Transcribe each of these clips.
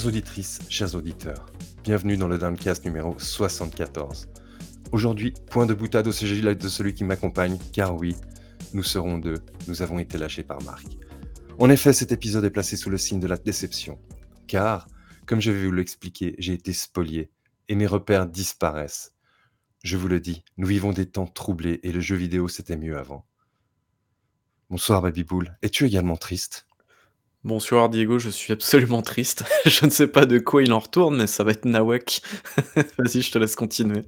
Chères auditrices, chers auditeurs, bienvenue dans le Downcast numéro 74. Aujourd'hui, point de boutade au sujet de celui qui m'accompagne, car oui, nous serons deux, nous avons été lâchés par Marc. En effet, cet épisode est placé sous le signe de la déception, car, comme je vais vous l'expliquer, j'ai été spolié et mes repères disparaissent. Je vous le dis, nous vivons des temps troublés et le jeu vidéo c'était mieux avant. Bonsoir Baby Bull, es-tu également triste? Bonsoir Diego, je suis absolument triste. je ne sais pas de quoi il en retourne, mais ça va être Nawak. Vas-y, je te laisse continuer.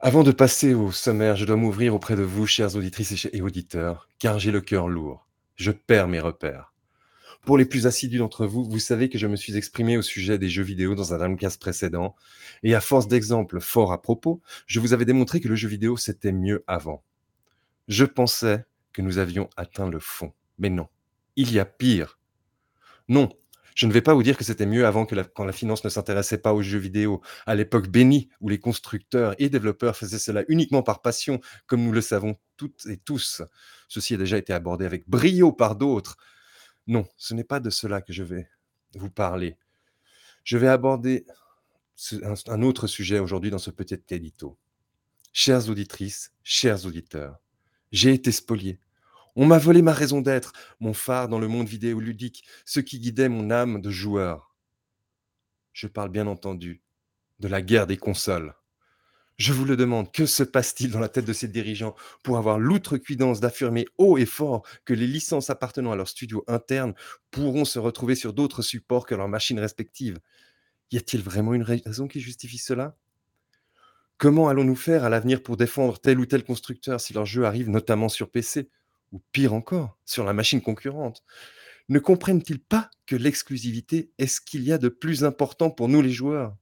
Avant de passer au sommaire, je dois m'ouvrir auprès de vous, chères auditrices et auditeurs, car j'ai le cœur lourd. Je perds mes repères. Pour les plus assidus d'entre vous, vous savez que je me suis exprimé au sujet des jeux vidéo dans un Damcast précédent, et à force d'exemples forts à propos, je vous avais démontré que le jeu vidéo c'était mieux avant. Je pensais que nous avions atteint le fond, mais non, il y a pire. Non, je ne vais pas vous dire que c'était mieux avant que quand la finance ne s'intéressait pas aux jeux vidéo, à l'époque bénie où les constructeurs et développeurs faisaient cela uniquement par passion, comme nous le savons toutes et tous. Ceci a déjà été abordé avec brio par d'autres. Non, ce n'est pas de cela que je vais vous parler. Je vais aborder un autre sujet aujourd'hui dans ce petit édito. Chères auditrices, chers auditeurs, j'ai été spolié, on m'a volé ma raison d'être, mon phare dans le monde vidéoludique, ce qui guidait mon âme de joueur. Je parle bien entendu de la guerre des consoles. Je vous le demande, que se passe-t-il dans la tête de ces dirigeants pour avoir l'outrecuidance d'affirmer haut et fort que les licences appartenant à leur studio interne pourront se retrouver sur d'autres supports que leurs machines respectives? Y a-t-il vraiment une raison qui justifie cela? Comment allons-nous faire à l'avenir pour défendre tel ou tel constructeur si leur jeu arrive notamment sur PC ou pire encore, sur la machine concurrente, ne comprennent-ils pas que l'exclusivité est ce qu'il y a de plus important pour nous les joueurs?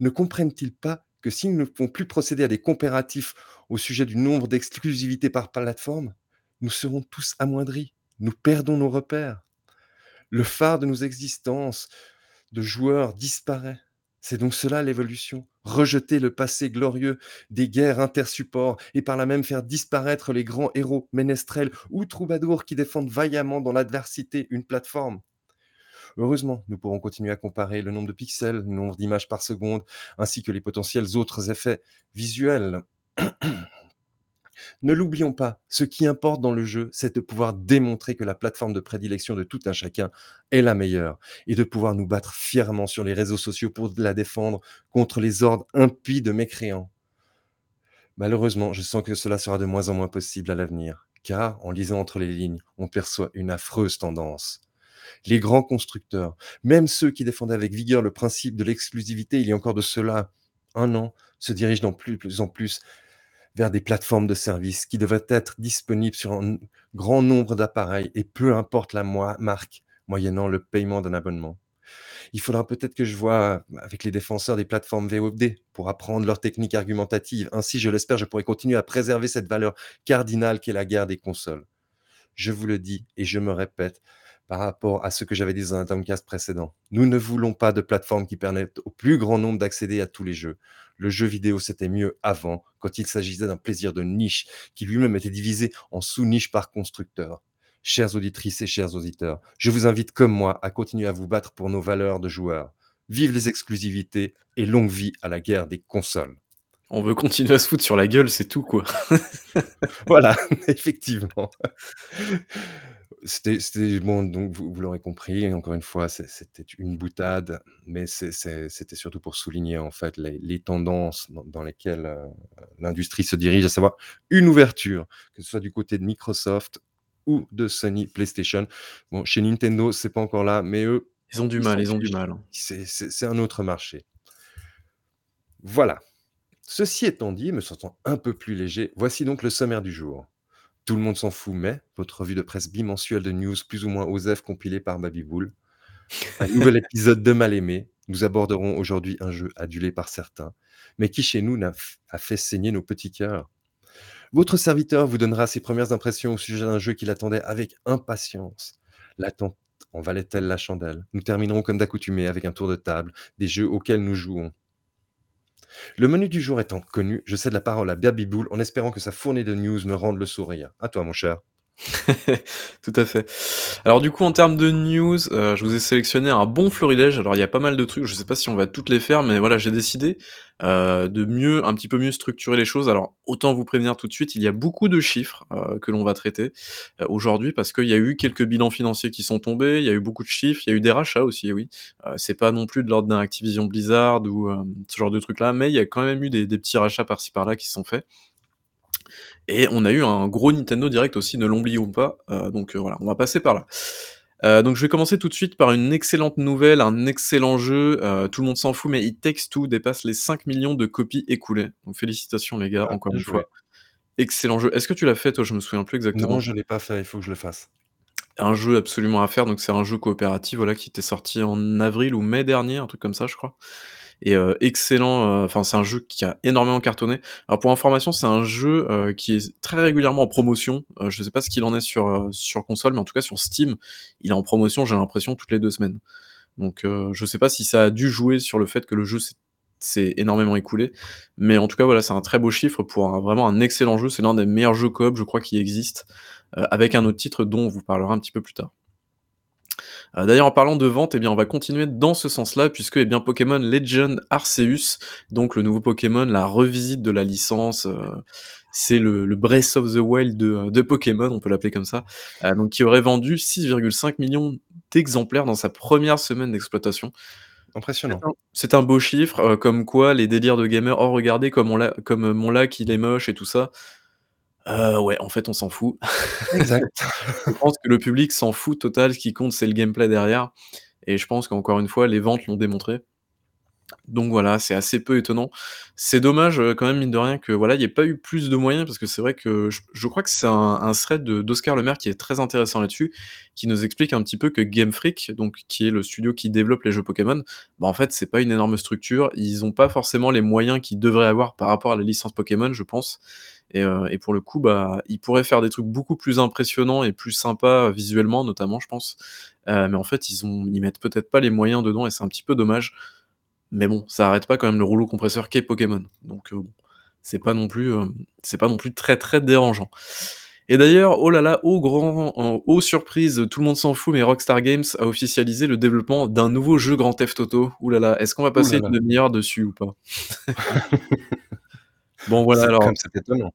Ne comprennent-ils pas que s'ils ne font plus procéder à des comparatifs au sujet du nombre d'exclusivités par plateforme, nous serons tous amoindris, nous perdons nos repères? Le phare de nos existences de joueurs disparaît. C'est donc cela l'évolution. Rejeter le passé glorieux des guerres intersupports et par là même faire disparaître les grands héros ménestrels ou troubadours qui défendent vaillamment dans l'adversité une plateforme. Heureusement, nous pourrons continuer à comparer le nombre de pixels, le nombre d'images par seconde, ainsi que les potentiels autres effets visuels. Ne l'oublions pas, ce qui importe dans le jeu, c'est de pouvoir démontrer que la plateforme de prédilection de tout un chacun est la meilleure et de pouvoir nous battre fièrement sur les réseaux sociaux pour la défendre contre les ordres impies de mécréants. Malheureusement, je sens que cela sera de moins en moins possible à l'avenir, car en lisant entre les lignes, on perçoit une affreuse tendance. Les grands constructeurs, même ceux qui défendaient avec vigueur le principe de l'exclusivité il y a encore de cela un an, se dirigent de plus en plus vers des plateformes de services qui devraient être disponibles sur un grand nombre d'appareils et peu importe la marque, moyennant le paiement d'un abonnement. Il faudra peut-être que je vois avec les défenseurs des plateformes VOD pour apprendre leur technique argumentative. Ainsi, je l'espère, je pourrai continuer à préserver cette valeur cardinale qu'est la guerre des consoles. Je vous le dis et je me répète, par rapport à ce que j'avais dit dans un Tomcast précédent. Nous ne voulons pas de plateforme qui permettent au plus grand nombre d'accéder à tous les jeux. Le jeu vidéo, c'était mieux avant, quand il s'agissait d'un plaisir de niche, qui lui-même était divisé en sous-niches par constructeur. Chères auditrices et chers auditeurs, je vous invite comme moi à continuer à vous battre pour nos valeurs de joueurs. Vive les exclusivités et longue vie à la guerre des consoles. On veut continuer à se foutre sur la gueule, c'est tout quoi. voilà, effectivement. C'était bon, donc vous, l'aurez compris, encore une fois, c'était une boutade, mais c'était surtout pour souligner en fait les, tendances dans, lesquelles euh, l'industrie se dirige, à savoir une ouverture, que ce soit du côté de Microsoft ou de Sony PlayStation. Bon, chez Nintendo, c'est pas encore là, mais eux, ils ont du mal, ils ont du mal. Hein. C'est un autre marché. Voilà. Ceci étant dit, me sentant un peu plus léger, voici donc le sommaire du jour. Tout le monde s'en fout, mais votre revue de presse bimensuelle de news plus ou moins OSEF compilée par Babybull. Un nouvel épisode de Mal aimé. Nous aborderons aujourd'hui un jeu adulé par certains, mais qui chez nous a, fait saigner nos petits cœurs. Votre serviteur vous donnera ses premières impressions au sujet d'un jeu qu'il attendait avec impatience. L'attente en valait-elle la chandelle? Nous terminerons comme d'accoutumé avec un tour de table des jeux auxquels nous jouons. Le menu du jour étant connu, je cède la parole à Bull en espérant que sa fournée de news me rende le sourire. À toi, mon cher. Tout à fait. Alors du coup, en termes de news, heu, je vous ai sélectionné un bon florilège. Alors il y a pas mal de trucs, je sais pas si on va toutes les faire, mais voilà, j'ai décidé, heu, de mieux un petit peu mieux structurer les choses. Alors autant vous prévenir tout de suite, il y a beaucoup de chiffres, heu, que l'on va traiter, heu, aujourd'hui parce qu'il y a eu quelques bilans financiers qui sont tombés, il y a eu beaucoup de chiffres, il y a eu des rachats aussi, oui. Heu, c'est pas non plus de l'ordre d'un Activision Blizzard ou, ce genre de trucs là, mais il y a quand même eu des petits rachats par-ci par-là qui sont faits. Et on a eu un gros Nintendo Direct aussi, ne l'oublions pas, heu, donc heu, voilà, on va passer par là. Heu, donc je vais commencer tout de suite par une excellente nouvelle, un excellent jeu, tout le monde s'en fout, mais It Takes Two dépasse les 5 millions de copies écoulées. Donc félicitations les gars, Ah, encore une joué. fois. Excellent jeu. Est-ce que tu l'as fait toi? Je me souviens plus Non, exactement. je l'ai pas fait, il faut que je le fasse. Un jeu absolument à faire, donc c'est un jeu coopératif, voilà, qui était sorti en avril ou mai dernier, un truc comme ça, je crois. Et excellent, enfin c'est un jeu qui a énormément cartonné. Alors pour information, c'est un jeu, qui est très régulièrement en promotion. Je sais pas ce qu'il en est sur, sur console, mais en tout cas sur Steam, il est en promotion, j'ai l'impression, toutes les 2 semaines. Donc je sais pas si ça a dû jouer sur le fait que le jeu s'est énormément écoulé, mais en tout cas, voilà, c'est un très beau chiffre pour vraiment un excellent jeu. C'est l'un des meilleurs jeux coop, je crois, qui existent, heu, avec un autre titre dont on vous parlera un petit peu plus tard. Heu, d'ailleurs, en parlant de vente, eh bien, on va continuer dans ce sens-là puisque, eh bien, Pokémon Legend Arceus, donc le nouveau Pokémon, la revisite de la licence, heu, c'est le le Breath of the Wild de, de Pokémon, on peut l'appeler comme ça, donc qui aurait vendu 6,5 millions d'exemplaires dans sa première semaine d'exploitation. C'est Impressionnant. un c'est un beau chiffre, comme quoi les délires de gamers: «Oh regardez comme on mon lac il est moche et tout ça». Heu, ouais, en fait, on s'en fout. Exact. Je pense que le public s'en fout total, ce qui compte, c'est le gameplay derrière et je pense qu'encore une fois, les ventes l'ont démontré. Donc voilà, c'est assez peu étonnant. C'est dommage, heu, quand même, mine de rien, que voilà, il y ait pas eu plus de moyens parce que c'est vrai que je je crois que c'est un un thread d'Oscar Lemaire qui est très intéressant là-dessus, qui nous explique un petit peu que Game Freak, donc qui est le studio qui développe les jeux Pokémon, bah, en fait, c'est pas une énorme structure. Ils ont pas forcément les moyens qu'ils devraient avoir par rapport à la licence Pokémon, je pense et heu et pour le coup, bah, ils pourraient faire des trucs beaucoup plus impressionnants et plus sympas, heu, visuellement notamment, je pense. Heu, mais en fait, ils ont ils mettent peut-être pas les moyens dedans et c'est un petit peu dommage. Mais bon, ça arrête pas quand même le rouleau compresseur qu'est Pokémon. Donc, bon, c'est pas non plus, c'est pas non plus très, très dérangeant. Et d'ailleurs, oh là là, oh grand en oh surprise, tout le monde s'en fout, mais Rockstar Games a officialisé le développement d'un nouveau jeu Grand Theft Auto. Ouh là là, est-ce qu'on va Ouh passer là une demi-heure dessus ou pas? Bon voilà, C'est alors comme c'est étonnant.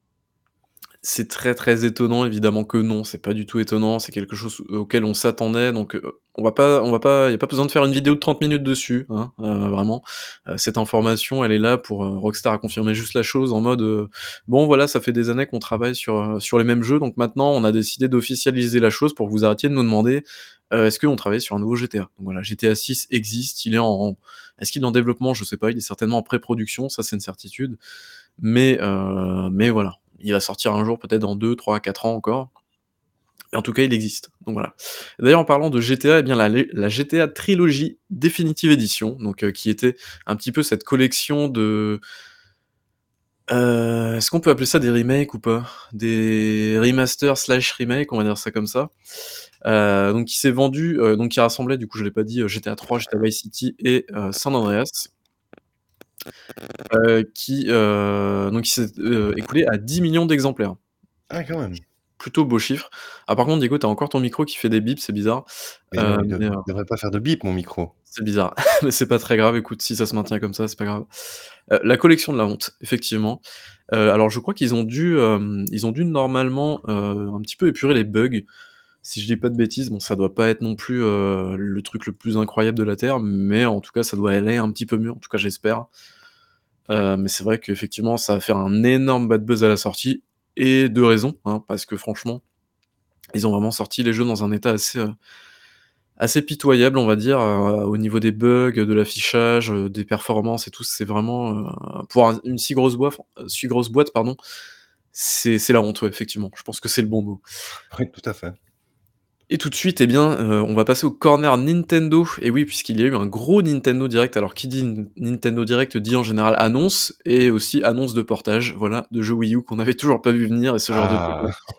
c'est très, très étonnant, évidemment que non, c'est pas du tout étonnant, c'est quelque chose auquel on s'attendait donc, heu, on va pas on va pas il y a pas besoin de faire une vidéo de 30 minutes dessus, hein, heu, vraiment. Heu, cette information, elle est là pour, Rockstar a confirmé juste la chose en mode, «Bon voilà, ça fait des années qu'on travaille sur, les mêmes jeux, donc maintenant on a décidé d'officialiser la chose pour que vous arrêtiez de nous demander, est-ce qu'on travaille sur un nouveau GTA?» donc voilà, GTA 6 existe, il est en est-ce qu'il est en développement? Je sais pas, il est certainement en pré-production, ça c'est une certitude, mais heu, mais voilà. Il va sortir un jour, peut-être dans 2-3-4 ans encore. Mais en tout cas, il existe, donc voilà. D'ailleurs, en parlant de GTA, eh bien la GTA Trilogy Definitive Edition, donc heu, qui était un petit peu cette collection de heu, est-ce qu'on peut appeler ça des remakes ou pas? Des remasters slash remake, on va dire ça comme ça. Donc qui s'est vendu, donc qui rassemblait, du coup, je l'ai pas dit, GTA 3, GTA Vice City et San Andreas. Heu, qui, heu, donc qui s'est, heu, écoulé à 10 millions d'exemplaires. Ah quand même. Plutôt beau chiffre. Ah par contre, Diego, tu as encore ton micro qui fait des bips, c'est bizarre. Mais non, il mais, heu il devrait pas faire de bip mon micro. c'est bizarre, mais c'est pas très grave, écoute, si ça se maintient comme ça, c'est pas grave. La collection de la honte, effectivement. Alors je crois qu'ils ont dû, ils ont dû normalement, un petit peu épurer les bugs. Si je dis pas de bêtises, bon ça doit pas être non plus, heu, le truc le plus incroyable de la terre, mais en tout cas, ça doit aller un petit peu mieux, en tout cas j'espère. Heu, mais c'est vrai qu'effectivement, ça va faire un énorme bad buzz à la sortie et de raison, hein, parce que franchement, ils ont vraiment sorti les jeux dans un état assez, heu, assez pitoyable, on va dire, au niveau des bugs, de l'affichage, des performances et tout. C'est vraiment, pour un une si grosse boîte, si grosse boîte, pardon, c'est c'est la honte, ouais, effectivement. Je pense que c'est le bon mot. Oui, tout à fait. Et tout de suite, eh bien, heu, on va passer au corner Nintendo et oui, puisqu'il y a eu un gros Nintendo Direct. Alors qui dit N Nintendo Direct dit en général annonce et aussi annonce de portage, voilà, de jeux Wii U qu'on avait toujours pas vu venir et ce genre de trucs. Ah!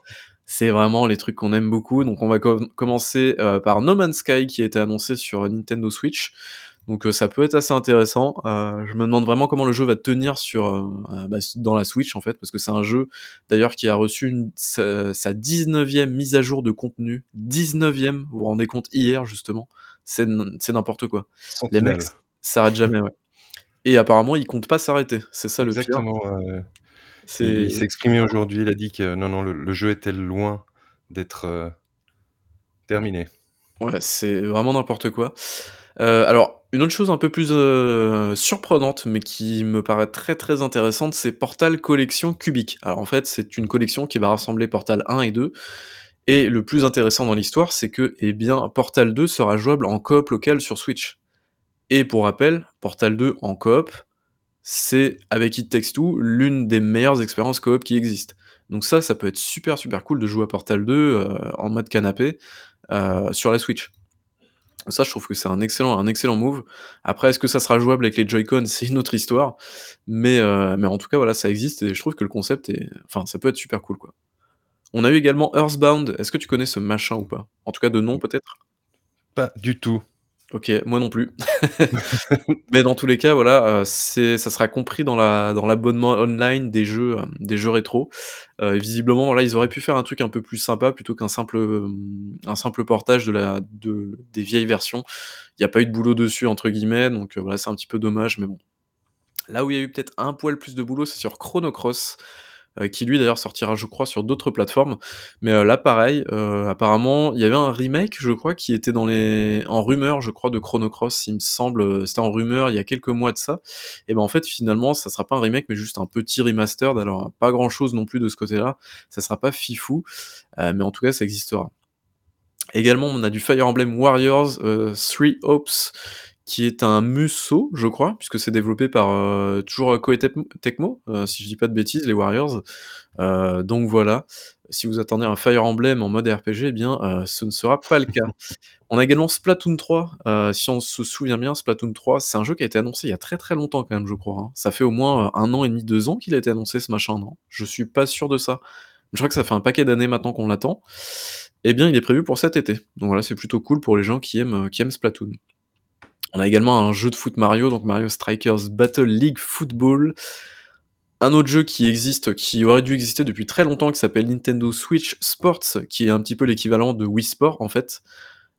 C'est vraiment les trucs qu'on aime beaucoup, donc on va com commencer, heu, par No Man's Sky qui a été annoncé sur Nintendo Switch. Donc heu, ça peut être assez intéressant. Heu, je me demande vraiment comment le jeu va tenir sur, heu, bah, dans la Switch, en fait, parce que c'est un jeu d'ailleurs qui a reçu une sa sa 19e mise à jour de contenu. 19e, vous vous rendez compte? Hier justement. C'est n'importe quoi. Les mecs s'arrêtent jamais, ouais. Et apparemment, ils comptent pas s'arrêter. C'est ça le. Exactement. Il il s'est exprimé aujourd'hui, il a dit que non, non, le le jeu était loin d'être, terminé. Ouais, c'est vraiment n'importe quoi. Heu, alors, une autre chose un peu plus, heu, surprenante, mais qui me paraît très, très intéressante, c'est Portal Collection Cubic. Alors en fait, c'est une collection qui va rassembler Portal 1 et 2 et le plus intéressant dans l'histoire, c'est que, eh bien, Portal 2 sera jouable en coop local sur Switch. Et pour rappel, Portal 2 en coop, c'est, avec It Takes Two, l'une des meilleures expériences coop qui existent. Donc ça, ça peut être super, super cool de jouer à Portal 2, heu, en mode canapé, sur la Switch. Ça, je trouve que c'est un excellent un excellent move. Après, est-ce que ça sera jouable avec les Joy-Con? C'est une autre histoire, mais heu, mais en tout cas, voilà, ça existe et je trouve que le concept est enfin, ça peut être super cool, quoi. On a eu également Earthbound. Est-ce que tu connais ce machin ou pas? En tout cas de nom, peut-être? Pas du tout. OK, moi non plus. Mais dans tous les cas, voilà, c'est ça sera compris dans la dans l'abonnement online des jeux, hem, des jeux rétro. Heu, visiblement, là, ils auraient pu faire un truc un peu plus sympa plutôt qu'un simple, portage de des vieilles versions. Il y a pas eu de «boulot dessus» entre guillemets, donc voilà, c'est un petit peu dommage, mais bon. Là où il y a eu peut-être un poil plus de boulot, c'est sur Chrono Cross, heu, qui lui d'ailleurs sortira, je crois, sur d'autres plateformes. Mais heu, là pareil, heu, apparemment, il y avait un remake, je crois, qui était dans les en rumeur, je crois, de Chrono Cross, il me semble, c'était en rumeur il y a quelques mois de ça. Et ben, en fait, finalement, ça sera pas un remake, mais juste un petit remastered, alors pas grand chose non plus de ce côté-là. Ça sera pas fifou, mais en tout cas, ça existera. Également, on a du Fire Emblem Warriors, heu, Three Hopes, qui est un MUSO, je crois, puisque c'est développé par, heu, toujours Koei Tecmo Tecmo, heu, si je dis pas de bêtises, les Warriors. Donc voilà, si vous attendez un Fire Emblem en mode RPG, eh bien, ce ne sera pas le cas. On a également Splatoon 3, heu, si on se souvient bien, Splatoon 3, c'est un jeu qui a été annoncé il y a très, très longtemps quand même, je crois, hein. Ça fait au moins, 1 an et demi, 2 ans qu'il a été annoncé ce machin, non? Je suis pas sûr de ça. Je crois que ça fait un paquet d'années maintenant qu'on l'attend. Eh bien, il est prévu pour cet été. Donc voilà, c'est plutôt cool pour les gens qui aiment, qui aiment Splatoon. On a également un jeu de foot Mario, donc Mario Strikers Battle League Football. Un autre jeu qui existe, qui aurait dû exister depuis très longtemps, qui s'appelle Nintendo Switch Sports, qui est un petit peu l'équivalent de Wii Sport, en fait.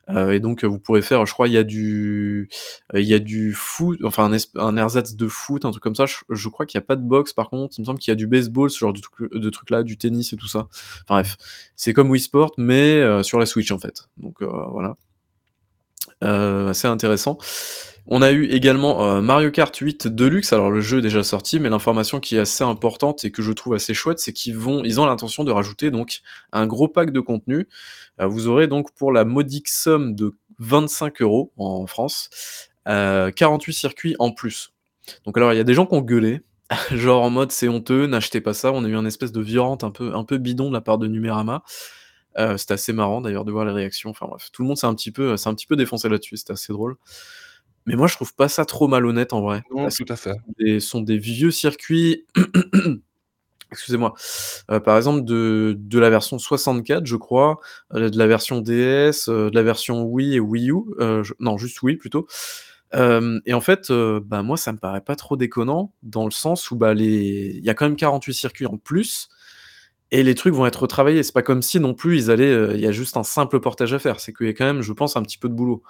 Heu et donc vous pourrez faire je crois il y a du heu, il y a du foot, enfin un un ersatz de foot, un truc comme ça. Je crois qu'il y a pas de boxe par contre, il me semble qu'il y a du baseball, ce genre de truc là, du tennis et tout ça. Enfin bref, c'est comme Wii Sport mais heu, sur la Switch, en fait. Donc voilà. Heu, assez intéressant. On a eu également, heu, Mario Kart 8 Deluxe. Alors le jeu est déjà sorti, mais l'information qui est assez importante et que je trouve assez chouette, c'est qu'ils vont ils ont l'intention de rajouter donc un gros pack de contenu. Heu, vous aurez donc pour la modique somme de 25 € en France, heu, 48 circuits en plus. Donc alors il y a des gens qui ont gueulé, genre en mode: «C'est honteux, n'achetez pas ça». On a eu un espèce de virante un peu un peu bidon de la part de Numérama. Heu, c'était assez marrant d'ailleurs de voir les réactions, enfin bref, tout le monde s'est un petit peu, un petit peu défoncé là-dessus, c'était assez drôle. Mais moi je trouve pas ça trop malhonnête en vrai, Non, parce tout à fait. ce sont des vieux circuits, excusez-moi, heu, par exemple de de la version 64 je crois, de la version DS, heu, de la version Wii et Wii U, je non juste Wii plutôt. Et en fait, bah, moi ça me paraît pas trop déconnant dans le sens où, bah, les il y a quand même 48 circuits en plus et les trucs vont être retravaillés. C'est pas comme si non plus ils allaient, heu, il y a juste un simple portage à faire. C'est qu'il y a quand même, je pense, un petit peu de boulot.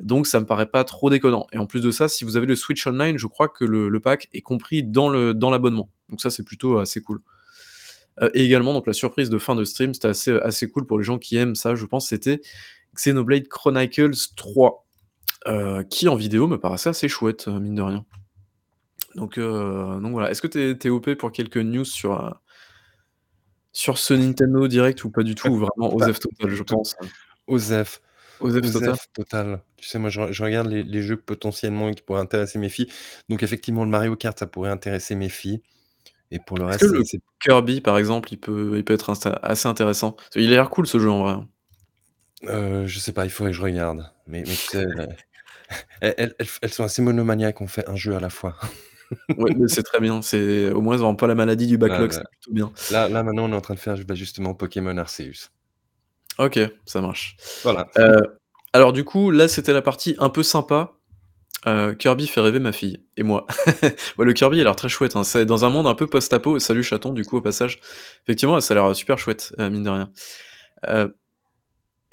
Donc ça me paraît pas trop déconnant et en plus de ça, si vous avez le Switch Online, je crois que le pack est compris dans l'abonnement. Donc ça, c'est plutôt assez cool. Heu et également donc la surprise de fin de stream, c'était assez, assez cool pour les gens qui aiment ça, je pense, c'était Xenoblade Chronicles 3, heu, qui en vidéo me paraissait assez chouette, mine de rien. Donc donc voilà. Est-ce que tu es OP pour quelques news sur, sur ce Nintendo Direct ou pas du tout? Ou vraiment OZEF total, je pense? OZEF, OZEF total? Total. Tu sais, moi je re je regarde les les jeux potentiellement qui pourraient intéresser mes filles. Donc effectivement, le Mario Kart, ça pourrait intéresser mes filles et pour le que reste, le Kirby, par exemple, il peut il peut être assez intéressant? Qu'il a l'air cool ce jeu en vrai. Heu, je sais pas, il faudrait que je regarde. Mais mais tu sais, elles elles elles sont assez monomaniaques, on fait un jeu à la fois. Mais c'est très bien, c'est au moins auront pas la maladie du backlog, c'est plutôt bien. là là maintenant, on est en train de faire, bah, justement Pokémon Arceus. OK, ça marche. Voilà. Heu, alors du coup, là, c'était la partie un peu sympa. Heu, Kirby fait rêver ma fille et moi. Ouais, le Kirby a l'air très chouette, hein, c'est dans un monde un peu post-apo salut chaton du coup au passage. Effectivement, ça a l'air, super chouette, heu, mine de rien.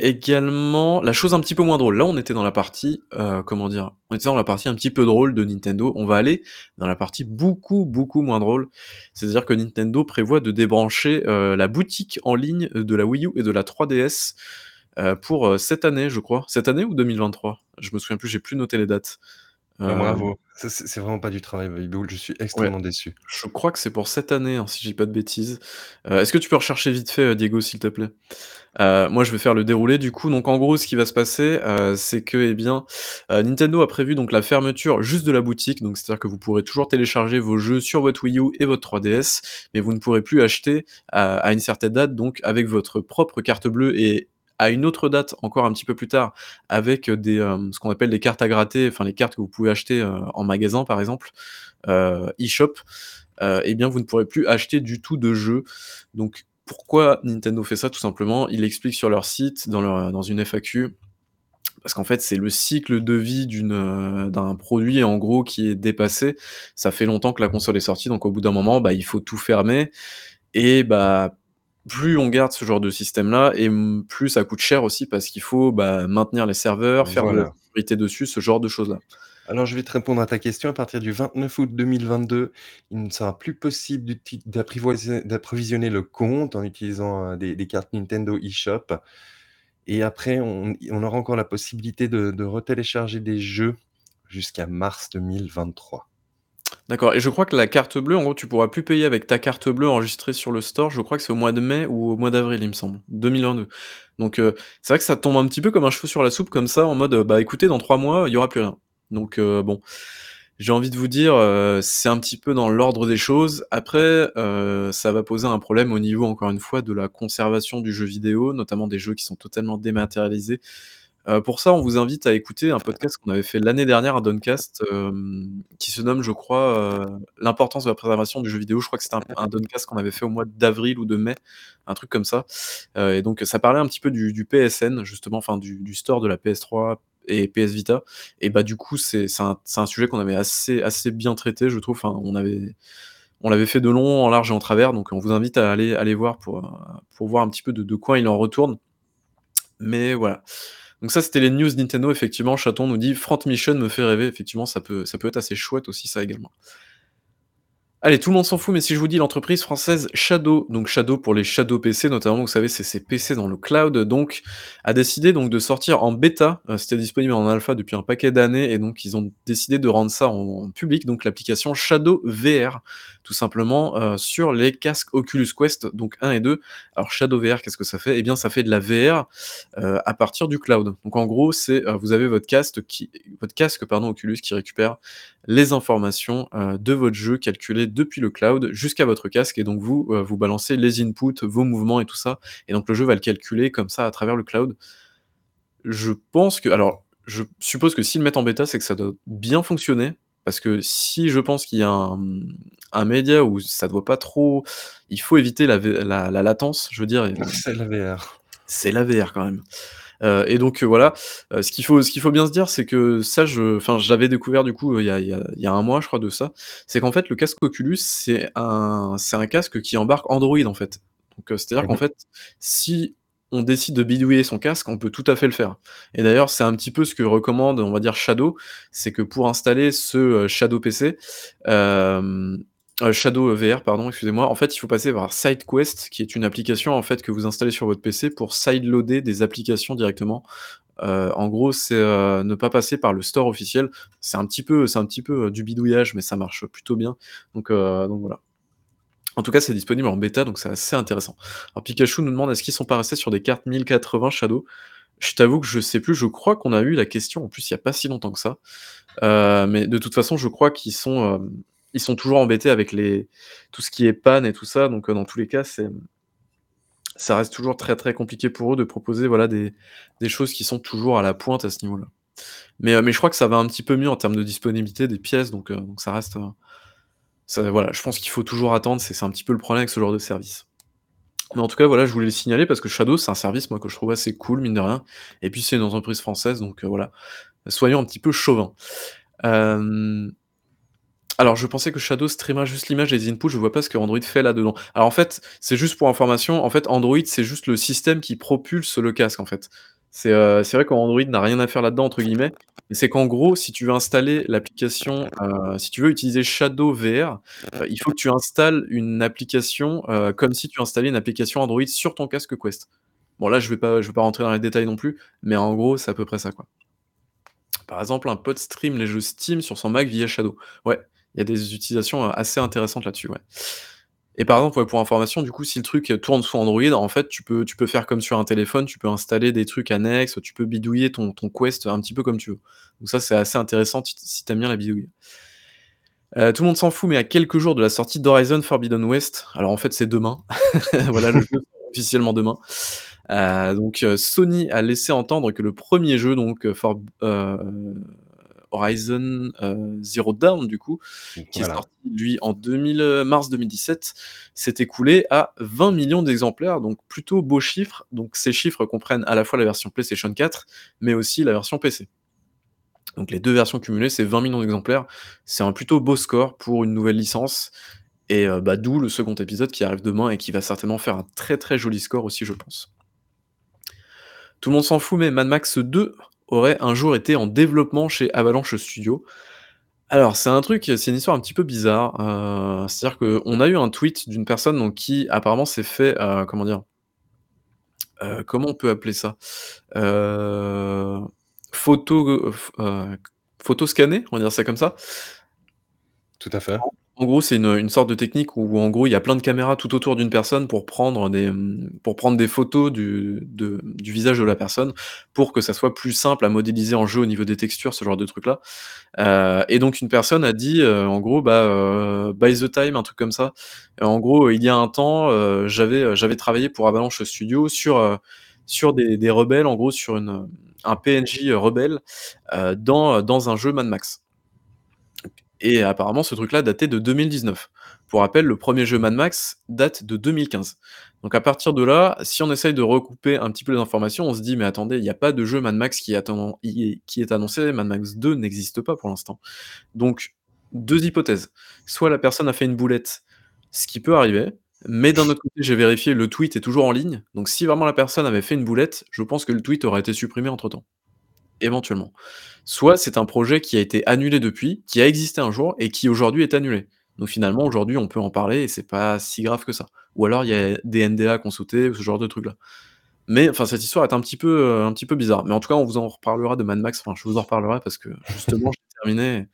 Également, la chose un petit peu moins drôle, là on était dans la partie, heu, comment dire? On était dans la partie un petit peu drôle de Nintendo, on va aller dans la partie beaucoup, beaucoup moins drôle. C'est-à-dire que Nintendo prévoit de débrancher, heu, la boutique en ligne de la Wii U et de la 3DS, heu, pour, heu, cette année je crois. Cette année ou 2023? Je me souviens plus, j'ai plus noté les dates. Bah, Hem bravo, ça c'est c'est vraiment pas du travail je suis Ouais, extrêmement déçu. je crois que c'est pour cette année, hein, si je dis pas de bêtises. Heu, est-ce que tu peux rechercher vite fait, heu, Diego, s'il te plaît? Heu, moi, je vais faire le déroulé du coup. Donc en gros, ce qui va se passer, heu, c'est que, eh bien, heu, Nintendo a prévu donc la fermeture juste de la boutique. Donc c'est-à-dire que vous pourrez toujours télécharger vos jeux sur votre Wii U et votre 3DS, mais vous ne pourrez plus acheter à à une certaine date, donc avec votre propre carte bleue et à une autre date, encore un petit peu plus tard, avec, heu, des, hem, ce qu'on appelle des cartes à gratter, enfin les cartes que vous pouvez acheter, heu, en magasin par exemple, e-shop, eh bien vous ne pourrez plus acheter du tout de jeux. Donc pourquoi Nintendo fait ça? Tout simplement, ils l'expliquent sur leur site, dans leur dans une FAQ. Parce qu'en fait, c'est le cycle de vie d'un produit en gros qui est dépassé. Ça fait longtemps que la console est sortie, donc au bout d'un moment, bah, il faut tout fermer et bah, plus on garde ce genre de système-là et plus ça coûte cher aussi parce qu'il faut, bah, maintenir les serveurs, faire de la sécurité dessus, ce genre de choses-là. Alors je vais te répondre à ta question, à partir du 29 août 2022, il ne sera plus possible d'approvisionner le compte en utilisant, heu, des des cartes Nintendo eShop et après on on aura encore la possibilité de de retélécharger des jeux jusqu'à mars 2023. D'accord et je crois que la carte bleue, en gros, tu pourras plus payer avec ta carte bleue enregistrée sur le store. Je crois que c'est au mois de mai ou au mois d'avril, il me semble, 2022. Donc, heu, c'est vrai que ça tombe un petit peu comme un cheveu sur la soupe comme ça en mode, heu, bah, écoutez, dans 3 mois, il y aura plus rien. Donc, heu, bon, j'ai envie de vous dire, heu, c'est un petit peu dans l'ordre des choses. Après, ça va poser un problème au niveau, encore une fois, de la conservation du jeu vidéo, notamment des jeux qui sont totalement dématérialisés. Heu, pour ça, on vous invite à écouter un podcast qu'on avait fait l'année dernière, un Doncast, qui se nomme, je crois, heu, «L'importance de la préservation du jeu vidéo». Je crois que c'était un un Doncast qu'on avait fait au mois d'avril ou de mai, un truc comme ça. Heu et donc ça parlait un petit peu du du PSN justement, enfin du du store de la PS3 et PS Vita et bah, du coup, c'est un sujet qu'on avait assez assez bien traité, je trouve. Enfin, on avait on l'avait fait de long, en large et en travers, donc on vous invite à aller aller voir pour, voir un petit peu de de quoi il en retourne. Mais voilà. Donc ça, c'était les news Nintendo, effectivement. Chaton nous dit: «Front Mission me fait rêver». Effectivement, ça peut ça peut être assez chouette aussi, ça également. Allez, tout le monde s'en fout, mais si je vous dis l'entreprise française Shadow, donc Shadow pour les Shadow PC notamment, vous savez, c'est ces PC dans le cloud, donc a décidé donc de sortir en bêta, heu, c'était disponible en alpha depuis un paquet d'années et donc ils ont décidé de rendre ça en public, donc l'application Shadow VR, tout simplement, heu, sur les casques Oculus Quest, donc 1 et 2. Alors Shadow VR, qu'est-ce que ça fait? Eh bien, ça fait de la VR, heu, à partir du cloud. Donc en gros, c'est, heu, vous avez votre casque qui votre casque, pardon, Oculus qui récupère les informations, de votre jeu calculées depuis le cloud jusqu'à votre casque et donc vous, vous balancez les inputs, vos mouvements et tout ça et donc le jeu va le calculer comme ça à travers le cloud. Je pense que alors, je suppose que s'ils le mettent en bêta, c'est que ça doit bien fonctionner parce que si je pense qu'il y a un, un média où ça doit pas trop il faut éviter la v la la latence, je veux dire C'est la VR. c'est la VR quand même. Heu et donc heu, voilà, heu, ce qu'il faut ce qu'il faut bien se dire, c'est que ça je enfin je l'avais découvert du coup, il y a il y a il y a 1 mois je crois de ça. C'est qu'en fait le casque Oculus, c'est un c'est un casque qui embarque Android en fait. Donc heu, c'est-à-dire Mmh qu'en fait, si on décide de bidouiller son casque, on peut tout à fait le faire. Et d'ailleurs, c'est un petit peu ce que recommande, on va dire Shadow, c'est que pour installer ce, Shadow PC, heu, Shadow VR pardon, excusez-moi, en fait, il faut passer par SideQuest qui est une application en fait que vous installez sur votre PC pour sideloader des applications directement. Heu, en gros, c'est, ne pas passer par le store officiel. C'est un petit peu c'est un petit peu, du bidouillage, mais ça marche plutôt bien. Donc donc voilà. En tout cas, c'est disponible en bêta, donc c'est assez intéressant. Alors Pikachu nous demande: «Est-ce qu'ils sont pas restés sur des cartes 1080 Shadow?» je t'avoue que je sais plus, je crois qu'on a eu la question en plus il y a pas si longtemps que ça. Heu, mais de toute façon, je crois qu'ils sont, ils sont toujours embêtés avec les tout ce qui est panne et tout ça, donc heu, dans tous les cas, ça reste toujours très, très compliqué pour eux de proposer, voilà, des des choses qui sont toujours à la pointe à ce niveau-là. Mais mais je crois que ça va un petit peu mieux en termes de disponibilité des pièces, donc ça reste, voilà, je pense qu'il faut toujours attendre, c'est un petit peu le problème avec ce genre de service. Mais en tout cas, voilà, je voulais le signaler parce que Shadow, c'est un service, moi, que je trouve assez cool, mine de rien et puis c'est une entreprise française, donc heu, voilà, soyons un petit peu chauvins. Hem, alors je pensais que Shadow streamait juste l'image et les inputs, je vois pas ce que Android fait là-dedans. Alors en fait, c'est juste pour information, en fait Android, c'est juste le système qui propulse le casque, en fait. C'est, heu, c'est vrai qu'Android n'a «rien à faire là-dedans» entre guillemets, c'est qu'en gros, si tu veux installer l'application, heu, si tu veux utiliser Shadow VR, heu, il faut que tu installes une application, comme si tu installais une application Android sur ton casque Quest. Bon là, je vais pas vais pas rentrer dans les détails non plus, mais en gros, c'est à peu près ça, quoi. Par exemple, un pote stream les jeux Steam sur son Mac via Shadow. Ouais, il y a des utilisations, assez intéressantes là-dessus, ouais. Et par exemple, pour information, du coup, si le truc, tourne sous Android, en fait, tu peux tu peux faire comme sur un téléphone, tu peux installer des trucs annexes, tu peux bidouiller ton ton Quest un petit peu comme tu veux. Donc ça, c'est assez intéressant si si tu aimes bien la bidouille. Heu, tout le monde s'en fout, mais à quelques jours de la sortie d'Horizon Forbidden West, alors en fait, c'est demain. Voilà, le jeu officiellement demain. Heu, donc heu, Sony a laissé entendre que le 1er jeu donc heu, Horizon, heu, Zero Dawn du coup, qui est sorti lui en 2000, heu, mars 2017, s'est écoulé à 20 000 000 d'exemplaires, donc plutôt beaux chiffres. Donc ces chiffres comprennent à la fois la version PlayStation 4, mais aussi la version PC. Donc les 2 versions cumulées, c'est 20 000 000 d'exemplaires. C'est un plutôt beau score pour une nouvelle licence et heu, bah, d'où le second épisode qui arrive demain et qui va certainement faire un très, très joli score aussi, je pense. Tout le monde s'en fout, mais Mad Max 2 aurait un jour été en développement chez Avalanche Studios. Alors c'est un truc, c'est une histoire un petit peu bizarre, heu, c'est-à-dire qu'on a eu un tweet d'une personne donc qui apparemment s'est fait, heu, comment dire? Heu, comment on peut appeler ça? Photo, photo on va dire ça comme ça. Tout à fait. En gros, c'est une, une sorte de technique où en gros, il y a plein de caméras tout autour d'une personne pour prendre des, pour prendre des photos du du visage de la personne, pour que ça soit plus simple à modéliser en jeu au niveau des textures, ce genre de trucs là. Heu et donc une personne a dit, heu, en gros, bah, heu, by the time, un truc comme ça. En gros, il y a un temps, j'avais, j'avais travaillé pour Avalanche Studios sur, sur des rebelles, en gros sur une, un PNJ, rebelle, dans, dans un jeu Mad Max. Et apparemment ce truc là datait de 2019. Pour rappel, le 1er jeu Mad Max date de 2015. Donc à partir de là, si on essaye de recouper un petit peu les informations, on se dit: «Mais attendez, il y a pas de jeu Mad Max qui qui est annoncé, Mad Max 2 n'existe pas pour l'instant». Donc 2 hypothèses, soit la personne a fait une boulette, ce qui peut arriver, mais d'un autre côté, j'ai vérifié, le tweet est toujours en ligne, donc si vraiment la personne avait fait une boulette, je pense que le tweet aurait été supprimé entre temps. Éventuellement. Soit c'est un projet qui a été annulé depuis, qui a existé un jour et qui aujourd'hui est annulé. Donc finalement aujourd'hui on peut en parler et c'est pas si grave que ça. Ou alors il y a des NDA qui ont sauté ou ce genre de trucs là. Mais enfin cette histoire est un petit peu, heu, un petit peu bizarre. Mais en tout cas, on vous en reparlera de Mad Max, enfin je vous en reparlerai parce que justement j'ai terminé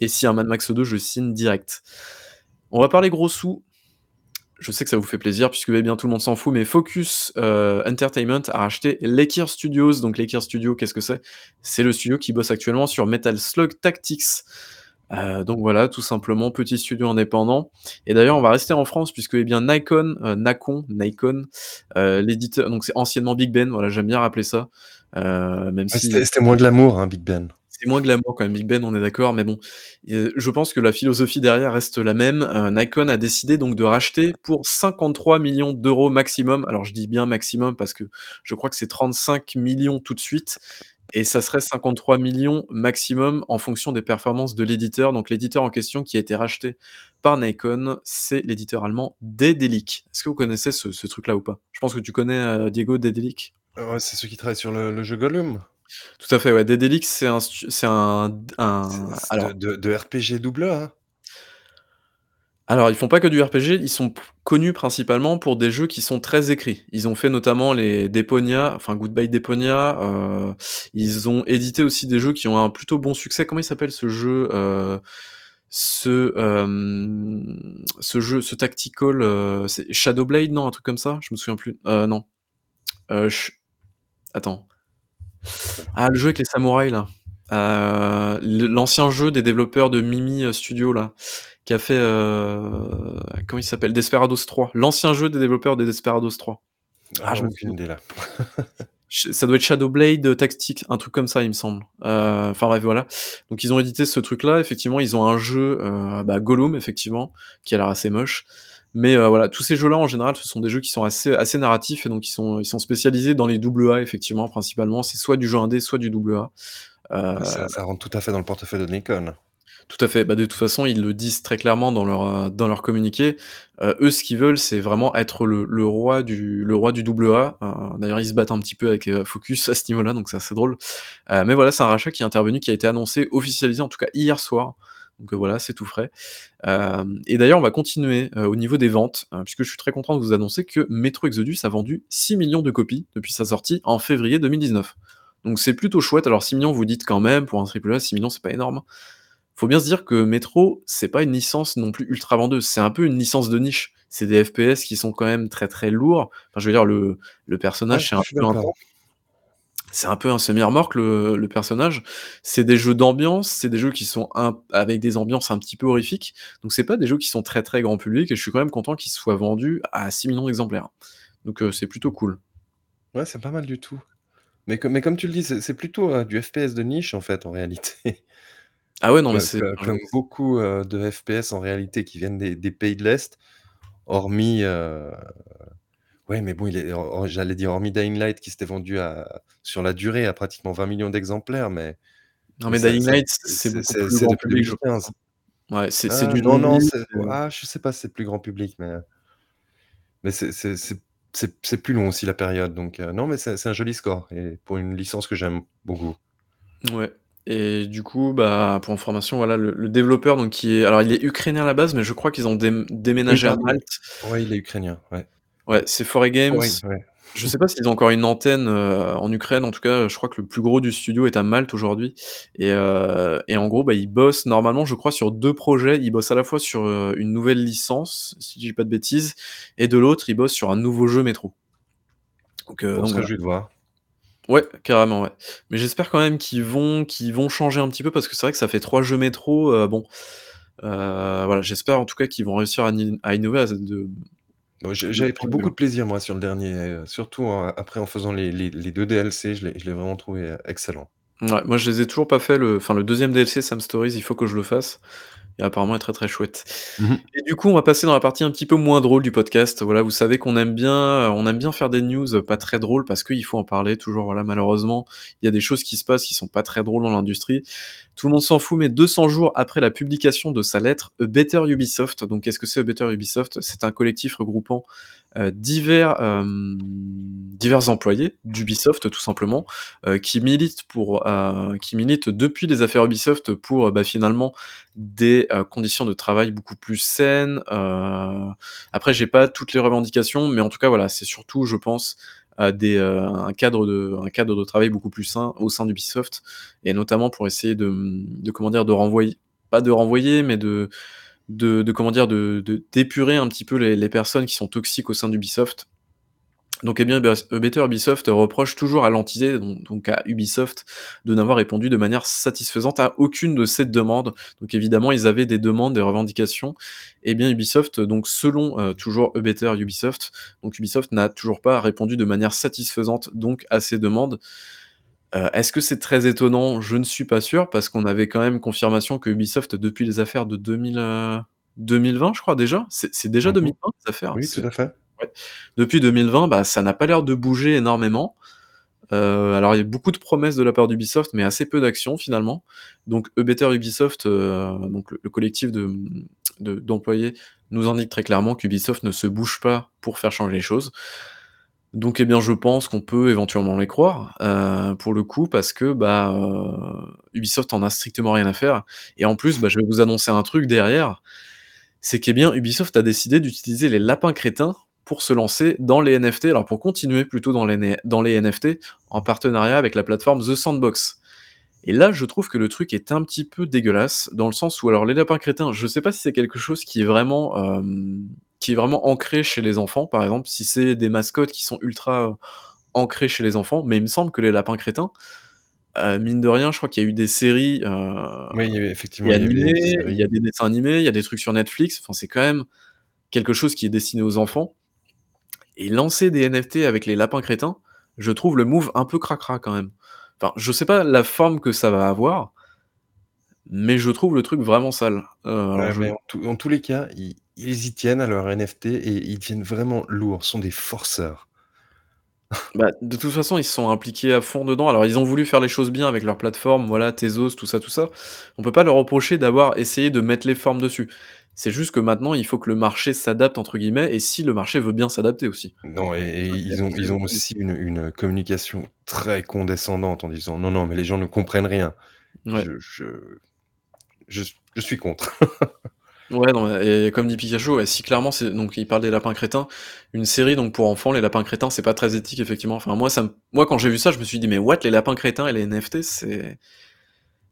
et a un Mad Max 2, je signe direct. On va parler gros sous. Je sais que ça vous fait plaisir puisque, eh bien, tout le monde s'en fout, mais Focus, heu, Entertainment a racheté Lakir Studios. Donc Lakir Studios, qu'est-ce que c'est? C'est le studio qui bosse actuellement sur Metal Slug Tactics. Heu, donc voilà, tout simplement, petit studio indépendant et d'ailleurs on va rester en France puisque, eh bien, Nacon, heu, Nacon, Nacon, heu, l'éditeur donc c'est anciennement Big Ben, voilà, j'aime bien rappeler ça, même Ouais, si c'était moins glamour, hein, Big Ben. C'est moins glamour quand même Big Ben, on est d'accord, mais bon, heu, je pense que la philosophie derrière reste la même. Heu, Nacon a décidé donc de racheter pour 53 000 000 € maximum. Alors je dis bien maximum parce que je crois que c'est 35 000 000 tout de suite et ça serait 53 000 000 maximum en fonction des performances de l'éditeur. Donc l'éditeur en question qui a été racheté par Nacon, c'est l'éditeur allemand Daedalic. Est-ce que vous connaissez ce ce truc là ou pas? Je pense que tu connais, heu, Diego? Ouais, c'est ceux qui travaillent sur le le jeu Gollum? Tout à fait, ouais, Daedalic, c'est un c'est un un de alors de de RPG double A? Alors, ils font pas que du RPG, ils sont connus principalement pour des jeux qui sont très écrits. Ils ont fait notamment les Deponia, enfin Goodbye Deponia, heu, ils ont édité aussi des jeux qui ont un plutôt bon succès. Comment il s'appelle ce jeu? Heu, ce, hem, ce jeu, ce tactical, c'est Shadow Blade, non, un truc comme ça? Je me souviens plus. Non. Attends. Ah, le jeu avec les samouraïs là. Le l'ancien jeu des développeurs de Mimi, heu, Studio là, qui a fait, heu, comment il s'appelle? Desperados 3. L'ancien jeu des développeurs de Desperados 3. Ah, Ah, je me aucune souviens idée là. Ça doit être Shadow Blade, heu, Tactics, un truc comme ça, il me semble. Enfin bref, voilà. Donc ils ont édité ce truc là, effectivement, ils ont un jeu, heu, bah, Gollum effectivement, qui a l'air assez moche. Mais, heu, voilà, tous ces jeux là en général, ce sont des jeux qui sont assez assez narratifs et donc ils sont ils sont spécialisés dans les double A effectivement, principalement. C'est soit du jeu indé, soit du double A. Heu Ouais, ça ça rentre tout à fait dans le portefeuille de Nikon. Tout à fait. Bah, de toute façon, ils le disent très clairement dans leur, heu, dans leur communiqué. Eux, ce qu'ils veulent, c'est vraiment être le le roi du le roi du double A. D'ailleurs, ils se battent un petit peu avec, Focus à ce niveau-là, donc c'est assez drôle. Mais voilà, c'est un rachat qui est intervenu, qui a été annoncé, officialisé en tout cas hier soir. Donc, heu, voilà, c'est tout frais. Hem, et d'ailleurs, on va continuer, heu, au niveau des ventes, heu, puisque je suis très content de vous annoncer que Metro Exodus a vendu 6 000 000 de copies depuis sa sortie en février 2019. Donc c'est plutôt chouette. Alors 6 000 000, vous dites quand même, pour un triple A, 6 000 000, c'est pas énorme. Faut bien se dire que Metro, c'est pas une licence non plus ultra vendeuse, c'est un peu une licence de niche. C'est des FPS qui sont quand même très, très lourds. Enfin, je veux dire le le Ouais, personnage, c'est un peu un tank. C'est un peu un semi-remorque le le personnage. C'est des jeux d'ambiance, c'est des jeux qui sont un avec des ambiances un petit peu horrifiques. Donc c'est pas des jeux qui sont très, très grand public et je suis quand même content qu'ils soient vendus à 6 000 000 d'exemplaires. Donc, heu, c'est plutôt cool. Ouais, c'est pas mal du tout. Mais comme mais comme tu le dis, c'est plutôt, heu, du FPS de niche, en fait, en réalité. Ah ouais, non, mais c'est co comme beaucoup, heu, de FPS en réalité qui viennent des des pays de l'Est, hormis, heu ouais, mais bon, il est j'allais dire hormis Dying Light qui s'était vendu à sur la durée à pratiquement 20 000 000 d'exemplaires, mais Non, mais mais ça Dying ça Light, c'est c'est c'est beaucoup c'est plus c'est grand depuis public, je 2015. crois, hein. Ouais, c'est c'est Ah du non, non, c'est c'est ah, je sais pas si c'est plus grand public, mais mais c'est c'est c'est c'est c'est plus long aussi la période, donc heu, non, mais c'est c'est un joli score et pour une licence que j'aime beaucoup. Ouais et du coup, bah, pour information, voilà, le le développeur donc qui est alors il est ukrainien à la base, mais je crois qu'ils ont dém déménagé à. Malte. Ouais, il est ukrainien, ouais. Ouais, c'est 4A Games. Ouais, ouais. Je sais pas s'ils ont encore une antenne, heu, en Ukraine. En tout cas, je crois que le plus gros du studio est à Malte aujourd'hui et et en gros, bah, ils bossent normalement, je crois, sur 2 projets. Ils bossent à la fois sur, heu, une nouvelle licence, si je dis pas de bêtises et de l'autre, ils bossent sur un nouveau jeu Metro. Donc Bon, donc je vais de voir. Ouais, carrément, ouais. Mais j'espère quand même qu'ils vont qu'ils vont changer un petit peu parce que c'est vrai que ça fait 3 jeux Metro, heu, bon, voilà, j'espère en tout cas qu'ils vont réussir à innover à de Bon, j'avais pris beaucoup de plaisir moi sur le dernier, heu, surtout après en faisant les les les 2 DLC, je l'ai je l'ai vraiment trouvé, heu, excellent. Mouais, moi je les ai toujours pas fait le enfin le 2e DLC Sam Stories, il faut que je le fasse et apparemment est très, très chouette. Mmh mh. Et du coup, on va passer dans la partie un petit peu moins drôle du podcast. Voilà, vous savez qu'on aime bien, heu, on aime bien faire des news, pas très drôles parce qu'il faut en parler toujours, voilà, malheureusement, il y a des choses qui se passent qui sont pas très drôles dans l'industrie. Tout le monde s'en fout, mais 200 jours après la publication de sa lettre, A Better Ubisoft, donc qu'est-ce que c'est A Better Ubisoft? C'est un collectif regroupant, heu, divers, hem, divers employés d'Ubisoft tout simplement, heu, qui militent pour, qui militent depuis les affaires Ubisoft pour, bah, finalement des, conditions de travail beaucoup plus saines, après j'ai pas toutes les revendications, mais en tout cas, voilà, c'est surtout, je pense, à des, un cadre de un cadre de travail beaucoup plus sain au sein d'Ubisoft et notamment pour essayer de, de comment dire? De renvoyer pas de renvoyer, mais de de de comment dire? De d'épurer un petit peu les les personnes qui sont toxiques au sein d'Ubisoft. Donc eh bien, A Better Ubisoft reproche toujours à l'entité, don donc à Ubisoft, de n'avoir répondu de manière satisfaisante à aucune de ces demandes. Donc évidemment, ils avaient des demandes, des revendications et bien Ubisoft, donc selon, heu, toujours A Better Ubisoft, donc Ubisoft n'a toujours pas répondu de manière satisfaisante donc à ces demandes. Heu, est-ce que c'est très étonnant? Je ne suis pas sûr parce qu'on avait quand même confirmation que Ubisoft depuis les affaires de 2000, heu, 2020 je crois déjà? C'est déjà Mmh mh. 2020 les affaires? Oui, tout à fait. ouais. Depuis 2020, bah, ça n'a pas l'air de bouger énormément. Heu, alors il y a beaucoup de promesses de la part d'Ubisoft, mais assez peu d'actions finalement. Donc Better Ubisoft, donc le le collectif de, de d'employés nous indique très clairement qu'Ubisoft ne se bouge pas pour faire changer les choses. Donc eh bien, je pense qu'on peut éventuellement les croire, heu, pour le coup parce que, bah, heu, Ubisoft en a strictement rien à faire. Et en plus, bah, je vais vous annoncer un truc derrière, c'est qu'eh bien Ubisoft a décidé d'utiliser les lapins crétins pour se lancer dans les NFT, alors pour continuer plutôt dans les né dans les NFT en partenariat avec la plateforme The Sandbox. Et là, je trouve que le truc est un petit peu dégueulasse dans le sens où alors les lapins crétins, je sais pas si c'est quelque chose qui est vraiment, hem, qui est vraiment ancré chez les enfants, par exemple, si c'est des mascottes qui sont ultra, heu, ancrées chez les enfants, mais il me semble que les lapins crétins, heu, mine de rien, je crois qu'il y a eu des séries, Oui, il y avait effectivement, il y des il a des dessins animés, il y a des trucs sur Netflix, enfin c'est quand même quelque chose qui est destiné aux enfants et lancer des NFT avec les lapins crétins, je trouve le move un peu cracra quand même. Enfin, je sais pas la forme que ça va avoir mais je trouve le truc vraiment sale. Ouais, je mais en tous en tous les cas, ils y tiennent à leurs NFT et ils deviennent vraiment lourds, sont des forceurs. Bah, de toute façon, ils se sont impliqués à fond dedans. Alors, ils ont voulu faire les choses bien avec leur plateforme, voilà, Tezos, tout ça, tout ça. On peut pas leur reprocher d'avoir essayé de mettre les formes dessus. C'est juste que maintenant, il faut que le marché «s'adapte» entre guillemets et si le marché veut bien s'adapter aussi. Non et et ils ont ils ont aussi une une communication très condescendante en disant: «Non, non, mais les gens ne comprennent rien». Ouais. Je je je s je suis contre. Ouais, non et comme dit Pikachu, ouais, si clairement c'est donc il parle des lapins crétins, une série donc pour enfants, les lapins crétins, c'est pas très éthique effectivement. Enfin moi ça me moi quand j'ai vu ça, je me suis dit: «Mais what? Les lapins crétins et les NFT, c'est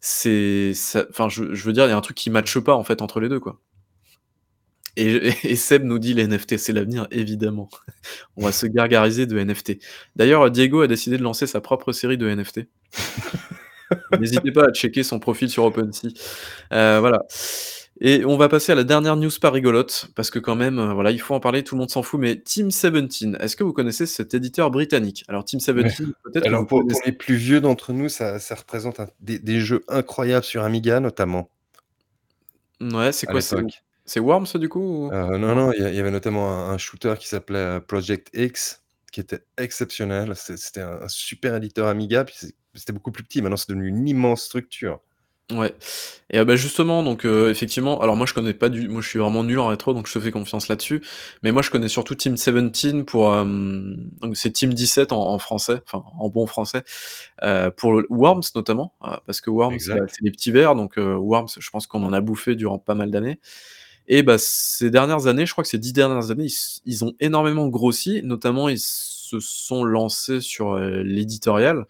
c'est ça» enfin je je veux dire, il y a un truc qui matche pas en fait entre les 2 quoi. Et et Seb nous dit: «Les NFT, c'est l'avenir», évidemment. On va se gargariser de NFT. D'ailleurs, Diego a décidé de lancer sa propre série de NFT. N'hésitez pas à checker son profil sur OpenSea. Heu, voilà et on va passer à la dernière news pas rigolote, parce que quand même, heu, voilà, il faut en parler, tout le monde s'en fout, mais Team17, est-ce que vous connaissez cet éditeur britannique? Alors Ouais. Team17, peut-être Alors pour les plus vieux d'entre nous, ça ça représente un des des jeux incroyables sur Amiga notamment. Mouais, c'est quoi? C'est Worms du coup ou? Heu, non, Non? il y avait notamment un un shooter qui s'appelait, heu, Project X, qui était exceptionnel. C'était un un super éditeur Amiga, puis c'était beaucoup plus petit. Maintenant, c'est devenu une immense structure. Ouais et ah bah, justement donc heu, effectivement alors moi je connais pas du moi je suis vraiment nul en rétro donc je te fais confiance là-dessus. Mais moi je connais surtout Team17 pour, hem, donc c'est Team17 en en français, enfin en bon français, heu, pour le Worms notamment, heu, parce que Worms, bah, Exact. c'est des petits vers donc heu, Worms, je pense qu'on en a bouffé durant pas mal d'années et bah, ces dernières années, je crois que ces 10 dernières années, ils s ils ont énormément grossi, notamment ils se sont lancés sur, heu, l'éditorial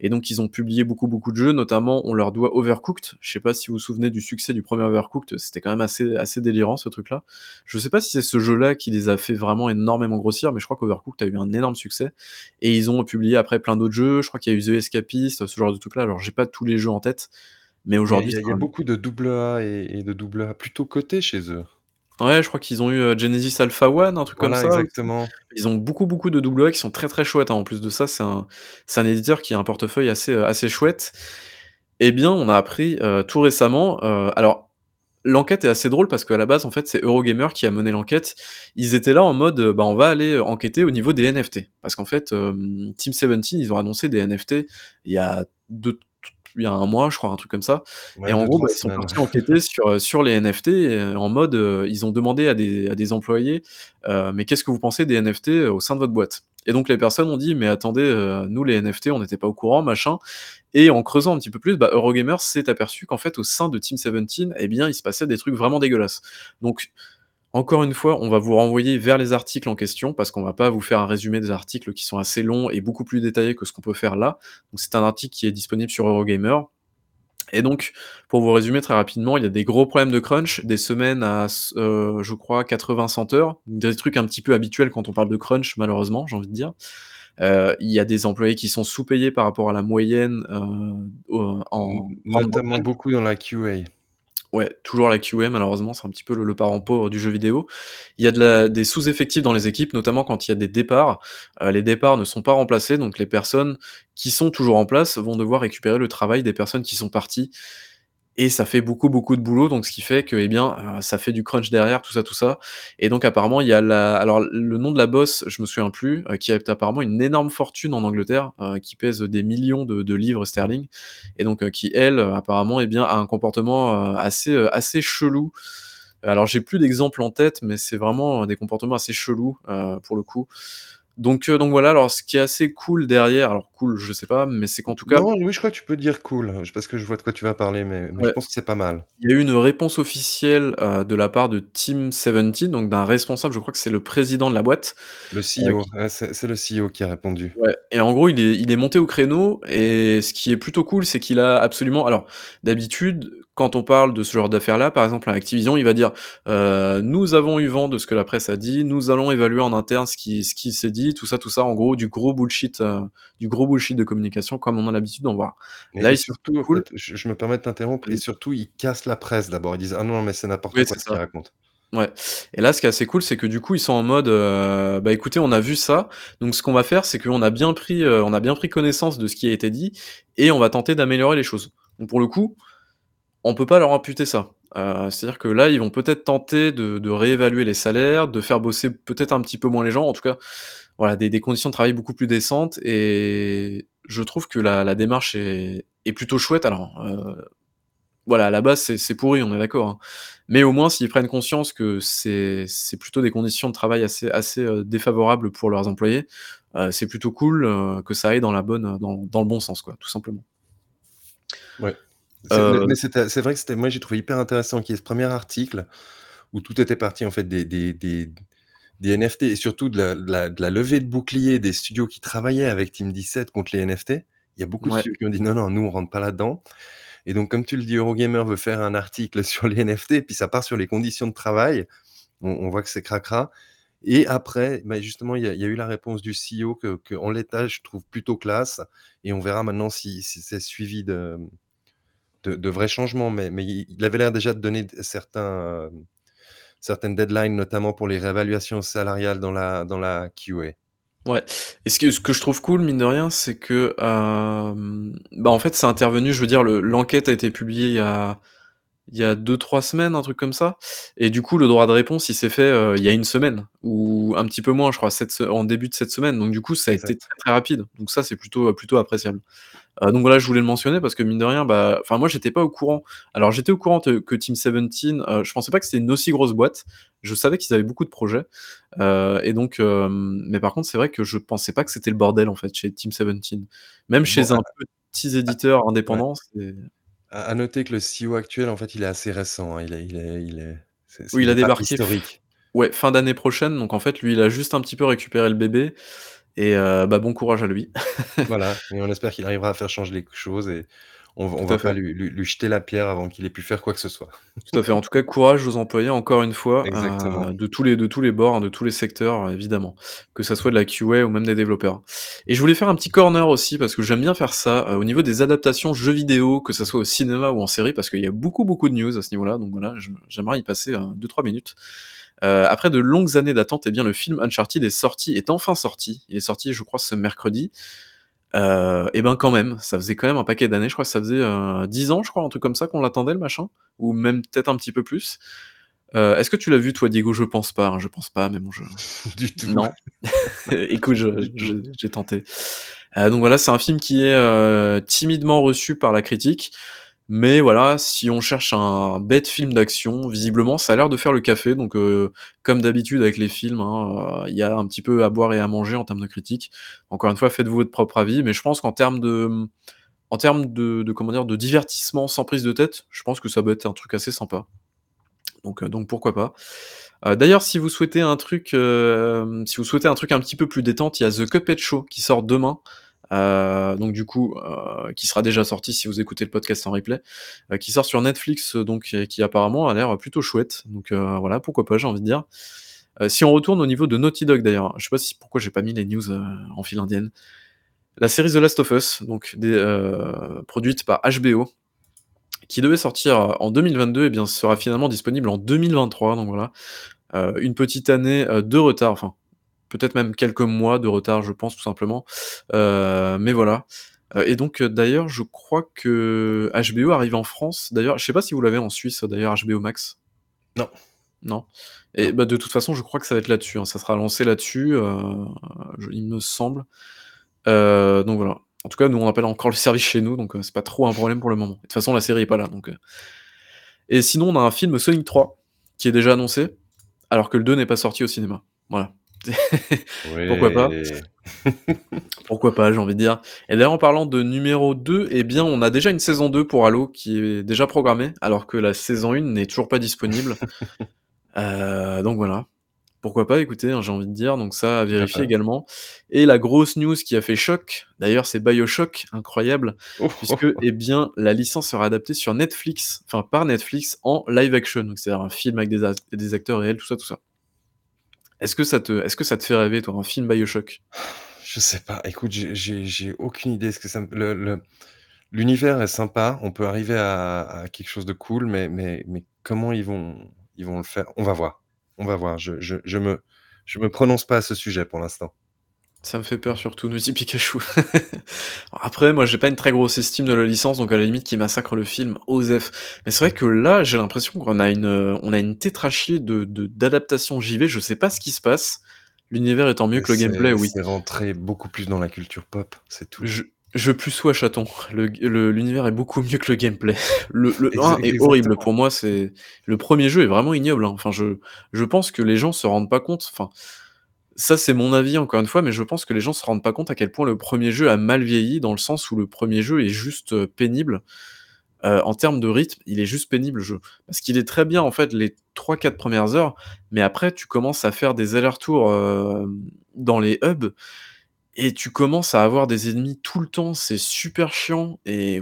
et donc ils ont publié beaucoup, beaucoup de jeux, notamment on leur doit Overcooked. Je sais pas si vous vous souvenez du succès du 1er Overcooked, c'était quand même assez assez délirant ce truc-là. Je sais pas si c'est ce jeu-là qui les a fait vraiment énormément grossir, mais je crois qu'Overcooked a eu un énorme succès et ils ont publié après plein d'autres jeux. Je crois qu'il y a eu The Escapist, ce genre de trucs-là. Alors j'ai pas tous les jeux en tête, mais il aujourd'hui y a c'est il y a beaucoup de double A et et de double A plutôt cotés chez eux. Ouais, je crois qu'ils ont eu, heu, Genesis Alpha One, un truc comme Voilà, ça exactement. Ils ont beaucoup, beaucoup de double A qui sont très, très chouettes, hein. En plus de ça, c'est un c'est un éditeur qui a un portefeuille assez, heu, assez chouette. Eh bien, on a appris, heu, tout récemment, alors l'enquête est assez drôle parce qu'à la base, en fait, c'est Eurogamer qui a mené l'enquête. Ils étaient là en mode, bah, on va aller, enquêter au niveau des NFT. Parce qu'en fait, hem, Team17, ils ont annoncé des NFT il y a 2 t il y a 1 mois, je crois, un truc comme ça et en gros, 2-3 bah, ils sont partis enquêter sur, heu, sur les NFT et en mode, heu, ils ont demandé à des à des employés, «Mais qu'est-ce que vous pensez des NFT, au sein de votre boîte?» et donc les personnes ont dit: «Mais attendez, nous les NFT, on n'était pas au courant, machin» et en creusant un petit peu plus, bah, Eurogamer s'est aperçu qu'en fait, au sein de Team17, eh bien, il se passait des trucs vraiment dégueulasses. Donc encore une fois, on va vous renvoyer vers les articles en question parce qu'on va pas vous faire un résumé des articles qui sont assez longs et beaucoup plus détaillés que ce qu'on peut faire là. Donc c'est un article qui est disponible sur Eurogamer et donc pour vous résumer très rapidement, il y a des gros problèmes de crunch, des semaines à heu, je crois 80-100 heures, des trucs un petit peu habituels quand on parle de crunch malheureusement, j'ai envie de dire. Heu, il y a des employés qui sont sous-payés par rapport à la moyenne, en notamment Grande-Bretagne. beaucoup dans la QA. Ouais, toujours la QA malheureusement, c'est un petit peu le parent pauvre du jeu vidéo. Il y a des sous-effectifs dans les équipes, notamment quand il y a des départs. Heu, les départs ne sont pas remplacés, donc les personnes qui sont toujours en place vont devoir récupérer le travail des personnes qui sont parties et ça fait beaucoup, beaucoup de boulot, donc ce qui fait que, eh bien, heu, ça fait du crunch derrière, tout ça, tout ça et donc apparemment, il y a la alors le nom de la boss, je me souviens plus, heu, qui a apparemment une énorme fortune en Angleterre, heu, qui pèse des millions de de livres sterling et donc qui elle, apparemment, eh bien, a un comportement, assez, assez chelou. Alors j'ai plus d'exemples en tête, mais c'est vraiment des comportements assez chelous, pour le coup. Donc heu, donc voilà, alors ce qui est assez cool derrière, alors cool, je sais pas, mais c'est qu'en tout cas Non, oui, je crois que tu peux dire cool, parce que je vois de quoi tu vas parler, mais mais je pense que c'est pas mal. Il y a eu une réponse officielle, heu, de la part de Team17, donc d'un responsable, je crois que c'est le président de la boîte, Le CEO, qui ouais, c'est c'est le CEO qui a répondu. Ouais et en gros, il est il est monté au créneau et ce qui est plutôt cool, c'est qu'il a absolument alors d'habitude, quand on parle de ce genre d'affaires-là, par exemple à Activision, il va dire: «Heu, nous avons eu vent de ce que la presse a dit, nous allons évaluer en interne ce qui ce qui s'est dit», tout ça, tout ça, en gros, du gros bullshit, heu, du gros bullshit de communication comme on a l'habitude d'en voir. Et Là, et surtout, cool. fait, je je me permets de t'interrompre et surtout, ils cassent la presse d'abord. Ils disent: «Ah non, mais c'est Oui, n'importe quoi ce qu'il ça. raconte». Ouais et là, ce qui est assez cool, c'est que du coup, ils sont en mode, heu: «Bah, écoutez, on a vu ça, donc ce qu'on va faire, c'est qu'on a bien pris, on a bien pris connaissance de ce qui a été dit et on va tenter d'améliorer les choses». Donc pour le coup, on peut pas leur imputer ça. Heu, c'est-à-dire que là, ils vont peut-être tenter de réévaluer les salaires, de faire bosser peut-être un petit peu moins les gens. En tout cas, voilà, des conditions de travail beaucoup plus décentes et je trouve que la la démarche est plutôt chouette. Alors, heu, voilà, à la base, c'est pourri, on est d'accord, hein. Mais au moins, s'ils prennent conscience que c'est plutôt des conditions de travail assez heu, défavorables pour leurs employés, c'est plutôt cool, que ça aille dans la bonne, dans dans le bon sens, quoi, tout simplement. Ouais. Mais c'était c'est vrai que c'était moi, j'ai trouvé hyper intéressant qu'il y ait ce 1er article où tout était parti, en fait, des des des des NFT et surtout de la de la de la levée de boucliers des studios qui travaillaient avec Team17 contre les NFT. Il y a beaucoup de studios qui ont dit: «Non, non, nous, on rentre pas là-dedans» et donc comme tu le dis, Eurogamer veut faire un article sur les NFT, puis ça part sur les conditions de travail. On on voit que c'est cracra et après, bah, justement, il y a il y a eu la réponse du CEO que qu'en l'état, je trouve plutôt classe et on verra maintenant si si c'est suivi de de de vrais changements. Mais mais il avait l'air déjà de donner certains, certaines deadlines, notamment pour les réévaluations salariales dans la dans la QA. Ouais et ce que ce que je trouve cool, mine de rien, c'est que, hem, bah, en fait, c'est intervenu, je veux dire, le l'enquête a été publiée il y a il y a 2-3 semaines, un truc comme ça et du coup, le droit de réponse, il s'est fait, heu, il y a 1 semaine ou un petit peu moins, je crois, cette en début de cette semaine. Donc du coup, ça a été très, très rapide. Donc ça, c'est plutôt, plutôt appréciable. Heu, donc voilà, je voulais le mentionner parce que mine de rien, bah, enfin, moi, j'étais pas au courant. Alors, j'étais au courant que Team17, heu, je pensais pas que c'était une aussi grosse boîte. Je savais qu'ils avaient beaucoup de projets, heu et donc hem, mais par contre, c'est vrai que je pensais pas que c'était le bordel, en fait, chez Team17. Même Bon, chez un petits éditeurs à ouais. À noter que le CEO actuel, en fait, il est assez récent, hein. Il est il est il est Oui, il a débarqué historique. ouais, fin d'année prochaine. Donc en fait, lui, il a juste un petit peu récupéré le bébé et heu, bah, bon courage à lui. Voilà et on espère qu'il arrivera à faire changer les choses et on va on va pas lui lui lui jeter la pierre avant qu'il ait pu faire quoi que ce soit. Tout à fait. En tout cas, courage aux employés, encore une fois, heu, de tous les de tous les bords, hein, de tous les secteurs, évidemment. Que ça soit de la QA ou même des développeurs et je voulais faire un petit corner aussi parce que j'aime bien faire ça, heu, au niveau des adaptations jeux vidéo, que ça soit au cinéma ou en série, parce qu'il y a beaucoup, beaucoup de news à ce niveau-là. Donc voilà, j'aimerais y passer, heu, 2-3 minutes. Heu, après de longues années d'attente et bien, le film Uncharted est sorti est enfin sorti. Il est sorti, je crois, ce mercredi. Heu et ben, quand même, ça faisait quand même un paquet d'années. Je crois que ça faisait, heu, 10 ans, je crois, un truc comme ça, qu'on l'attendait, le machin ou même peut-être un petit peu plus. Heu, est-ce que tu l'as vu, toi, Diego? Je pense pas, hein, je pense pas, mais bon, je Du tout. non? Écoute, j'ai tenté. Heu, donc voilà, c'est un film qui est, heu, timidement reçu par la critique. Mais voilà, si on cherche un bête film d'action, visiblement, ça a l'air de faire le café. Donc heu, comme d'habitude avec les films, hein, heu, il y a un petit peu à boire et à manger en termes de critiques. Encore une fois, faites-vous votre propre avis, mais je pense qu'en termes de, en termes de comment dire? De divertissement sans prise de tête, je pense que ça doit être un truc assez sympa. Donc heu, donc pourquoi pas? D'ailleurs, si vous souhaitez un truc, si vous souhaitez un truc un petit peu plus détente, il y a The Cuphead Show qui sort demain. Heu, donc du coup, heu, qui sera déjà sorti si vous écoutez le podcast en replay, heu, qui sort sur Netflix, donc et qui apparemment a l'air plutôt chouette. Donc voilà, pourquoi pas, j'ai envie de dire. Si on retourne au niveau de Naughty Dog d'ailleurs, je sais pas si pourquoi j'ai pas mis les news, en file indienne. La série The Last of Us, donc produite par HBO, qui devait sortir en 2022 et bien, sera finalement disponible en 2023. Donc voilà, une petite année, de retard, enfin, peut-être même quelques mois de retard, je pense, tout simplement. Heu, mais voilà, heu et donc d'ailleurs, je crois que HBO arrive en France. D'ailleurs, je sais pas si vous l'avez en Suisse, d'ailleurs, HBO Max? Non. Non? Et bah, de toute façon, je crois que ça va être là-dessus, hein. Ça sera lancé là-dessus, il me semble. Donc voilà. En tout cas, nous, on a pas encore le service chez nous, donc heu, c'est pas trop un problème pour le moment. De toute façon, la série est pas là, donc et sinon, on a un film Sonic 3 qui est déjà annoncé, alors que le 2 n'est pas sorti au cinéma. Voilà. Pourquoi pas? Pourquoi pas, j'ai envie de dire et d'ailleurs, en parlant de numéro 2 et bien, on a déjà une saison 2 pour Halo qui est déjà programmée, alors que la saison 1 n'est toujours pas disponible. Heu, donc voilà. Pourquoi pas, écoutez, hein, j'ai envie de dire, donc ça à vérifier également et la grosse news qui a fait choc, d'ailleurs, c'est BioShock, incroyable, puisque et bien, la licence sera adaptée sur Netflix, enfin par Netflix en live action. Donc c'est-à-dire un film avec des acteurs réels, tout ça, tout ça. Est-ce que ça te est-ce que ça te fait rêver, toi, un film BioShock? Je sais pas. Écoute, j'ai aucune idée ce que ça le le l'univers est sympa. On peut arriver à à quelque chose de cool, mais mais mais comment ils vont ils vont le faire? On va voir. On va voir. Je je je me je me prononce pas à ce sujet pour l'instant. Ça me fait peur surtout, Nutty Pikachu. Après, moi, j'ai pas une très grosse estime de la licence, donc à la limite, qui massacre le film, Osef. Mais c'est vrai que là, j'ai l'impression qu'on a une, on a une tétrachie de, d'adaptation JV, je sais pas ce qui se passe. L'univers étant mieux que le gameplay, oui. C'est rentré beaucoup plus dans la culture pop, c'est tout. Je, je plus sois chaton. L'univers est beaucoup mieux que le gameplay. Le, le 1 est horrible. Pour moi, c'est le premier jeu est vraiment ignoble. Hein. Enfin, je, je pense que les gens se rendent pas compte. Enfin, ça, c'est mon avis, encore une fois, mais je pense que les gens se rendent pas compte à quel point le premier jeu a mal vieilli, dans le sens où le premier jeu est juste euh, pénible. Euh, en termes de rythme, il est juste pénible, le jeu. Parce qu'il est très bien, en fait, les 3-4 premières heures, mais après, tu commences à faire des allers-retours euh, dans les hubs, et tu commences à avoir des ennemis tout le temps, c'est super chiant, et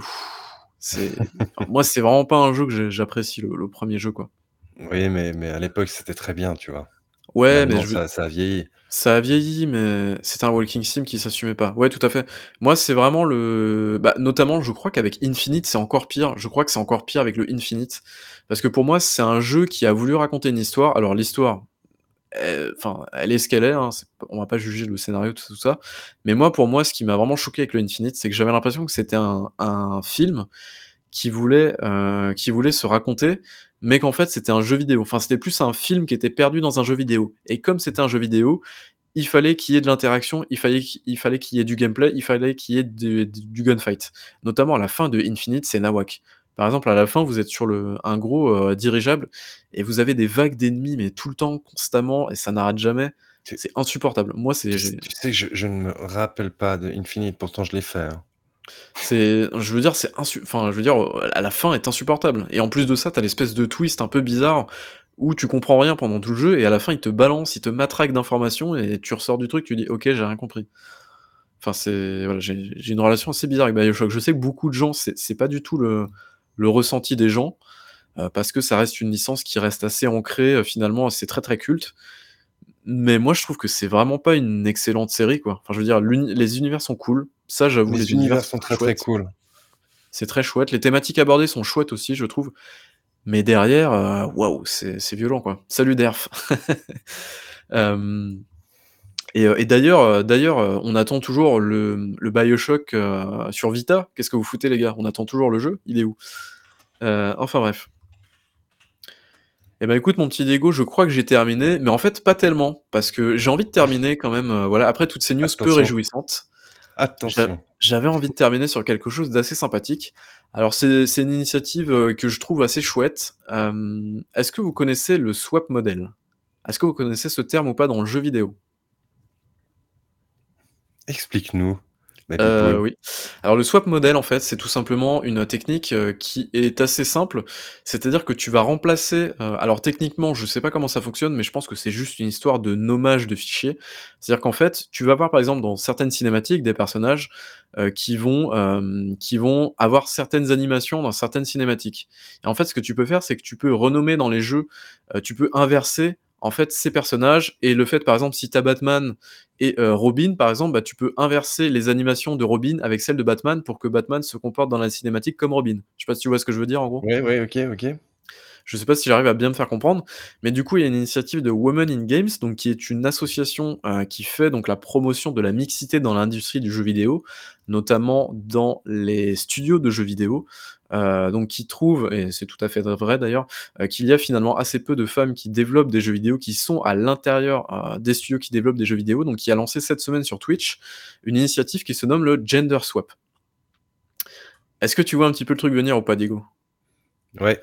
c'est... moi, c'est vraiment pas un jeu que j'apprécie, le, le, premier jeu, quoi. Oui, mais, mais à l'époque, c'était très bien, tu vois. Ouais, mais je ça, ça a vieilli. Ça a vieilli, mais c'était un walking sim qui s'assumait pas. Ouais, tout à fait. Moi, c'est vraiment le bah, notamment, je crois qu'avec Infinite, c'est encore pire. Je crois que c'est encore pire avec le Infinite. Parce que pour moi, c'est un jeu qui a voulu raconter une histoire. Alors, l'histoire, enfin, elle est ce qu'elle est, hein, on va pas juger le scénario, tout, ça. Mais moi, pour moi, ce qui m'a vraiment choqué avec le Infinite, c'est que j'avais l'impression que c'était un, un film qui voulait, euh, qui voulait se raconter, mais qu'en fait c'était un jeu vidéo. Enfin, c'était plus un film qui était perdu dans un jeu vidéo. Et comme c'était un jeu vidéo, il fallait qu'il y ait de l'interaction, il fallait qu'il fallait qu'il y ait du gameplay, il fallait qu'il y ait du, gunfight. Notamment à la fin de Infinite, c'est Nawak. Par exemple, à la fin, vous êtes sur le, un gros euh, dirigeable et vous avez des vagues d'ennemis, mais tout le temps, constamment, et ça n'arrête jamais. C'est insupportable. Moi, c'est. Tu sais, je, je, ne me rappelle pas de Infinite, pourtant je l'ai fait. Hein. C'est, je veux dire, c'est enfin, je veux dire, à la fin est insupportable. Et en plus de ça, t'as l'espèce de twist un peu bizarre où tu comprends rien pendant tout le jeu et à la fin il te balance, il te matraque d'informations et tu ressors du truc, tu dis ok, j'ai rien compris. Enfin, c'est, voilà, j'ai une relation assez bizarre avec Bioshock. Je sais que beaucoup de gens, c'est pas du tout le, le ressenti des gens euh, parce que ça reste une licence qui reste assez ancrée, euh, finalement, c'est très très culte. Mais moi, je trouve que c'est vraiment pas une excellente série, quoi. Enfin, je veux dire, les univers sont cool. Ça, j'avoue, les, les, univers, sont très très cool. C'est très chouette. Les thématiques abordées sont chouettes aussi, je trouve. Mais derrière, euh, waouh, wow, c'est violent, quoi. Salut Derf. euh, et, et d'ailleurs, d'ailleurs, on attend toujours le, le Bioshock euh, sur Vita. Qu'est-ce que vous foutez, les gars? On attend toujours le jeu? Il est où? Euh, Enfin bref. Eh ben écoute mon petit Diego, je crois que j'ai terminé, mais en fait pas tellement, parce que j'ai envie de terminer quand même, euh, voilà, après toutes ces news Attention. peu réjouissantes. Attention. J'avais envie de terminer sur quelque chose d'assez sympathique. Alors c'est une initiative euh, que je trouve assez chouette. Euh, Est-ce que vous connaissez le swap model? Est-ce que vous connaissez ce terme ou pas dans le jeu vidéo? Explique-nous. Euh, oui. Alors le swap model en fait, c'est tout simplement une technique euh, qui est assez simple. C'est-à-dire que tu vas remplacer. Euh, alors techniquement, je sais pas comment ça fonctionne, mais je pense que c'est juste une histoire de nommage de fichiers. C'est-à-dire qu'en fait, tu vas avoir par exemple dans certaines cinématiques des personnages euh, qui vont euh, qui vont avoir certaines animations dans certaines cinématiques. Et en fait, ce que tu peux faire, c'est que tu peux renommer dans les jeux. euh, tu peux inverser en fait ces personnages et le fait par exemple si tu as Batman et euh, Robin par exemple bah, tu peux inverser les animations de Robin avec celles de Batman pour que Batman se comporte dans la cinématique comme Robin. Je sais pas si tu vois ce que je veux dire en gros. Ouais ouais ok ok. Je sais pas si j'arrive à bien me faire comprendre, mais du coup, il y a une initiative de Women in Games, donc qui est une association euh, qui fait donc la promotion de la mixité dans l'industrie du jeu vidéo, notamment dans les studios de jeux vidéo. Euh, donc qui trouve, et c'est tout à fait vrai d'ailleurs, euh, qu'il y a finalement assez peu de femmes qui développent des jeux vidéo, qui sont à l'intérieur euh, des studios qui développent des jeux vidéo, donc qui a lancé cette semaine sur Twitch une initiative qui se nomme le Gender Swap. Est-ce que tu vois un petit peu le truc venir ou pas, Diego? Ouais.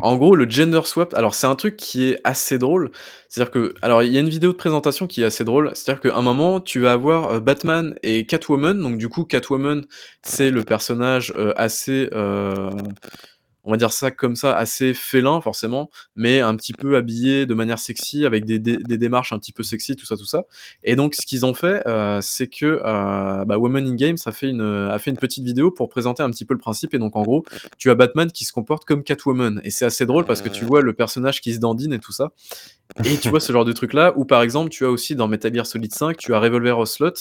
En gros, le gender swap, alors c'est un truc qui est assez drôle. C'est-à-dire que, alors il y a une vidéo de présentation qui est assez drôle. C'est-à-dire qu'à un moment, tu vas avoir euh, Batman et Catwoman. Donc du coup, Catwoman, c'est le personnage euh, assez, euh, on va dire ça comme ça, assez félin forcément, mais un petit peu habillé de manière sexy, avec des, des, des démarches un petit peu sexy, tout ça, tout ça. Et donc ce qu'ils ont fait, euh, c'est que euh, bah, Woman in Games a fait, une, a fait une petite vidéo pour présenter un petit peu le principe. Et donc en gros, tu as Batman qui se comporte comme Catwoman. Et c'est assez drôle parce que tu vois le personnage qui se dandine et tout ça. Et tu vois ce genre de truc là, ou par exemple, tu as aussi dans Metal Gear Solid 5, tu as Revolver Ocelot, euh,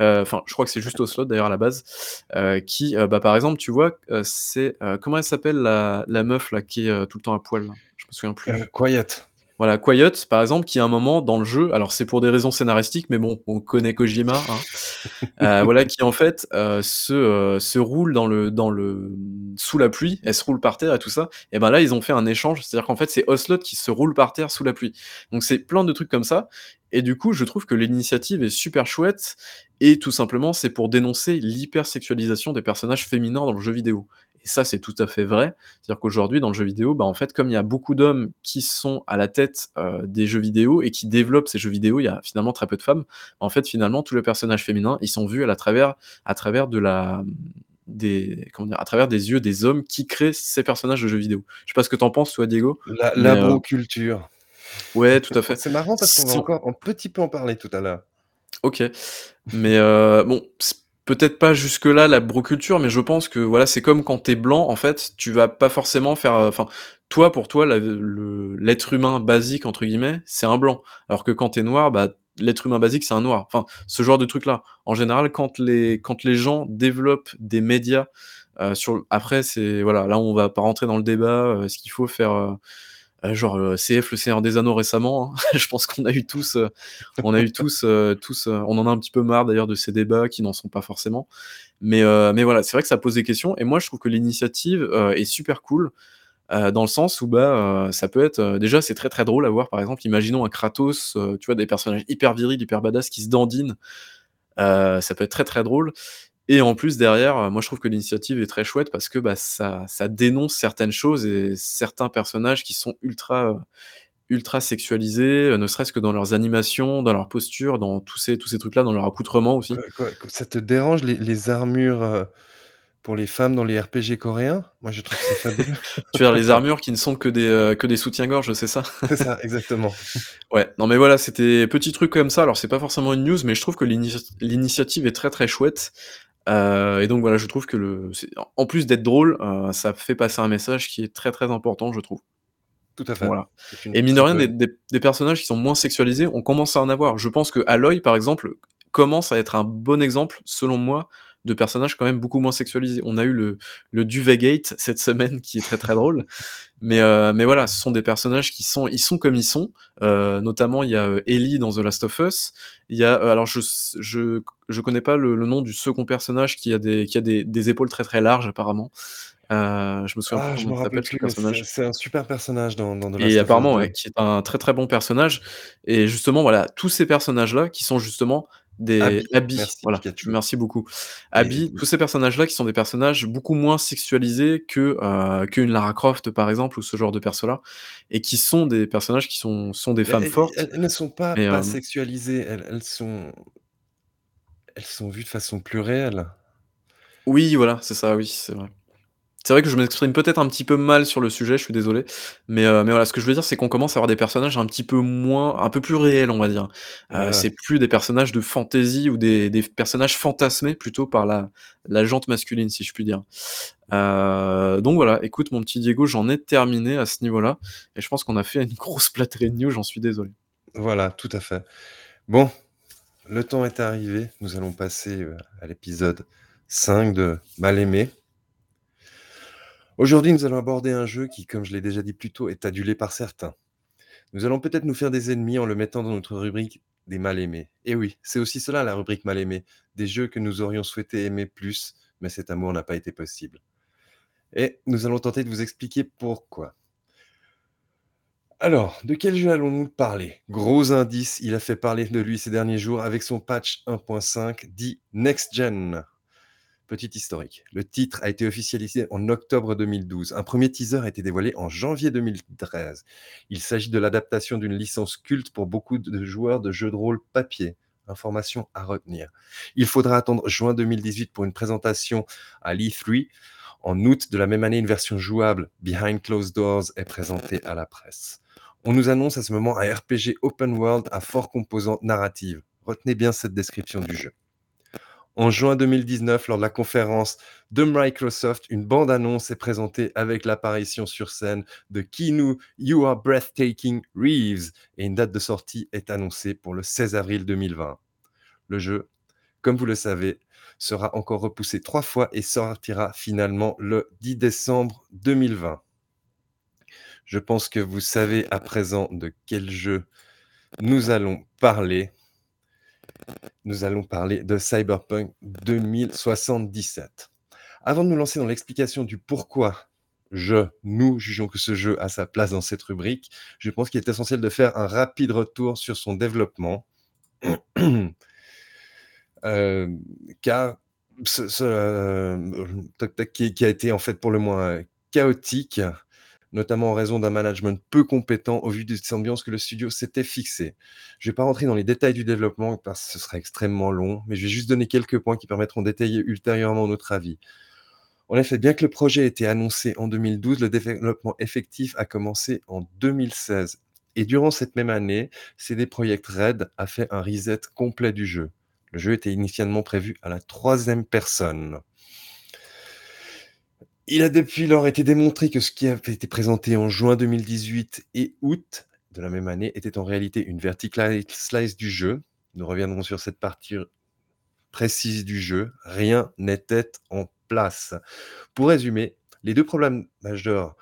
enfin, je crois que c'est juste Ocelot d'ailleurs à la base, euh, qui, euh, bah, par exemple, tu vois, euh, c'est euh, comment elle s'appelle la, la meuf là qui est euh, tout le temps à poil là? Je me souviens plus. Euh, quiet. Voilà, Quiet, par exemple, qui à un moment dans le jeu alors c'est pour des raisons scénaristiques, mais bon, on connaît Kojima, hein. Heu, voilà, qui en fait, heu, se, heu, se roule dans le dans le sous la pluie, elle se roule par terre et tout ça et ben là, ils ont fait un échange, c'est-à-dire qu'en fait, c'est Ocelot qui se roule par terre sous la pluie. Donc c'est plein de trucs comme ça et du coup, je trouve que l'initiative est super chouette et tout simplement, c'est pour dénoncer l'hypersexualisation des personnages féminins dans le jeu vidéo et ça, c'est tout à fait vrai. C'est-à-dire qu'aujourd'hui, dans le jeu vidéo, bah, en fait, comme il y a beaucoup d'hommes qui sont à la tête, heu, des jeux vidéo et qui développent ces jeux vidéo, il y a finalement très peu de femmes. En fait, finalement, tous les personnages féminins, ils sont vus à la travers à travers de la des comment dire? À travers des yeux des hommes qui créent ces personnages de jeux vidéo. Je sais pas ce que tu en penses toi, Diego, La mais heu l'abroculture. Ouais, tout à fait. C'est marrant parce qu'on va encore un petit peu en parler tout à l'heure. OK, mais heu, bon, peut-être pas jusque-là la broculture, mais je pense que voilà, c'est comme quand tu es blanc, en fait, tu vas pas forcément faire, heu, enfin, toi, pour toi, «l'être humain basique» entre guillemets, c'est un blanc. Alors que quand tu es noir, bah, l'être humain basique, c'est un noir. Enfin, ce genre de truc-là. En général, quand les quand les gens développent des médias, heu, sur après c'est voilà, là, on va pas rentrer dans le débat, heu, est-ce qu'il faut faire, heu, genre, heu, CF Le Seigneur des Anneaux récemment, hein. Je pense qu'on a eu tous, heu, on a eu tous, tous, on en a un petit peu marre d'ailleurs de ces débats qui n'en sont pas forcément. Mais mais voilà, c'est vrai que ça pose des questions et moi je trouve que l'initiative, est super cool, dans le sens où, bah, ça peut être, déjà c'est très, très drôle à voir par exemple, imaginons un Kratos, tu vois, des personnages hyper virils, hyper badass qui se dandinent, ça peut être très, très drôle et en plus derrière, heu, moi je trouve que l'initiative est très chouette parce que, bah, ça ça dénonce certaines choses et certains personnages qui sont ultra, heu, ultra sexualisés, heu, ne serait-ce que dans leurs animations, dans leurs postures, dans tous ces tous ces trucs-là, dans leur accoutrement aussi. Ça te dérange les les armures, pour les femmes dans les RPG coréens? Moi, je trouve que c'est fabuleux. Tu veux dire les armures qui ne sont que des, que des soutiens-gorge, c'est ça? C'est ça, exactement. Ouais, non mais voilà, c'était petit truc comme ça, alors c'est pas forcément une news, mais je trouve que l'initia l'initiative est très, très chouette, heu et donc voilà, je trouve que le c'est en plus d'être drôle, heu, ça fait passer un message qui est très, très important, je trouve. Tout à fait, Voilà et mine de rien, des des des personnages qui sont moins sexualisés, on commence à en avoir. Je pense que Aloy, par exemple, commence à être un bon exemple, selon moi, de personnages quand même beaucoup moins sexualisés. On a eu le le Duvet-gate cette semaine qui est très, très drôle, mais heu, mais voilà, ce sont des personnages qui sont ils sont comme ils sont, heu, notamment il y a, heu, Ellie dans The Last of Us, il y a, alors je je je connais pas le le nom du 2nd personnage qui a des qui a des des épaules très, très larges apparemment, je me souviens Ah, je me rappelle plus, c'est personnage. c'est un super personnage dans dans The Et Last of Us apparemment, ouais, 2. qui est un très, très bon personnage et justement, voilà, tous ces personnages-là qui sont justement des Abby, Abby, merci voilà, Pikachu. Merci beaucoup. et Abby, tous ces personnages-là qui sont des personnages beaucoup moins sexualisés que, heu, qu'une Lara Croft, par exemple, ou ce genre de perso-là et qui sont des personnages qui sont sont des femmes elles fortes. elles ne sont pas et pas hem sexualisées, elles elles sont elles sont vues de façon plus réelle. Oui, voilà, c'est ça, oui, c'est vrai. C'est vrai que je m'exprime peut-être un petit peu mal sur le sujet, je suis désolé, mais heu, mais voilà, ce que je veux dire, c'est qu'on commence à avoir des personnages un petit peu moins un peu plus réels, on va dire. Heu, Voilà. c'est plus des personnages de fantasy ou des personnages fantasmés plutôt par la la gente masculine, si je puis dire. Heu, donc voilà, écoute mon petit Diego, j'en ai terminé à ce niveau-là et je pense qu'on a fait une grosse plâtrée de news, j'en suis désolé. Voilà, tout à fait. Bon, le temps est arrivé, nous allons passer, heu, à l'épisode 5 de Mal aimé. Aujourd'hui, nous allons aborder un jeu qui, comme je l'ai déjà dit plus tôt, est adulé par certains. Nous allons peut-être nous faire des ennemis en le mettant dans notre rubrique des mal aimés. Et oui, c'est aussi cela la rubrique mal aimés, des jeux que nous aurions souhaité aimer plus, mais cet amour n'a pas été possible. Et nous allons tenter de vous expliquer pourquoi. Alors, de quel jeu allons-nous parler? Gros indice, il a fait parler de lui ces derniers jours avec son patch 1.5 dit Next Gen. Petit historique, le titre a été officialisé en octobre 2012. Un premier teaser a été dévoilé en janvier 2013. Il s'agit de l'adaptation d'une licence culte pour beaucoup de joueurs de jeux de rôle papier. Information à retenir. Il faudra attendre juin 2018 pour une présentation à l'E3. En août de la même année, une version jouable Behind Closed Doors est présentée à la presse. On nous annonce à ce moment un RPG open world à fort composante narrative. Retenez bien cette description du jeu. En juin 2019, lors de la conférence de Microsoft, une bande-annonce est présentée avec l'apparition sur scène de Keanu You Are Breathtaking Reeves et une date de sortie est annoncée pour le 16 avril 2020. Le jeu, comme vous le savez, sera encore repoussé 3 fois et sortira finalement le 10 décembre 2020. Je pense que vous savez à présent de quel jeu nous allons parler. Nous allons parler de Cyberpunk 2077. Avant de nous lancer dans l'explication du pourquoi je, nous jugeons que ce jeu a sa place dans cette rubrique, je pense qu'il est essentiel de faire un rapide retour sur son développement. Euh, car ce, euh, qui, qui, a été en fait pour le moins chaotique, notamment en raison d'un management peu compétent au vu des ambiances que le studio s'était fixé. Je ne vais pas rentrer dans les détails du développement parce que ce serait extrêmement long, mais je vais juste donner quelques points qui permettront d'étayer ultérieurement notre avis. En effet, bien que le projet ait été annoncé en 2012, le développement effectif a commencé en 2016. Et durant cette même année, CD Projekt Red a fait un reset complet du jeu. Le jeu était initialement prévu à la troisième personne. Il a depuis lors été démontré que ce qui avait été présenté en juin 2018 et août de la même année était en réalité une vertical slice du jeu. Nous reviendrons sur cette partie précise du jeu. Rien n'était en place. Pour résumer, les deux problèmes majeurs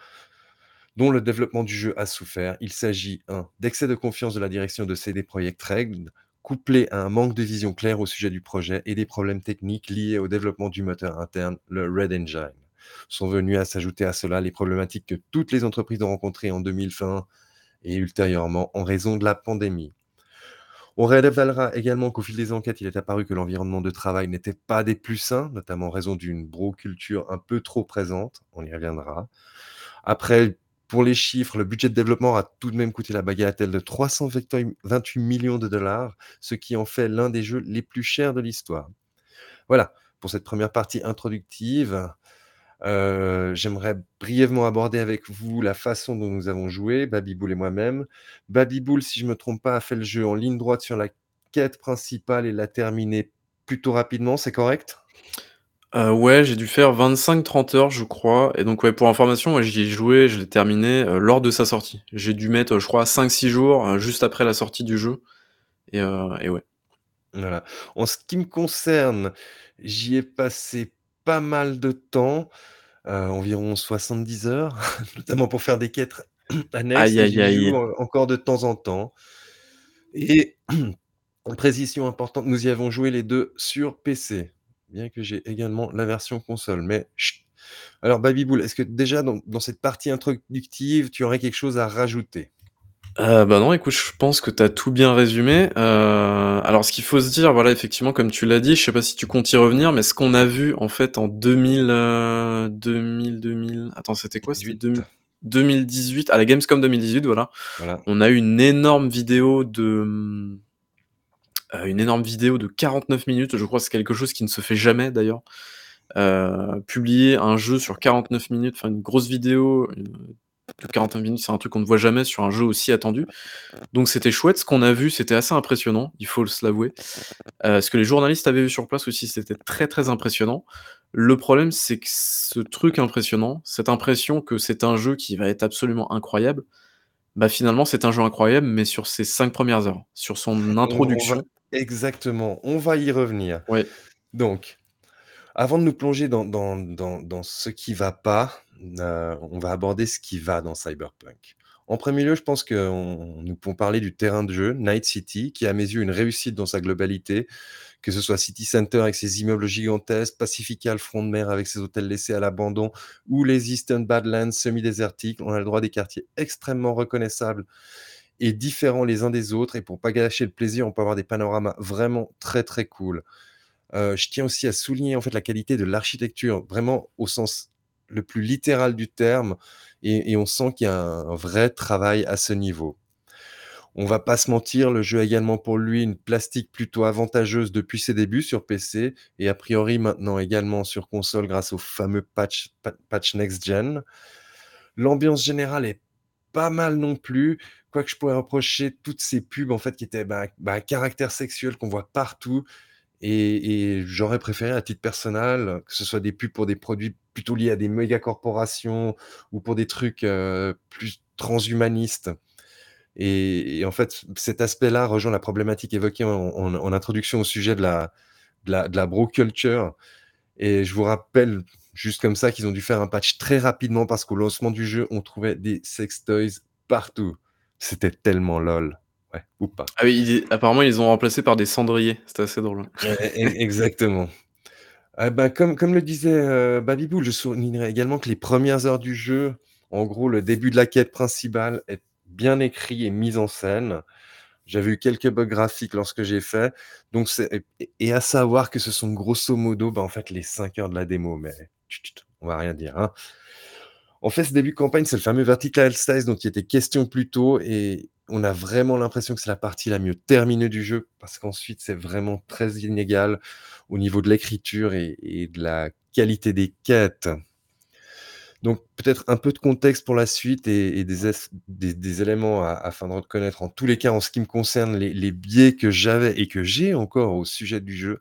dont le développement du jeu a souffert, il s'agit, un, d'excès de confiance de la direction de CD Projekt Red, couplé à un manque de vision claire au sujet du projet et des problèmes techniques liés au développement du moteur interne, le Red Engine sont venus à s'ajouter à cela les problématiques que toutes les entreprises ont rencontrées en 2020 et ultérieurement en raison de la pandémie. On révélera également qu'au fil des enquêtes, il est apparu que l'environnement de travail n'était pas des plus sains, notamment en raison d'une bro-culture un peu trop présente. On y reviendra. Après, pour les chiffres, le budget de développement a tout de même coûté la bagatelle de 328 millions de dollars, ce qui en fait l'un des jeux les plus chers de l'histoire. Voilà, pour cette première partie introductive. Euh, j'aimerais brièvement aborder avec vous la façon dont nous avons joué, Babiboul et moi-même. Babiboul, si je ne me trompe pas, a fait le jeu en ligne droite sur la quête principale et l'a terminé plutôt rapidement, c'est correct? Euh, ouais, j'ai dû faire 25-30 heures, je crois. Et donc, ouais, pour information, j'y ai joué, je l'ai terminé euh, lors de sa sortie. J'ai dû mettre, je crois, 5-6 jours juste après la sortie du jeu. Et, et ouais. Voilà. En ce qui me concerne, j'y ai passé pas mal de temps, euh, environ 70 heures, notamment pour faire des quêtes annexes Aïe, aïe, aïe. encore de temps en temps et en précision importante, nous y avons joué les 2 sur PC, bien que j'ai également la version console, mais chut! Alors Babyboul, est-ce que déjà dans dans cette partie introductive, tu aurais quelque chose à rajouter? Euh, bah, non, écoute, je pense que tu as tout bien résumé. Heu, alors ce qu'il faut se dire, voilà, effectivement, comme tu l'as dit, je sais pas si tu comptes y revenir, mais ce qu'on a vu, en fait, en 2000, heu, 2000 2000 attends, c'était quoi? C'était 2018, à la Gamescom 2018, voilà. Voilà. On a eu une énorme vidéo de, euh, une énorme vidéo de 49 minutes, je crois, c'est quelque chose qui ne se fait jamais d'ailleurs. Publier un jeu sur 49 minutes, enfin une grosse vidéo, de 41 minutes, c'est un truc qu'on ne voit jamais sur un jeu aussi attendu. Donc c'était chouette. Ce qu'on a vu, c'était assez impressionnant, il faut se l'avouer. Euh, ce que les journalistes avaient vu sur place aussi, c'était très très impressionnant. Le problème, c'est que ce truc impressionnant, cette impression que c'est un jeu qui va être absolument incroyable, bah finalement c'est un jeu incroyable, mais sur ses 5 premières heures, sur son introduction. exactement, on va y revenir. Ouais. Donc, avant de nous plonger dans, dans, dans, ce qui va pas, euh, on va aborder ce qui va dans Cyberpunk. En premier lieu, je pense que nous pouvons parler du terrain de jeu, Night City, qui est à mes yeux une réussite dans sa globalité, que ce soit City Center avec ses immeubles gigantesques, Pacifica, le front de mer avec ses hôtels laissés à l'abandon, ou les Eastern Badlands semi-désertiques. On a le droit des quartiers extrêmement reconnaissables et différents les uns des autres. Et pour pas gâcher le plaisir, on peut avoir des panoramas vraiment très très cool. Je tiens aussi à souligner en fait la qualité de l'architecture, vraiment au sens le plus littéral du terme, et, on sent qu'il y a un, vrai travail à ce niveau. On va pas se mentir, le jeu a également pour lui une plastique plutôt avantageuse depuis ses débuts sur PC et a priori maintenant également sur console grâce au fameux patch, patch Next Gen. L'ambiance générale est pas mal non plus, quoique je pourrais reprocher toutes ces pubs en fait qui étaient bah, bah, à caractère sexuel qu'on voit partout et, j'aurais préféré à titre personnel que ce soit des pubs pour des produits plutôt liés à des méga corporations ou pour des trucs euh, plus transhumanistes. Et, en fait, cet aspect-là rejoint la problématique évoquée en, introduction au sujet de la, de la, bro culture. Et je vous rappelle juste comme ça qu'ils ont dû faire un patch très rapidement parce qu'au lancement du jeu, on trouvait des sex toys partout. C'était tellement lol. Ouais, ou pas. Ah oui, apparemment, ils ont remplacés par des cendriers. C'était assez drôle. E exactement. Ah bah, comme comme le disait, Babybou, je soulignerais également que les premières heures du jeu, en gros, le début de la quête principale est bien écrit et mise en scène. J'avais eu quelques bugs graphiques lorsque j'ai fait, donc c'est et à savoir que ce sont grosso modo, bah, en fait, les 5 heures de la démo, mais on va rien dire, hein. En fait, ce début de campagne, c'est le fameux vertical slice dont il était question plus tôt et on a vraiment l'impression que c'est la partie la mieux terminée du jeu parce qu'ensuite, c'est vraiment très inégal au niveau de l'écriture et de la qualité des quêtes. Donc peut-être un peu de contexte pour la suite et des es des des éléments afin de reconnaître en tous les cas, en ce qui me concerne, les biais que j'avais et que j'ai encore au sujet du jeu.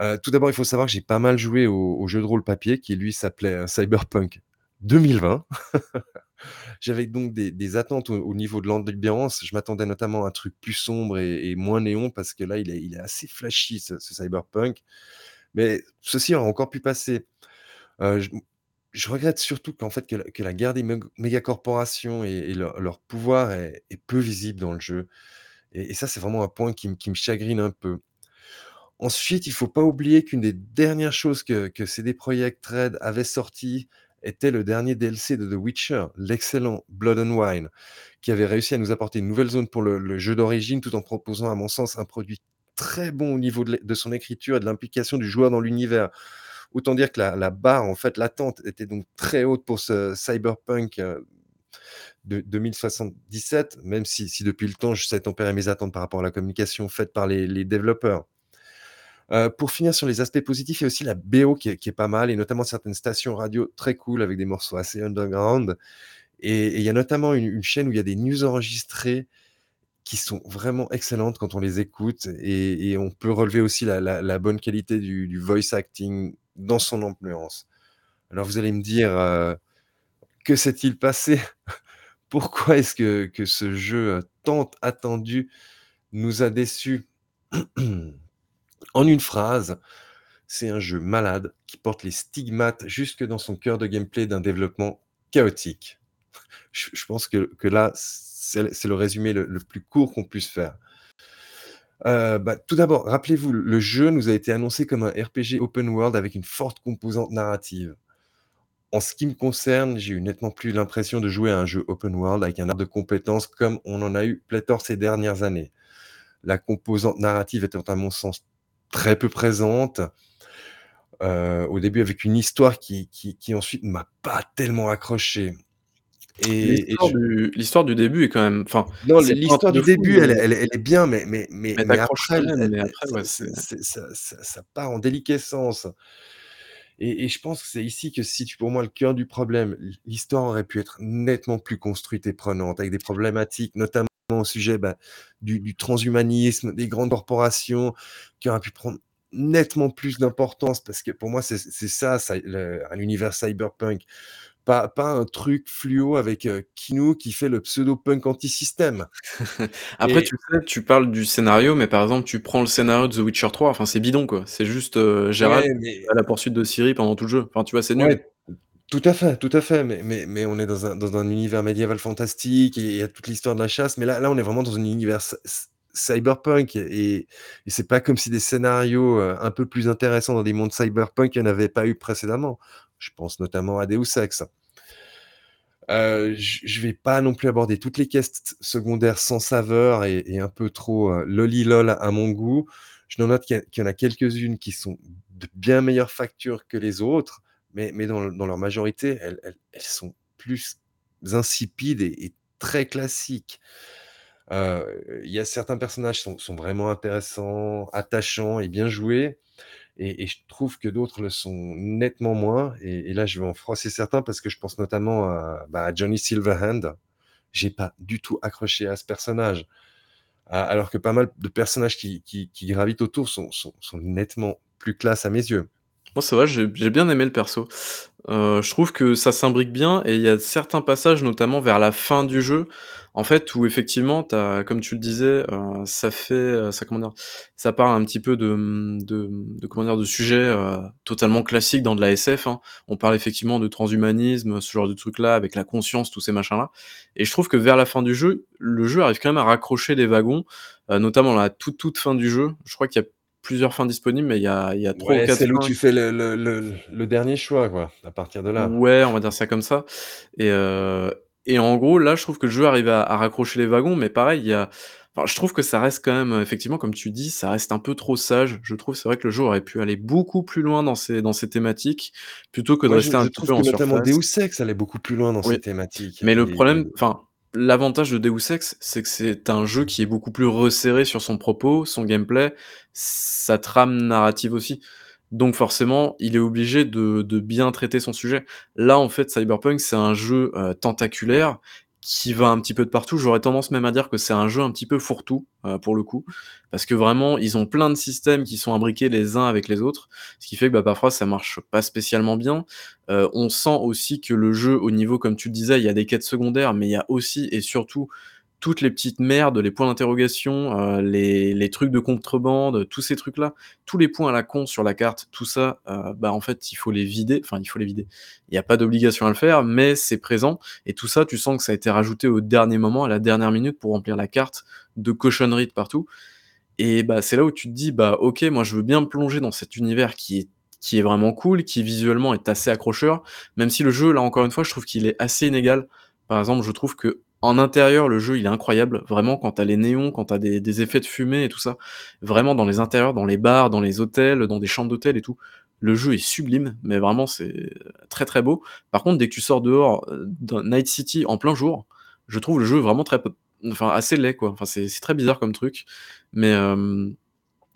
Heu, tout d'abord, il faut savoir que j'ai pas mal joué au jeu de rôle papier qui lui s'appelait, heu, Cyberpunk 2020. J'avais donc des attentes au au niveau de l'ambiance. Je m'attendais notamment à un truc plus sombre et moins néon parce que là, il est assez flashy ce Cyberpunk. Mais ceci aurait encore pu passer. Heu, je regrette surtout qu'en fait, que la guerre des még mégacorporations et leur pouvoir est peu visible dans le jeu et ça, c'est vraiment un point qui me chagrine un peu. Ensuite, il faut pas oublier qu'une des dernières choses que que CD Projekt Red avait sorti était le dernier DLC de The Witcher, l'excellent Blood and Wine, qui avait réussi à nous apporter une nouvelle zone pour le jeu d'origine, tout en proposant, à mon sens, un produit très bon au niveau de son écriture et de l'implication du joueur dans l'univers. Autant dire que la barre, en fait, l'attente était donc très haute pour ce Cyberpunk, heu, de 2077, même si depuis le temps, je sais tempérer mes attentes par rapport à la communication faite par les développeurs. Heu, pour finir sur les aspects positifs, il y a aussi la BO qui est pas mal et notamment certaines stations radio très cool avec des morceaux assez underground et il y a notamment une chaîne où il y a des news enregistrées qui sont vraiment excellentes quand on les écoute et on peut relever aussi la bonne qualité du voice acting dans son ambiance. Alors vous allez me dire, heu: «Que s'est-il passé? Pourquoi est-ce que que ce jeu, tant attendu nous a déçus?» En une phrase, c'est un jeu malade qui porte les stigmates jusque dans son cœur de gameplay d'un développement chaotique. Je pense que là, c'est le résumé le plus court qu'on puisse faire. Heu, bah, tout d'abord, rappelez-vous, le jeu nous a été annoncé comme un RPG open world avec une forte composante narrative. En ce qui me concerne, j'ai eu nettement plus l'impression de jouer à un jeu open world avec un arbre de compétences comme on en a eu pléthore ces dernières années. La composante narrative étant à mon sens très peu présente. Heu, au début avec une histoire qui qui qui ensuite ne m'a pas tellement accroché et et L'histoire je du l'histoire du début est quand même enfin, non, l'histoire du fou, début, elle mais elle est elle est bien, mais mais mais tu après, elle ça ouais, c'est c'est c'est ça ça ça part en déliquescence et et je pense que c'est ici que se situe pour moi le cœur du problème. L'hi l'histoire aurait pu être nettement plus construite et prenante avec des problématiques, notamment au sujet, bah, du du transhumanisme, des grandes corporations qui auraient pu prendre nettement plus d'importance parce que pour moi, c'est ça, ça le un univers cyberpunk. Pas pas un truc fluo avec, heu, Keanu qui fait le pseudo-punk anti-système Après, et tu sais, tu parles du scénario, mais par exemple, tu prends le scénario de The Witcher 3, enfin, c'est bidon, quoi. C'est juste, ouais, qui va à la poursuite de Ciri pendant tout le jeu. Enfin, tu vois, c'est nul. ouais, tout à fait, tout à fait, mais on est dans un univers médiéval fantastique et il y a toute l'histoire de la chasse, mais là on est vraiment dans un univers cy cy cyberpunk et et c'est pas comme si des scénarios, heu, un peu plus intéressants dans des mondes cyberpunk, il y en avait pas eu précédemment. Je pense notamment à Deus Ex. Heu, je vais pas non plus aborder toutes les quêtes secondaires sans saveur et un peu trop, heu, loli-lol à mon goût. Je note qu'il y en a quelques-unes qui sont de bien meilleure facture que les autres, mais dans leur majorité, elles sont plus insipides et très classiques. Heu, il y a certains personnages sont sont vraiment intéressants, attachants et bien joués et je trouve que d'autres le sont nettement moins et là, je vais en froisser certains parce que je pense notamment à, bah, Johnny Silverhand. J'ai pas du tout accroché à ce personnage, alors que pas mal de personnages qui qui qui gravitent autour sont sont nettement plus classe à mes yeux. Moi, ça va, j'ai j'ai bien aimé le perso. Heu, je trouve que ça s'imbrique bien et il y a certains passages, notamment vers la fin du jeu, en fait, où effectivement tu as comme tu le disais, heu, ça fait, heu, ça comment dire? Ça parle un petit peu de, de, de comment dire? De sujets, heu, totalement classiques dans de la SF, hein. On parle effectivement de transhumanisme, ce genre de trucs-là, avec la conscience, tous ces machins-là et je trouve que vers la fin du jeu, le jeu arrive quand même à raccrocher les wagons, heu, notamment la toute, toute fin du jeu. Je crois qu'il y a plusieurs fins disponibles, mais il y a il y a 3 ou Ouais, 4 celle où tu fais le le le le dernier choix, quoi, à partir de là. Ouais, on va dire ça comme ça et heu et en gros, là, je trouve que le jeu arrive à à raccrocher les wagons, mais pareil, il y a enfin, je trouve que ça reste quand même, effectivement, comme tu dis, ça reste un peu trop sage. Je trouve, c'est vrai que le jeu aurait pu aller beaucoup plus loin dans ses dans ses thématiques, plutôt que de je rester un je petit trouve peu que en notamment surface. Deus Ex allait beaucoup plus loin dans Oui, ses thématiques mais le problème enfin, l'avantage de Deus Ex, c'est que c'est un jeu qui est beaucoup plus resserré sur son propos, son gameplay, sa trame narrative aussi. Donc forcément, il est obligé de bien traiter son sujet. Là, en fait, Cyberpunk, c'est un jeu, heu, tentaculaire qui va un petit peu de partout. J'aurais tendance même à dire que c'est un jeu un petit peu fourre-tout, heu, pour le coup, parce que vraiment, ils ont plein de systèmes qui sont imbriqués les uns avec les autres, ce qui fait que, bah, parfois ça marche pas spécialement bien. Heu, on sent aussi que le jeu, au niveau, comme tu le disais, il y a des quêtes secondaires, mais il y a aussi et surtout toutes les petites merdes, les points d'interrogation, heu, les trucs de contrebande, tous ces trucs-là, tous les points à la con sur la carte, tout ça, heu, bah, en fait, il faut les vider, enfin, il faut les vider. Il y a pas d'obligation à le faire, mais c'est présent et tout ça, tu sens que ça a été rajouté au dernier moment, à la dernière minute pour remplir la carte de cochonneries de partout et bah, c'est là où tu te dis: «Bah, OK, moi, je veux bien plonger dans cet univers qui est qui est vraiment cool, qui visuellement est assez accrocheur», même si le jeu, là, encore une fois, je trouve qu'il est assez inégal. Par exemple, je trouve qu'en intérieur, le jeu, il est incroyable. Vraiment, quand tu as les néons, quand tu as des effets de fumée et tout ça, vraiment dans les intérieurs, dans les bars, dans les hôtels, dans des chambres d'hôtel et tout, le jeu est sublime, mais vraiment, c'est très, très beau. Par contre, dès que tu sors dehors, heu, dans Night City en plein jour, je trouve le jeu vraiment très enfin, assez laid, quoi. Enfin, c'est très bizarre comme truc, mais hem,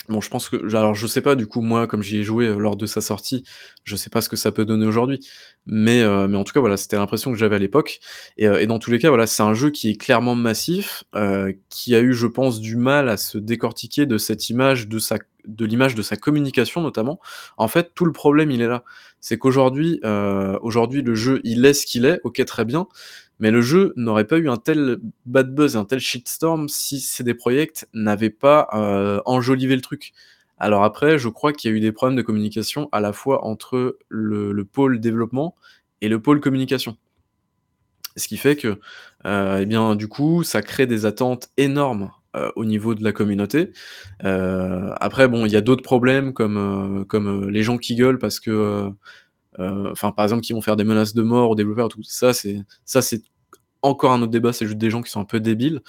bon, je pense que alors, je sais pas, du coup, moi, comme j'y ai joué, heu, lors de sa sortie, je sais pas ce que ça peut donner aujourd'hui, mais heu, mais en tout cas, voilà, c'était l'impression que j'avais à l'époque. Et heu et dans tous les cas, voilà, c'est un jeu qui est clairement massif, qui a eu, je pense, du mal à se décortiquer de cette image, de sa de l'image de sa communication, notamment. En fait, tout le problème, il est là. C'est qu'aujourd'hui, heu, aujourd'hui, le jeu, il est ce qu'il est, OK, très bien, mais le jeu n'aurait pas eu un tel bad buzz un tel shitstorm si CD Projekt n'avait pas, heu, enjolivé le truc. Alors après, je crois qu'il y a eu des problèmes de communication à la fois entre le le pôle développement et le pôle communication. Ce qui fait que, heu et bien, du coup, ça crée des attentes énormes, heu, au niveau de la communauté. Heu, après bon, il y a d'autres problèmes comme, heu, comme, les gens qui gueulent parce que, enfin, par exemple, qui vont faire des menaces de mort aux développeurs, tout ça, c'est ça, c'est encore un autre débat, c'est juste des gens qui sont un peu débiles.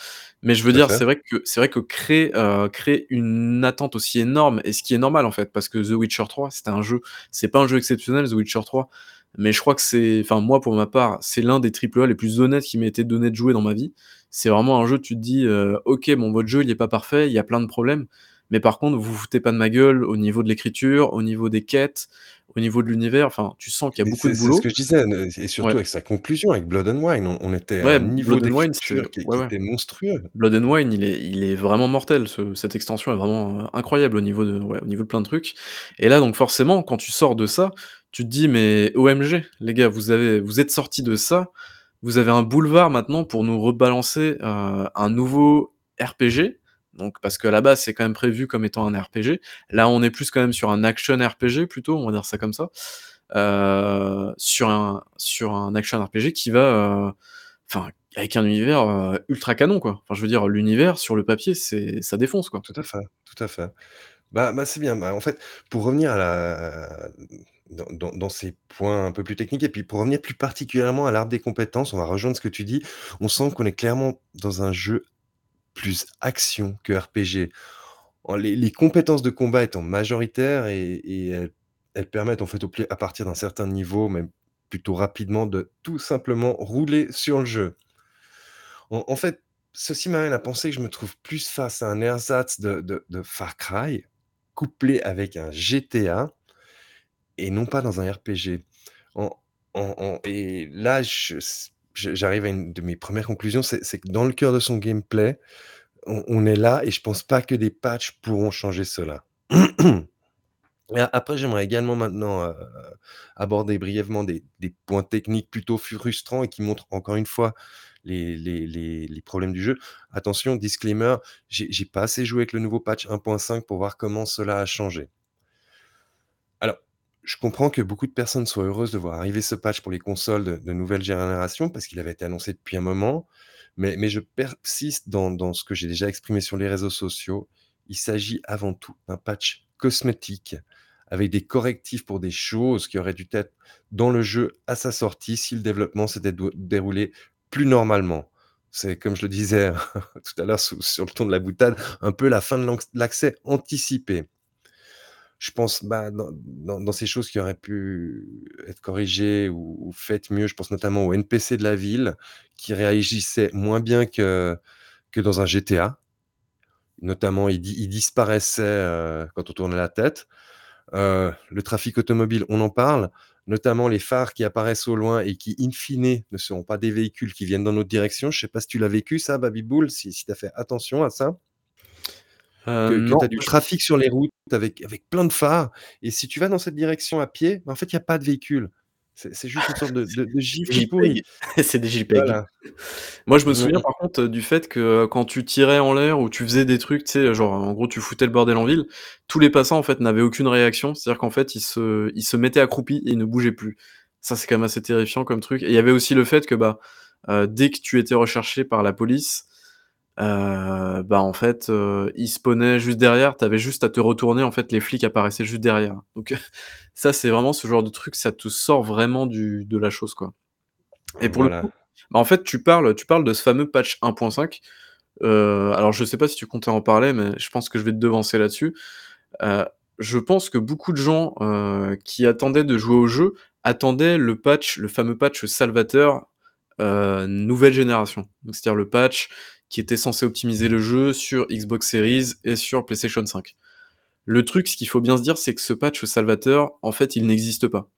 Mais je veux dire, c'est vrai que c'est vrai que créer, créer une attente aussi énorme et ce qui est normal, en fait, parce que The Witcher 3, c'était un jeu c'est pas un jeu exceptionnel, The Witcher 3, mais je crois que c'est enfin, moi, pour ma part, c'est l'un des triple A les plus honnêtes qui m'ait été donné de jouer dans ma vie. C'est vraiment un jeu, tu te dis, heu: «OK, bon, votre jeu, il est pas parfait, il y a plein de problèmes, mais par contre, vous vous foutez pas de ma gueule au niveau de l'écriture, au niveau des quêtes, au niveau de l'univers», enfin, tu sens qu'il y a beaucoup de c'est c'est ce que boulot. je disais, et surtout Ouais. avec sa conclusion, avec Blood and Wine, on on était à un Ouais, niveau Blood and Wine, c'est d'écriture qui ouais, qui ouais. était monstrueux. Blood and Wine, il est il est vraiment mortel, ce cette extension est vraiment, heu, incroyable au niveau de ouais, au niveau de plein de trucs et là, donc forcément, quand tu sors de ça, tu te dis: «Mais OMG, les gars, vous avez vous êtes sortis de ça, vous avez un boulevard maintenant pour nous rebalancer, heu, un nouveau RPG», donc parce qu'à la base, c'est quand même prévu comme étant un RPG. Là, on est plus quand même sur un action RPG plutôt, on va dire ça comme ça, heu, sur un sur un action RPG qui va, heu, enfin, avec un univers, ultra canon, quoi. Enfin, je veux dire, l'univers sur le papier, ça défonce, quoi. Tout à fait, tout à fait. Bah bah, c'est bien. Bah, en fait, pour revenir à la dans dans ces points un peu plus techniques et puis pour revenir plus particulièrement à l'arbre des compétences, on va rejoindre ce que tu dis. On sent qu'on est clairement dans un jeu plus action que RPG. Les compétences de combat étant majoritaires et elles elles permettent en fait au à partir d'un certain niveau, même plutôt rapidement, de tout simplement rouler sur le jeu. En fait, ceci m'amène à penser que je me trouve plus face à un ersatz de de Far Cry, couplé avec un GTA et non pas dans un RPG. Et là, j'arrive à une de mes premières conclusions, c'est que dans le cœur de son gameplay, on est là et je pense pas que des patchs pourront changer cela. Et a après, j'aimerais également maintenant, heu, aborder brièvement des points techniques plutôt frustrants et qui montrent encore une fois les les les problèmes du jeu. Attention, disclaimer, j'ai pas assez joué avec le nouveau patch 1.5 pour voir comment cela a changé. Alors, je comprends que beaucoup de personnes soient heureuses de voir arriver ce patch pour les consoles de de nouvelle génération parce qu'il avait été annoncé depuis un moment, mais mais je persiste dans dans ce que j'ai déjà exprimé sur les réseaux sociaux. Il s'agit avant tout d'un patch cosmétique avec des correctifs pour des choses qui auraient dû être dans le jeu à sa sortie si le développement s'était déroulé plus normalement. C'est comme je le disais tout à l'heure sur le ton de la boutade, un peu la fin de l'accès anticipé. Je pense, bah, dans ces choses qui auraient pu être corrigées ou faites mieux, je pense notamment aux NPC de la ville qui réagissaient moins bien que que dans un GTA. Notamment, ils di ils disparaissaient, heu, quand on tournait la tête. Heu, le trafic automobile, on en parle, notamment les phares qui apparaissent au loin et qui, in fine, ne seront pas des véhicules qui viennent dans notre direction. Je sais pas si tu l'as vécu ça, Baby Bull, si si tu as fait attention à ça? Heu, Que tu as du trafic sur les routes avec avec plein de phares et si tu vas dans cette direction à pied, en fait, il y a pas de véhicule. C'est juste une sorte de de de C'est gif des pourri. JPEG, c'est des JPEG. Voilà. Moi, je me Mmh souviens mh. par contre, heu, du fait que quand tu tirais en l'air ou tu faisais des trucs, tu sais, genre, en gros, tu foutais le bordel en ville, tous les passants, en fait, n'avaient aucune réaction. C'est-à-dire qu'en fait, ils se ils se mettaient accroupis et ils ne bougeaient plus. Ça, c'est quand même assez terrifiant comme truc et il y avait aussi le fait que, bah, heu, dès que tu étais recherché par la police, heu, bah, en fait, heu, ils spawnaient juste derrière, tu avais juste à te retourner, en fait, les flics apparaissaient juste derrière. Donc ça, c'est vraiment ce genre de truc, ça te sort vraiment du de la chose, quoi et pour le coup, bah, en fait, tu parles tu parles de ce fameux patch 1.5, heu, alors je sais pas si tu comptais en parler, mais je pense que je vais te devancer là-dessus. Heu, je pense que beaucoup de gens, qui attendaient de jouer au jeu, attendaient le patch, le fameux patch salvateur, nouvelle génération. Donc c'est-à-dire le patch qui était censé optimiser le jeu sur Xbox Series et sur PlayStation 5. Le truc, ce qu'il faut bien se dire, c'est que ce patch salvateur, en fait, il n'existe pas.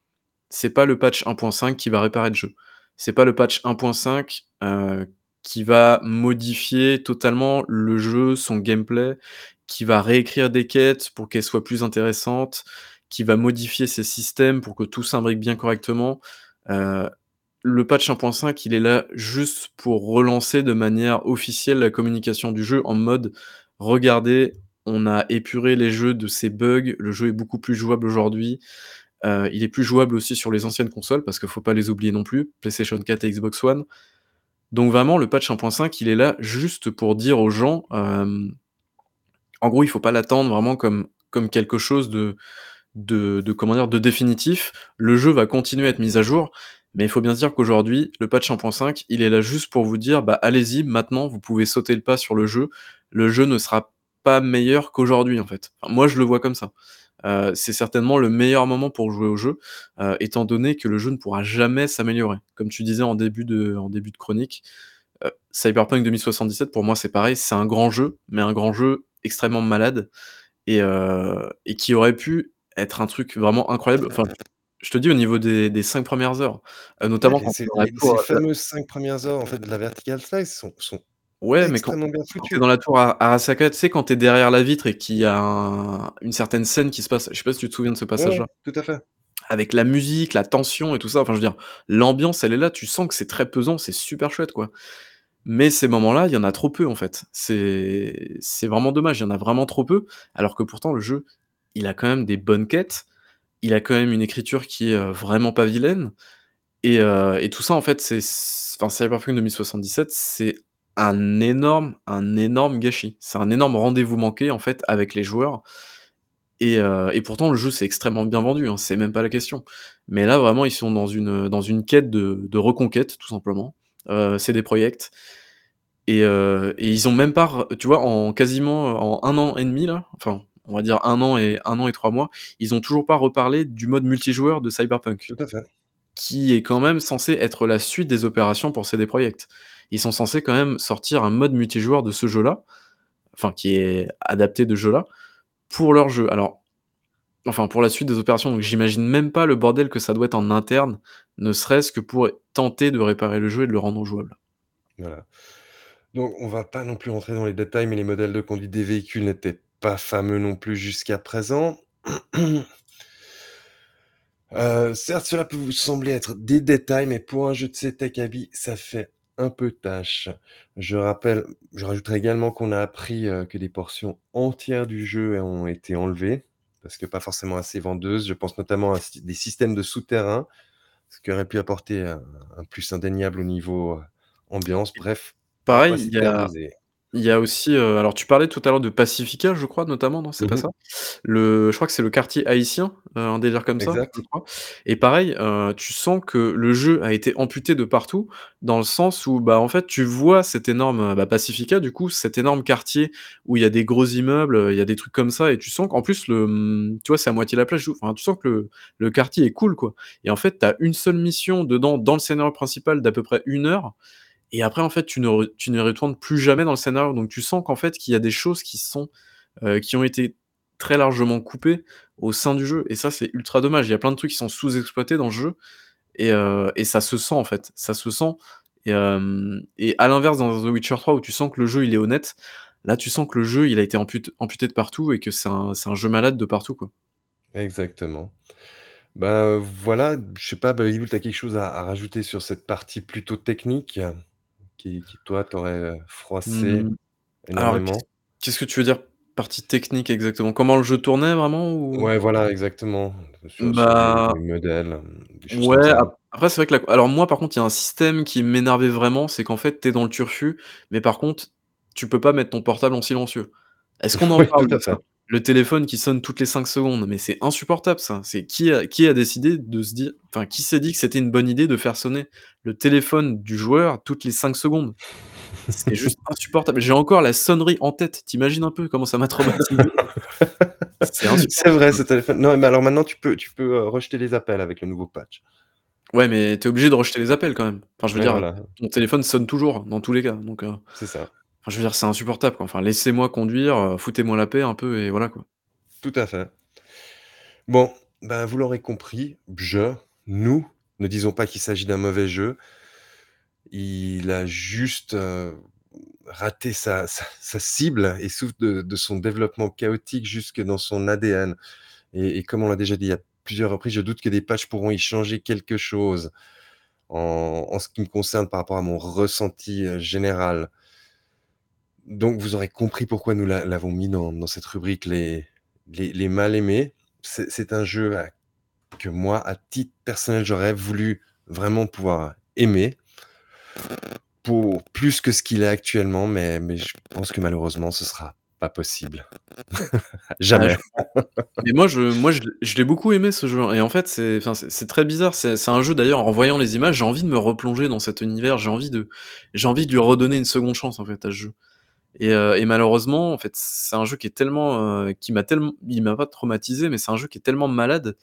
C'est pas le patch 1.5 qui va réparer le jeu. C'est pas le patch 1.5, heu, qui va modifier totalement le jeu, son gameplay, qui va réécrire des quêtes pour qu'elles soient plus intéressantes, qui va modifier ses systèmes pour que tout s'imbrique bien correctement. Heu, le patch 1.5, il est là juste pour relancer de manière officielle la communication du jeu en mode: «Regardez, on a épuré les jeux de ces bugs, le jeu est beaucoup plus jouable aujourd'hui». Heu, il est plus jouable aussi sur les anciennes consoles parce qu'il faut pas les oublier non plus, PlayStation 4 et Xbox One. Donc vraiment le patch 1.5, il est là juste pour dire aux gens, hem, en gros, il faut pas l'attendre vraiment comme quelque chose? De définitif. Le jeu va continuer à être mis à jour, mais il faut bien dire qu'aujourd'hui, le patch 1.5, il est là juste pour vous dire: «Bah, allez-y, maintenant vous pouvez sauter le pas sur le jeu. Le jeu ne sera pas meilleur qu'aujourd'hui», en fait. Moi je le vois comme ça. Heu, c'est certainement le meilleur moment pour jouer au jeu, heu, étant donné que le jeu ne pourra jamais s'améliorer. Comme tu disais en début de en début de chronique, heu, Cyberpunk 2077 pour moi c'est pareil, c'est un grand jeu, mais un grand jeu extrêmement malade et et qui aurait pu être un truc vraiment incroyable. Je te dis au niveau des des 5 premières heures, heu, Ouais, notamment quand ces les tour, heu, fameuses 5 premières heures, en fait, de la vertical slice sont sont ouais, mais quand tu es dans la tour Ara Arasaka, tu sais quand tu es derrière la vitre et qu'il y a un une certaine scène qui se passe, je sais pas si tu te souviens de ce ouais, passage-là? tout à fait. Avec la musique, la tension et tout ça, enfin je veux dire, l'ambiance elle est là, tu sens que c'est très pesant, c'est super chouette quoi. Mais ces moments-là, il y en a trop peu en fait. C'est c'est vraiment dommage, il y en a vraiment trop peu, alors que pourtant le jeu, il a quand même des bonnes quêtes, il a quand même une écriture qui est, heu, vraiment pas vilaine et heu et tout ça en fait c'est enfin Cyberpunk 2077, c'est un énorme un énorme gâchis. C'est un énorme rendez-vous manqué en fait avec les joueurs et heu et pourtant le jeu s'est extrêmement bien vendu, hein, c'est même pas la question. Mais là vraiment ils sont dans une, dans une quête de reconquête tout simplement. Heu, CD Projekt et et ils ont même pas tu vois en quasiment, en un an et demi là, enfin on va dire un an et un an et 3 mois, ils ont toujours pas reparlé du mode multijoueur de Cyberpunk, Tout à fait. qui est quand même censé être la suite des opérations pour CD Projekt. Ils sont censés quand même sortir un mode multijoueur de ce jeu-là, enfin qui est adapté de ce jeu-là, pour leur jeu. Alors Enfin, pour la suite des opérations, donc j'imagine même pas le bordel que ça doit être en interne, ne serait-ce que pour tenter de réparer le jeu et de le rendre jouable. Voilà. Donc on va pas non plus rentrer dans les détails, mais les modèles de conduite des véhicules n'étaient pas fameux non plus jusqu'à présent. Heu, certes, cela peut vous sembler être des détails, mais pour un jeu de cet acabit, ça fait un peu tâche. Je rappelle je rajouterai également qu'on a appris, heu, que des portions entières du jeu ont été enlevées, parce que pas forcément assez vendeuses. Je pense notamment à des systèmes de souterrains, ce qui aurait pu apporter un un plus indéniable au niveau, heu, ambiance. Bref, Pareil, il y a. il y a aussi, heu, alors tu parlais tout à l'heure de Pacifica, je crois, notamment, non, c'est Mmh pas mh. ça? Le je crois que c'est le quartier haïtien, heu, un délire comme ça, je Exact. crois et pareil, heu, tu sens que le jeu a été amputé de partout, dans le sens où, bah, en fait, tu vois cet énorme, heu, bah, Pacifica, du coup, cet énorme quartier où il y a des gros immeubles, heu, il y a des trucs comme ça et tu sens qu'en plus le, mmh, tu vois, c'est à moitié la plage, enfin, tu sens que le le quartier est cool, quoi et en fait, tu as une seule mission dedans, dans le scénario principal d'à peu près 1 heure et après, en fait, tu ne retournes plus jamais dans le scénario, donc tu sens qu'en fait, qu'il y a des choses qui sont, heu, qui ont été très largement coupées au sein du jeu. Et ça, c'est ultra dommage. Il y a plein de trucs qui sont sous-exploités dans ce jeu. Et et ça se sent, en fait, ça se sent. Et et à l'inverse, dans The Witcher 3 où tu sens que le jeu, il est honnête, là, tu sens que le jeu, il a été amput amputé de partout et que c'est un jeu malade de partout, quoi. Exactement. Heu, voilà, je sais pas, bah, tu as quelque chose à rajouter sur cette partie plutôt technique? Qui qui toi t'aurait, froissé Mmh, alors énormément? qu'est-ce que tu veux dire, partie technique exactement? Comment le jeu tournait vraiment ou? Ouais, voilà, exactement, sur sur Bah des modèles, hem, des choses comme ouais, ça. ap après, c'est vrai que la alors moi, par contre, il y a un système qui m'énervait vraiment, c'est qu'en fait, tu es dans le turfu, mais par contre, tu peux pas mettre ton portable en silencieux. Est-ce qu'on en Oui, tout parle de à ça? Le téléphone qui sonne toutes les 5 secondes, mais c'est insupportable ça. C'est qui a qui a décidé de se dire enfin, qui s'est dit que c'était une bonne idée de faire sonner le téléphone du joueur toutes les 5 secondes? C'est juste insupportable. J'ai encore la sonnerie en tête. Tu imagines un peu comment ça m'a traumatisé? C'est vrai ce téléphone non, mais alors maintenant tu peux tu peux, heu, rejeter les appels avec le nouveau patch. Ouais, mais tu es obligé de rejeter les appels quand même. Enfin, je veux Ouais, dire, voilà. ton téléphone sonne toujours, dans tous les cas, donc heu, C'est ça. Je veux dire, c'est insupportable. Enfin, laissez-moi conduire, heu, foutez-moi la paix un peu et voilà, quoi. Tout à fait. Bon, ben, vous l'aurez compris, je, nous, ne disons pas qu'il s'agit d'un mauvais jeu. Il a juste, heu, raté sa cible et souffre de son développement chaotique jusque dans son ADN et comme on l'a déjà dit à plusieurs reprises, je doute que des patchs pourront y changer quelque chose en ce qui me concerne par rapport à mon ressenti, heu, général. Donc vous aurez compris pourquoi nous l'a l'avons mis dans dans cette rubrique les les les mal aimés. C'est un jeu à que moi, à titre personnel, j'aurais voulu vraiment pouvoir aimer pour plus que ce qu'il est actuellement, mais mais je pense que malheureusement ce sera pas possible. Ah, Jamais. Mais moi, je moi, je l'ai je l'ai beaucoup aimé ce jeu, et en fait, c'est très bizarre. C'est c'est un jeu d'ailleurs, en voyant les images, j'ai envie de me replonger dans cet univers. J'ai envie de j'ai envie de lui redonner une seconde chance, en fait, à ce jeu et heu et malheureusement, en fait, c'est un jeu qui est tellement, heu, qui m'a tellem il m'a pas traumatisé, mais c'est un jeu qui est tellement malade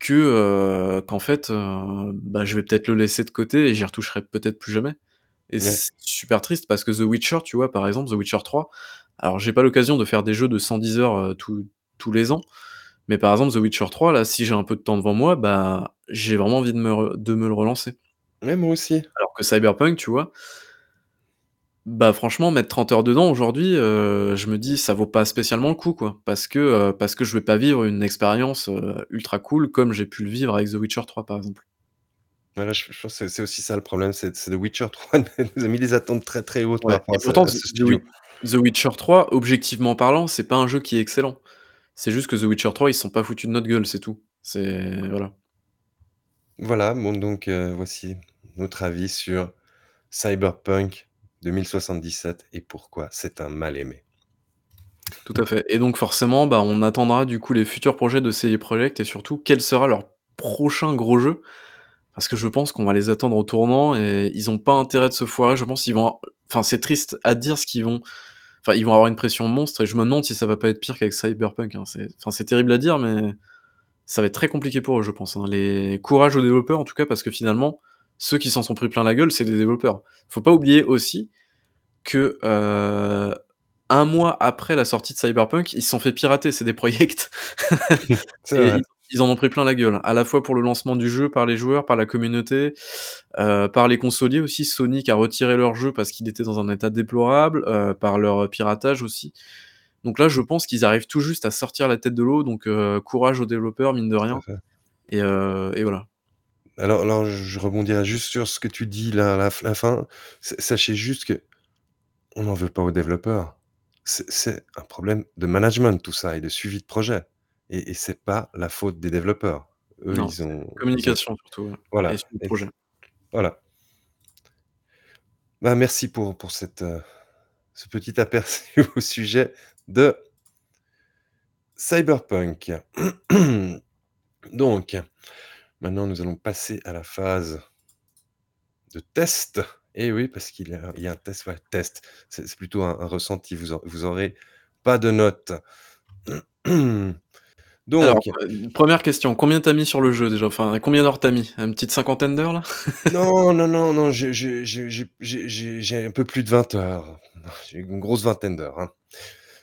que, qu'en fait, bah, je vais peut-être le laisser de côté et j'y retoucherai peut-être plus jamais et Ouais. c'est super triste parce que The Witcher, tu vois, par exemple, The Witcher 3, alors j'ai pas l'occasion de faire des jeux de 110 heures, heu, tous tous les ans, mais par exemple, The Witcher 3, là, si j'ai un peu de temps devant moi, bah, j'ai vraiment envie de me de me le relancer. Ouais, moi aussi. Alors que Cyberpunk, tu vois bah, franchement, mettre 30 heures dedans aujourd'hui, heu, je me dis: «Ça vaut pas spécialement le coup, quoi». Parce que, heu, parce que je vais pas vivre une expérience, heu, ultra cool comme j'ai pu le vivre avec The Witcher 3, par exemple. Voilà, je je pense que c'est c'est aussi ça le problème, c'est c'est The Witcher 3 nous a mis des attentes très, très hautes par Ouais rapport et à ce pourtant à The ce The Wit studio. The Witcher 3, objectivement parlant, c'est pas un jeu qui est excellent. C'est juste que The Witcher 3, ils se sont pas foutus de notre gueule, c'est tout. C'est voilà. Voilà, bon donc heu, voici notre avis sur Cyberpunk 2077 et pourquoi c'est un mal aimé. Tout à fait et donc forcément, bah, on attendra du coup les futurs projets de CD Projekt et surtout quel sera leur prochain gros jeu? Parce que je pense qu'on va les attendre au tournant et ils ont pas intérêt de se foirer. Je pense qu'ils vont enfin, c'est triste à dire ce qu'ils vont enfin, ils vont avoir une pression monstre et je me demande si ça va pas être pire qu'avec Cyberpunk, hein. C'est enfin, c'est terrible à dire, mais ça va être très compliqué pour eux, je pense, hein. Les courage aux développeurs, en tout cas, parce que finalement, ceux qui s'en sont pris plein la gueule, c'est des développeurs. Faut pas oublier aussi que, heu, 1 mois après la sortie de Cyberpunk, ils se sont fait pirater C'est et vrai. ils ils en ont pris plein la gueule. À la fois pour le lancement du jeu par les joueurs, par la communauté, heu, par les consoliers aussi. Sony qui a retiré leur jeu parce qu'il était dans un état déplorable, heu, par leur piratage aussi. Donc là, je pense qu'ils arrivent tout juste à sortir la tête de l'eau donc courage aux développeurs, mine de rien. et voilà. Alors alors je rebondirai juste sur ce que tu dis là la la fin. Sa sachez juste qu'on n'en veut pas aux développeurs. C'est un problème de management tout ça et de suivi de projet et et c'est pas la faute des développeurs. Eux, Non, ils ont communication surtout, ouais voilà et projet. voilà. Bah, merci pour pour cette, heu, ce petit aperçu au sujet de Cyberpunk. Donc, maintenant nous allons passer à la phase de test. Et oui, parce qu'il y a il y a un test, ouais, test. C'est c'est plutôt un un ressenti, vous au vous aurez pas de notes. Donc heu, 1re question, combien tu as mis sur le jeu déjà? Enfin, combien d'heures tu as mis? Une petite cinquantaine d'heures là? Non, non, non, non, j'ai un peu plus de 20 heures. J'ai une grosse vingtaine d'heures, hein.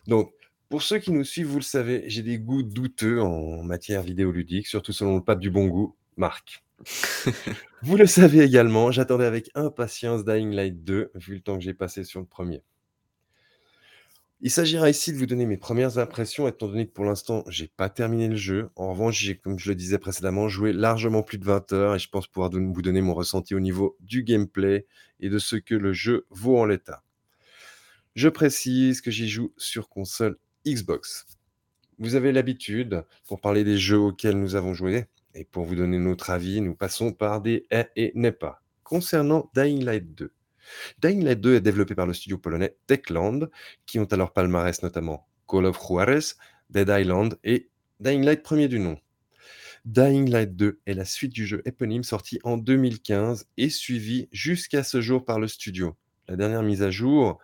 Donc, pour ceux qui nous suivent, vous le savez, j'ai des goûts douteux en matière vidéoludique, surtout selon le pape du bon goût, Marc. Vous le savez également, j'attendais avec impatience Dying Light 2, vu le temps que j'ai passé sur le 1er. Il s'agira ici de vous donner mes 1res impressions étant donné que pour l'instant, j'ai pas terminé le jeu. En revanche, j'ai, comme je le disais précédemment, joué largement plus de 20 heures et je pense pouvoir vous donner mon ressenti au niveau du gameplay et de ce que le jeu vaut en l'état. Je précise que j'y joue sur console Xbox. Vous avez l'habitude, pour parler des jeux auxquels nous avons joué et pour vous donner notre avis, nous passons par des «est» et «n'est pas». Concernant Dying Light 2. Dying Light 2 est développé par le studio polonais Techland, qui ont leur palmarès notamment Call of Juarez, Dead Island et Dying Light 1er du nom. Dying Light 2 est la suite du jeu éponyme sorti en 2015 et suivi jusqu'à ce jour par le studio. La dernière mise à jour,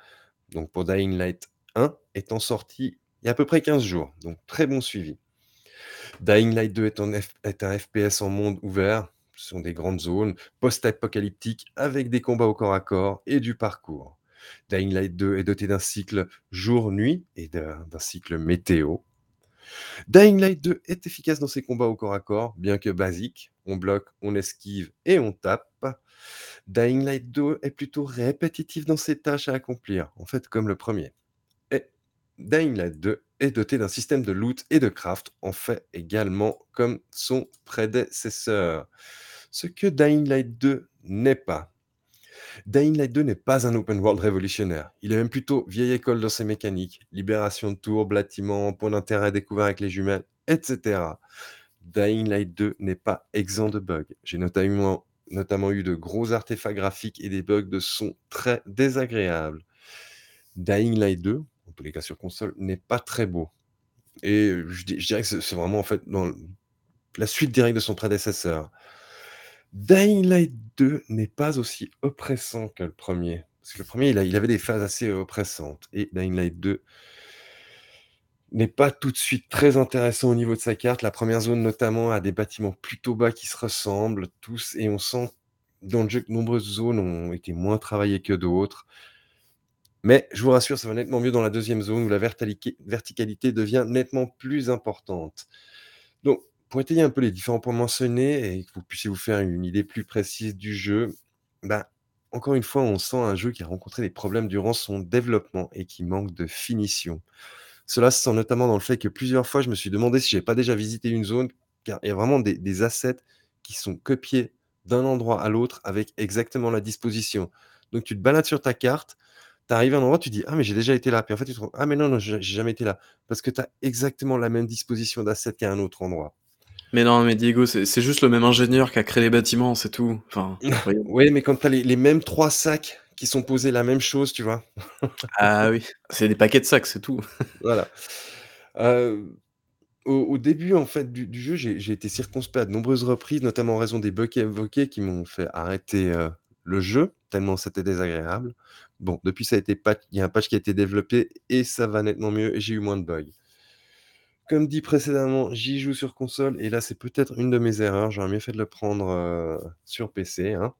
donc pour Dying Light 1, étant sortie il y a à peu près 15 jours, donc très bon suivi. Dying Light 2 est un FPS en monde ouvert, ce sont des grandes zones post-apocalyptiques avec des combats au corps à corps et du parcours. Dying Light 2 est doté d'un cycle jour-nuit et d'un cycle météo. Dying Light 2 est efficace dans ses combats au corps à corps, bien que basique. On bloque, on esquive et on tape. Dying Light 2 est plutôt répétitif dans ses tâches à accomplir, en fait comme le 1er. Et Dying Light 2 est doté d'un système de loot et de craft, en fait également comme son prédécesseur. Ce que Dying Light 2 n'est pas. Dying Light 2 n'est pas un open world révolutionnaire. Il est même plutôt vieille école dans ses mécaniques, libération de tours, bâtiments, points d'intérêt découverts avec les jumelles, et cetera. Dying Light 2 n'est pas exempt de bugs. J'ai notamment notamment eu de gros artefacts graphiques et des bugs de son très désagréables. Dying Light 2, en tous les cas sur console, n'est pas très beau et je di je dirais que c'est vraiment en fait dans la suite directe de son prédécesseur. Dying Light 2 n'est pas aussi oppressant que le 1er, parce que le 1er il avait des phases assez oppressantes et Dying Light 2 n'est pas tout de suite très intéressant au niveau de sa carte. La 1re zone notamment a des bâtiments plutôt bas qui se ressemblent tous et on sent dans le jeu que nombreuses zones ont été moins travaillées que d'autres. Mais je vous rassure, ça va nettement mieux dans la 2e zone où la verticalité devient nettement plus importante. Donc, pour étayer un peu les différents points mentionnés et que vous puissiez vous faire une idée plus précise du jeu, bah, encore une fois, on sent un jeu qui a rencontré des problèmes durant son développement et qui manque de finition. Cela se sent notamment dans le fait que plusieurs fois, je me suis demandé si j'avais pas déjà visité une zone, car il y a vraiment des assets qui sont copiés d'un endroit à l'autre avec exactement la disposition. Donc tu te balades sur ta carte, tu arrives à un endroit, tu dis: «Ah mais j'ai déjà été là», puis en fait tu te rends: «Ah mais non, non, j'ai jamais été là», parce que tu as exactement la même disposition d'assets qu'à un autre endroit. Mais non, mais Diego, c'est juste le même ingénieur qui a créé les bâtiments, c'est tout. Enfin. Oui, mais quand tu as les les mêmes 3 sacs qui sont posés la même chose, tu vois? Ah oui, c'est des paquets de sacs, c'est tout. Voilà. Heu, au au début en fait du du jeu, j'ai été circonspect à de nombreuses reprises, notamment en raison des bugs évoqués qui m'ont fait arrêter, heu, le jeu, tellement c'était désagréable. Bon, depuis ça a été il y a un patch qui a été développé et ça va nettement mieux et j'ai eu moins de bugs. Comme dit précédemment, j'y joue sur console et là, c'est peut-être une de mes erreurs, j'aurais mieux fait de le prendre, heu, sur PC, hein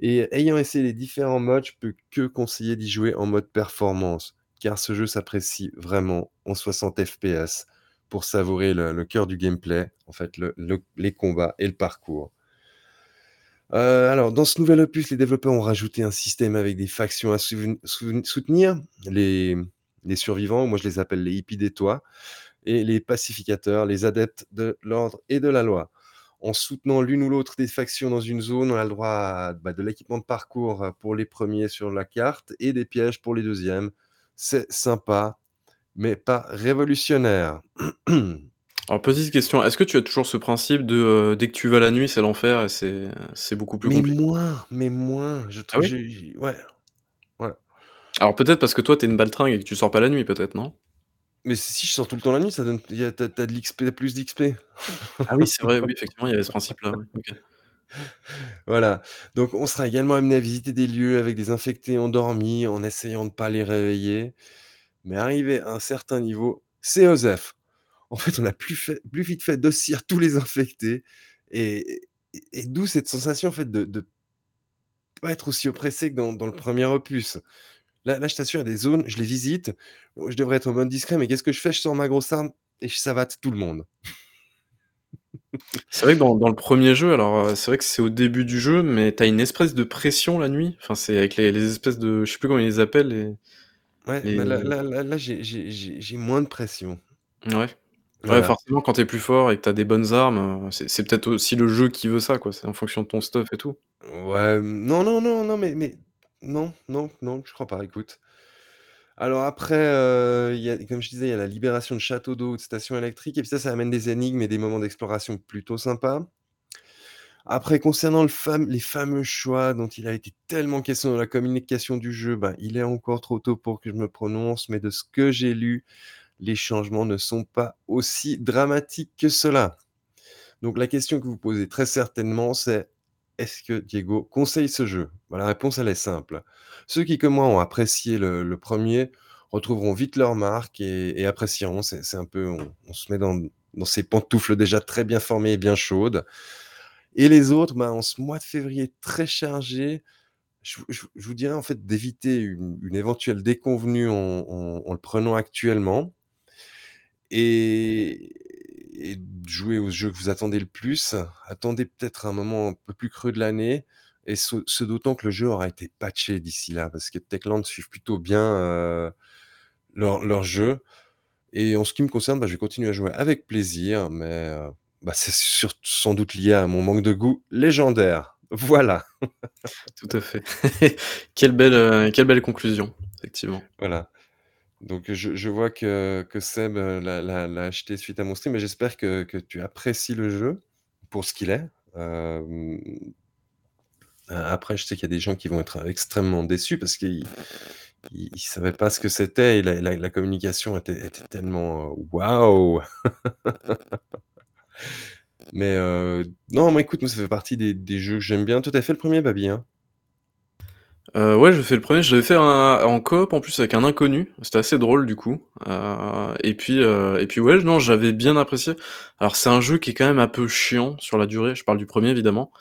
et ayant essayé les différents modes, je peux que conseiller d'y jouer en mode performance, car ce jeu s'apprécie vraiment en 60 FPS pour savourer le cœur du gameplay, en fait, le le les combats et le parcours. Heu, alors dans ce nouvel opus, les développeurs ont rajouté un système avec des factions à soutenir, les survivants, moi je les appelle les hippies des toits et les pacificateurs, les adeptes de l'ordre et de la loi. en soutenant l'une ou l'autre des factions dans une zone, on a le droit à, bah, de l'équipement de parcours, heu, pour les 1ers sur la carte et des pièges pour les 2e. C'est sympa, mais pas révolutionnaire. Alors petite question, est-ce que tu as toujours ce principe de, heu, dès que tu vas la nuit, c'est l'enfer et c'est c'est beaucoup plus Mais compliqué? moins, mais moins, je Ah trouve oui? j'ai j'ai ouais, ouais. Alors peut-être parce que toi, tu es une baltringue et que tu sors pas la nuit peut-être, non? Mais si, je sors tout le temps la nuit, ça donne il y a tu as tu as de l'XP plus d'XP. Ah oui, c'est vrai, oui, effectivement, il y avait ce principe-là, oui, OK. Voilà, donc on sera également amenés à visiter des lieux avec des infectés endormis en essayant de pas les réveiller, mais arrivé à un certain niveau, c'est Osef. En fait, on a plus fait plus vite fait d'ossir tous les infectés et et et d'où cette sensation en fait de de pas être aussi oppressé que dans dans le 1er opus. Là là, je t'assure, il y a des zones, je les visite, je devrais être en mode discret, mais qu'est-ce que je fais? Je sors ma grosse arme et je savate tout le monde. C'est vrai que dans dans le 1er jeu, alors, heu, c'est vrai que c'est au début du jeu, mais tu as une espèce de pression la nuit, enfin, c'est avec les les espèces de je sais plus comment ils les appellent les Ouais, les bah, là là j'ai moins de pression. Ouais. Ouais, Voilà. forcément, quand tu es plus fort et que tu as des bonnes armes, heu, c'est c'est peut-être aussi le jeu qui veut ça, quoi, c'est en fonction de ton stuff et tout. Ouais, non, non, non, non, mais mais non, non, non, je crois pas, écoute. Alors après, heu, il y a comme je disais, il y a la libération de châteaux d'eau, de stations électriques et puis ça, ça amène des énigmes et des moments d'exploration plutôt sympas. Après concernant le fam les fameux choix dont il a été tellement question dans la communication du jeu, bah, il est encore trop tôt pour que je me prononce, mais de ce que j'ai lu, les changements ne sont pas aussi dramatiques que cela. Donc la question que vous posez très certainement, c'est: «Est-ce que Diego conseille ce jeu?» bah, la réponse, elle est simple. Ceux qui, comme moi, ont apprécié le 1er retrouveront vite leur marque et apprécieront. C'est un peu on se met dans ses pantoufles déjà très bien formées et bien chaudes et les autres, ben, en ce mois de février très chargé, je vous dirais, en fait, d'éviter une éventuelle déconvenue en en en le prenant actuellement et et de jouer aux jeux que vous attendez le plus. Attendez peut-être un moment un peu plus creux de l'année et ce ce d'autant que le jeu aura été patché d'ici là, parce que Techland suivent plutôt bien, heu, leurs leurs jeux et en ce qui me concerne, bah, je vais continuer à jouer avec plaisir, mais heu, bah, c'est sans doute lié à mon manque de goût légendaire. Voilà. Tout à fait. Quelle belle, heu, quelle belle conclusion, effectivement. Voilà, donc je vois que que Seb, l'a acheté suite à mon stream mais j'espère que que tu apprécies le jeu pour ce qu'il est. Après, je sais qu'il y a des gens qui vont être extrêmement déçus parce qu'ils ils ils savaient pas ce que c'était et la communication était tellement, waouh! Mais non, moi, écoute, moi, ça fait partie des des jeux que j'aime bien. Tu as fait le 1er, Babi, hein? Heu, ouais, j'ai fait le 1er, je l'avais fait en en coop en plus avec un inconnu, c'était assez drôle du coup, heu et puis, heu et puis ouais, non, j'avais bien apprécié. Alors c'est un jeu qui est quand même un peu chiant sur la durée, je parle du 1er évidemment,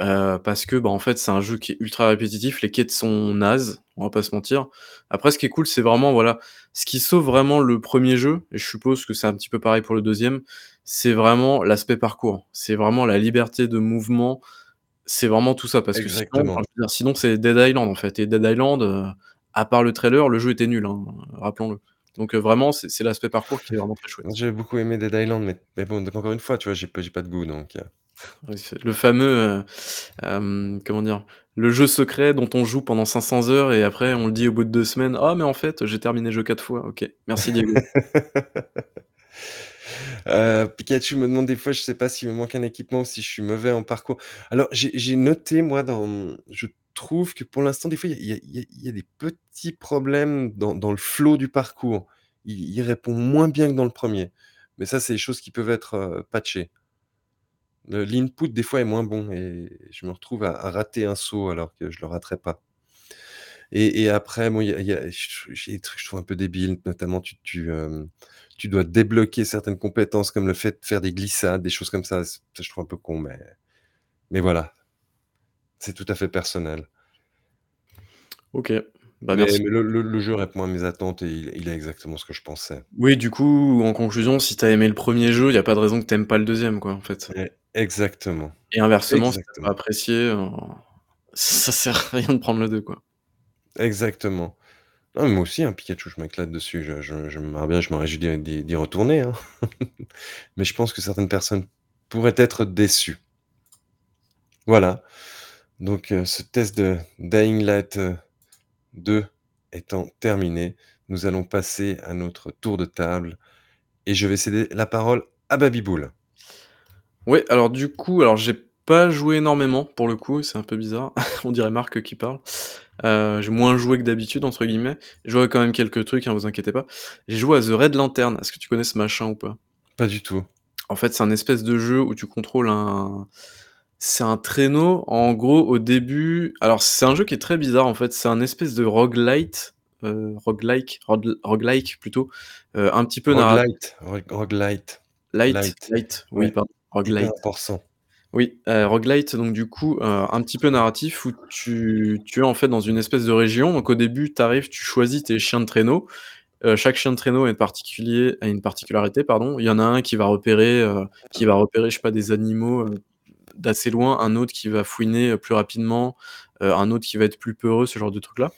heu, parce que, bah, en fait, c'est un jeu qui est ultra répétitif, les quêtes sont nazes, on va pas se mentir. Après ce qui est cool, c'est vraiment, voilà, ce qui sauve vraiment le 1er jeu et je suppose que c'est un petit peu pareil pour le 2e, c'est vraiment l'aspect parcours. C'est vraiment la liberté de mouvement, c'est vraiment tout ça parce que sinon, enfin, dire, sinon c'est Dead Island, en fait et Dead Island, heu, à part le trailer, le jeu était nul, hein, rappelons-le. Donc heu, vraiment, c'est l'aspect parcours qui est vraiment très chouette. J'ai beaucoup aimé Dead Island mais mais bon, donc encore une fois, tu vois, j'ai pas de goût donc c'est le fameux, comment dire? Le jeu secret dont on joue pendant 500 heures et après on le dit au bout de 2 semaines: «Ah mais en fait, j'ai terminé le jeu 4 fois». OK, merci Diego. Heu, Pikachu me demande des fois, je sais pas s'il me manque un équipement ou si je suis mauvais en parcours. Alors j'ai noté moi dans, je trouve que pour l'instant, des fois, il y a des petits problèmes dans le flow du parcours. Il répond moins bien que dans le 1er, mais ça, c'est des choses qui peuvent être, heu, patchées. L'input des fois est moins bon et je me retrouve à rater un saut alors que je le raterais pas. Et et après, bon, y a y a que je trouve un peu débiles, notamment tu tu, hem, tu dois débloquer certaines compétences comme le fait de faire des glissades, des choses comme ça. Ça, je trouve un peu con, mais mais voilà. C'est tout à fait personnel. OK, bah, Mais merci. mais le le le jeu répond à mes attentes et il il est exactement ce que je pensais. Oui, du coup, en conclusion, si tu as aimé le 1er jeu, il y a pas de raison que tu aimes pas le 2e, quoi, en fait. Ouais, exactement, Et inversement, si tu as pas exactement. apprécié, heu, ça sert à rien de prendre le 2, quoi. Exactement. Non, mais moi aussi, hein, Pikachu, je m'éclate dessus, je je j'aimerais bien je me réjouis d'y retourner, hein. Mais je pense que certaines personnes pourrait être déçu. Voilà, donc heu, ce test de Dying Light, heu, 2 étant terminé, nous allons passer à notre tour de table et je vais céder la parole à Baby-Boule. Ouais, alors du coup, alors j'ai pas joué énormément pour le coup, c'est un peu bizarre, on dirait Marc qui parle. Heu, j'ai «moins joué que d'habitude» entre guillemets. J'ai joué quand même quelques trucs, hein, vous inquiétez pas. J'ai joué à The Red Lantern, est-ce que tu connais ce machin ou pas? Pas du tout. En fait, c'est un espèce de jeu où tu contrôles un c'est un traîneau, en gros au début alors c'est un jeu qui est très bizarre en fait, c'est un espèce de roguelite, heu, roguelike, roguelike plutôt, heu, un petit peu narra Roguelite, rogue roguelite, Light, light, light, oui ouais, pardon, roguelite. important. Oui, heu, roguelite donc du coup, heu, un petit peu narratif où tu es en fait dans une espèce de région, donc au début tu arrives, tu choisis tes chiens de traîneau, heu, chaque chien de traîneau est particulier a une particularité pardon. Il y en a un qui va repérer, heu, qui va repérer je sais pas des animaux, d'assez loin, un autre qui va fouiner, plus rapidement, un autre qui va être plus peureux, ce genre de trucs là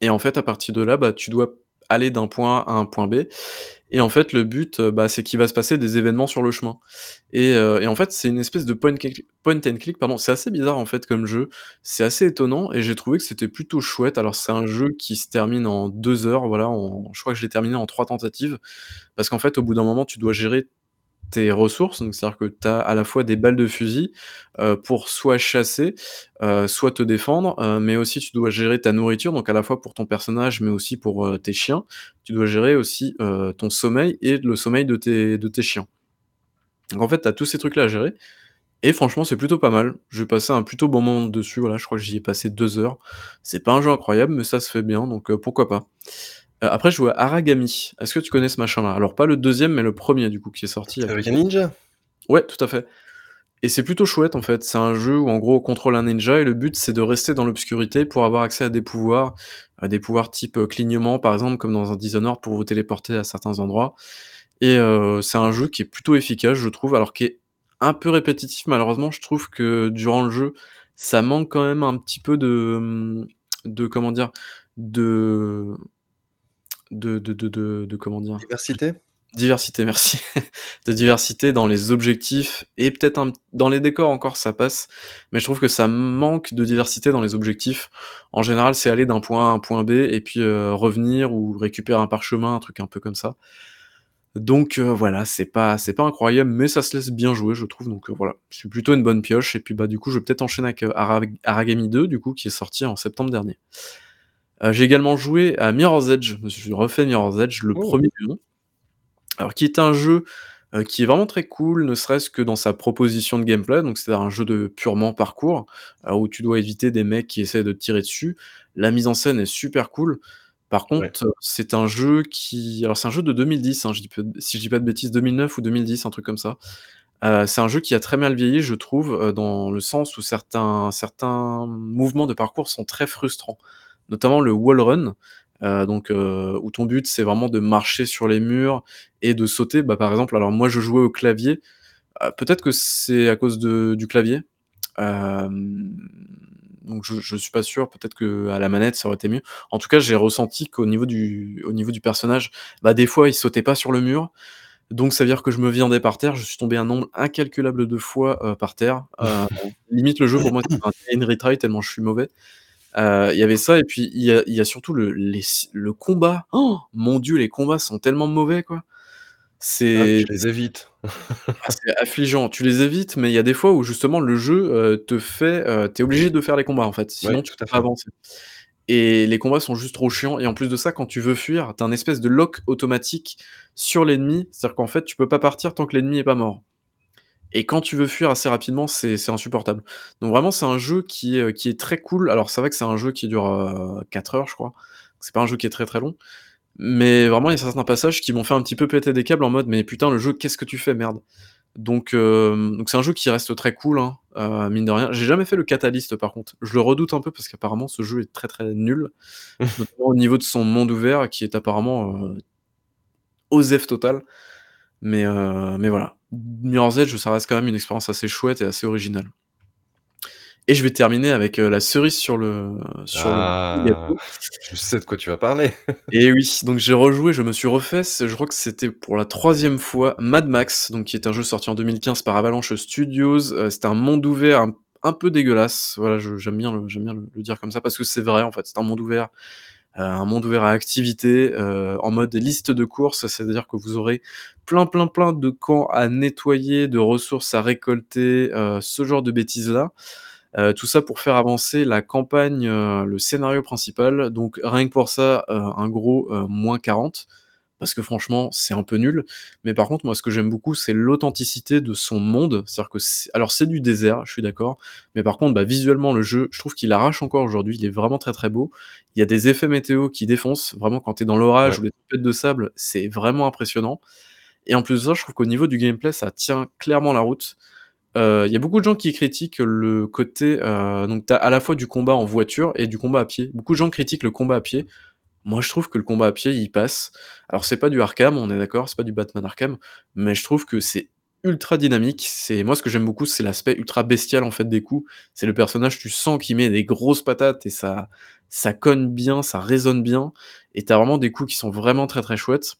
et en fait à partir de là, bah, tu dois aller d'un point A à un point B. Et en fait le but, heu, bah, c'est qu'il va se passer des événements sur le chemin. Et heu et en fait c'est une espèce de point point and click pardon, c'est assez bizarre en fait comme jeu, c'est assez étonnant et j'ai trouvé que c'était plutôt chouette. Alors c'est un jeu qui se termine en 2 heures, voilà, je crois que je l'ai terminé en 3 tentatives. Parce qu'en fait au bout d'un moment tu dois gérer tes ressources, donc c'est-à-dire que tu as à la fois des balles de fusil, heu, pour soit chasser, heu, soit te défendre, heu, mais aussi tu dois gérer ta nourriture, donc à la fois pour ton personnage, mais aussi pour, tes chiens. Tu dois gérer aussi, ton sommeil et le sommeil de tes chiens. Donc en fait, tu as tous ces trucs-là à gérer et franchement, c'est plutôt pas mal. J'ai passé un plutôt bon moment dessus, voilà, je crois que j'y ai passé 2 heures. C'est pas un jeu incroyable, mais ça se fait bien, donc pourquoi pas. Heu, après je jouais à Aragami. Est-ce que tu connais ce machin-là? Alors pas le 2e, mais le 1er du coup qui est sorti Avec un ninja? ouais, tout à fait et c'est plutôt chouette en fait. C'est un jeu où en gros on contrôle un ninja et le but c'est de rester dans l'obscurité pour avoir accès à des pouvoirs, à des pouvoirs type, heu, clignement par exemple comme dans un Dishonored pour vous téléporter à certains endroits et heu, c'est un jeu qui est plutôt efficace je trouve, alors qui est un peu répétitif malheureusement. Je trouve que durant le jeu, ça manque quand même un petit peu de, de comment dire? De de de de de de comment dire? Diversité? Diversité, merci. De diversité dans les objectifs et peut-être un dans les décors encore ça passe, mais je trouve que ça manque de diversité dans les objectifs. En général, c'est aller d'un point A à un point B et puis, heu, revenir ou récupérer un parchemin, un truc un peu comme ça. Donc heu, voilà, c'est pas c'est pas incroyable, mais ça se laisse bien jouer je trouve, donc heu, voilà. C'est plutôt une bonne pioche et puis, bah, du coup, je vais peut-être enchaîner avec, Arag Aragami 2 du coup qui est sorti en septembre dernier. Heu, j'ai également joué à Mirror's Edge, je me suis refait Mirror's Edge, le Oh! 1er du nom. Alors qui est un jeu, heu, qui est vraiment très cool, ne serait-ce que dans sa proposition de gameplay, donc c'est un jeu de purement parcours, heu, où tu dois éviter des mecs qui essaient de te tirer dessus. La mise en scène est super cool. Par contre, c'est un jeu qui alors c'est un jeu de 2010, hein, je dis si je dis pas de bêtises, 2009 ou 2010, un truc comme ça. C'est un jeu qui a très mal vieilli je trouve, dans le sens où certains certains mouvements de parcours sont très frustrants. Notamment le wall run, heu, donc heu, où ton but c'est vraiment de marcher sur les murs et de sauter. Bah, par exemple, alors moi je jouais au clavier, heu, peut-être que c'est à cause de du clavier, donc je je suis pas sûr, peut-être qu'à la manette ça aurait été mieux. En tout cas, j'ai ressenti qu'au niveau du au niveau du personnage, bah, des fois il sautait pas sur le mur, donc ça veut dire que je me viandais par terre, je suis tombé un nombre incalculable de fois, par terre, limite le jeu pour moi c'était un retry tellement je suis mauvais. Heu, il y avait ça et puis il y a il y a surtout le les s le combat, mon Dieu, les combats sont tellement mauvais quoi. Ah, C'est tu les évites? ah c'est affligeant. Tu les évites, mais il y a des fois où justement le jeu, heu, te fait, heu tu es obligé de faire les combats en fait, Ouais, sinon tu peux pas avancer et les combats sont juste trop chiants et en plus de ça, quand tu veux fuir, tu as un espèce de lock automatique sur l'ennemi. C'est-à-dire qu'en fait, tu peux pas partir tant que l'ennemi est pas mort et quand tu veux fuir assez rapidement, c'est insupportable. Donc vraiment, c'est un jeu qui est, heu, qui est très cool. Alors c'est vrai que c'est un jeu qui dure, heu, 4 heures je crois. C'est pas un jeu qui est très, très long, mais vraiment il y a certains passages qui m'ont fait un petit peu péter des câbles en mode: «Mais putain le jeu, qu'est-ce que tu fais merde?» donc donc c'est un jeu qui reste très cool, hein, heu, mine de rien. J'ai jamais fait le Catalyst par contre. Je le redoute un peu parce qu'apparemment ce jeu est très, très nul, notamment au niveau de son monde ouvert qui est apparemment, heu OZEF total, mais mais voilà. Mirror's Edge, ça reste quand même une expérience assez chouette et assez originale et je vais terminer avec, heu, la cerise sur le sur le Ah! Je sais de quoi tu vas parler. et oui, donc j'ai rejoué, je me suis refait je crois que c'était pour la 3e fois Mad Max, donc qui est un jeu sorti en 2015 par Avalanche Studios, heu, c'était un monde ouvert un un peu dégueulasse, voilà, j'aime bien le j'aime bien le le dire comme ça parce que c'est vrai en fait, c'est un monde ouvert, un monde ouvert à activités, heu, en mode liste de courses. C'est-à-dire que vous aurez plein, plein, plein de camps à nettoyer, de ressources à récolter, heu, ce genre de bêtises-là. Tout ça pour faire avancer la campagne, le scénario principal, donc rien que pour ça, un gros, heu, -40 parce que franchement, c'est un peu nul. Mais par contre, moi, ce que j'aime beaucoup, c'est l'authenticité de son monde. C'est-à-dire que c'est alors c'est du désert, je suis d'accord, mais par contre, bah, visuellement, le jeu, je trouve qu'il arrache encore aujourd'hui. Il est vraiment très, très beau. Il y a des effets météo qui défoncent. Vraiment, quand tu es dans l'orage Ouais. ou les tempêtes de sable, c'est vraiment impressionnant et en plus de ça, je trouve qu'au niveau du gameplay, ça tient clairement la route. Heu, il y a beaucoup de gens qui critiquent le côté, heu, donc tu as à la fois du combat en voiture et du combat à pied. Beaucoup de gens critiquent le combat à pied. Moi, je trouve que le combat à pied, il passe. Alors c'est pas du Arkham, on est d'accord, c'est pas du Batman Arkham, mais je trouve que c'est ultra dynamique. C'est moi, ce que j'aime beaucoup, c'est l'aspect ultra bestial, en fait, des coups. C'est le personnage, tu sens qu'il met des grosses patates et ça ça cogne bien, ça résonne bien et tu as vraiment des coups qui sont vraiment très, très chouettes.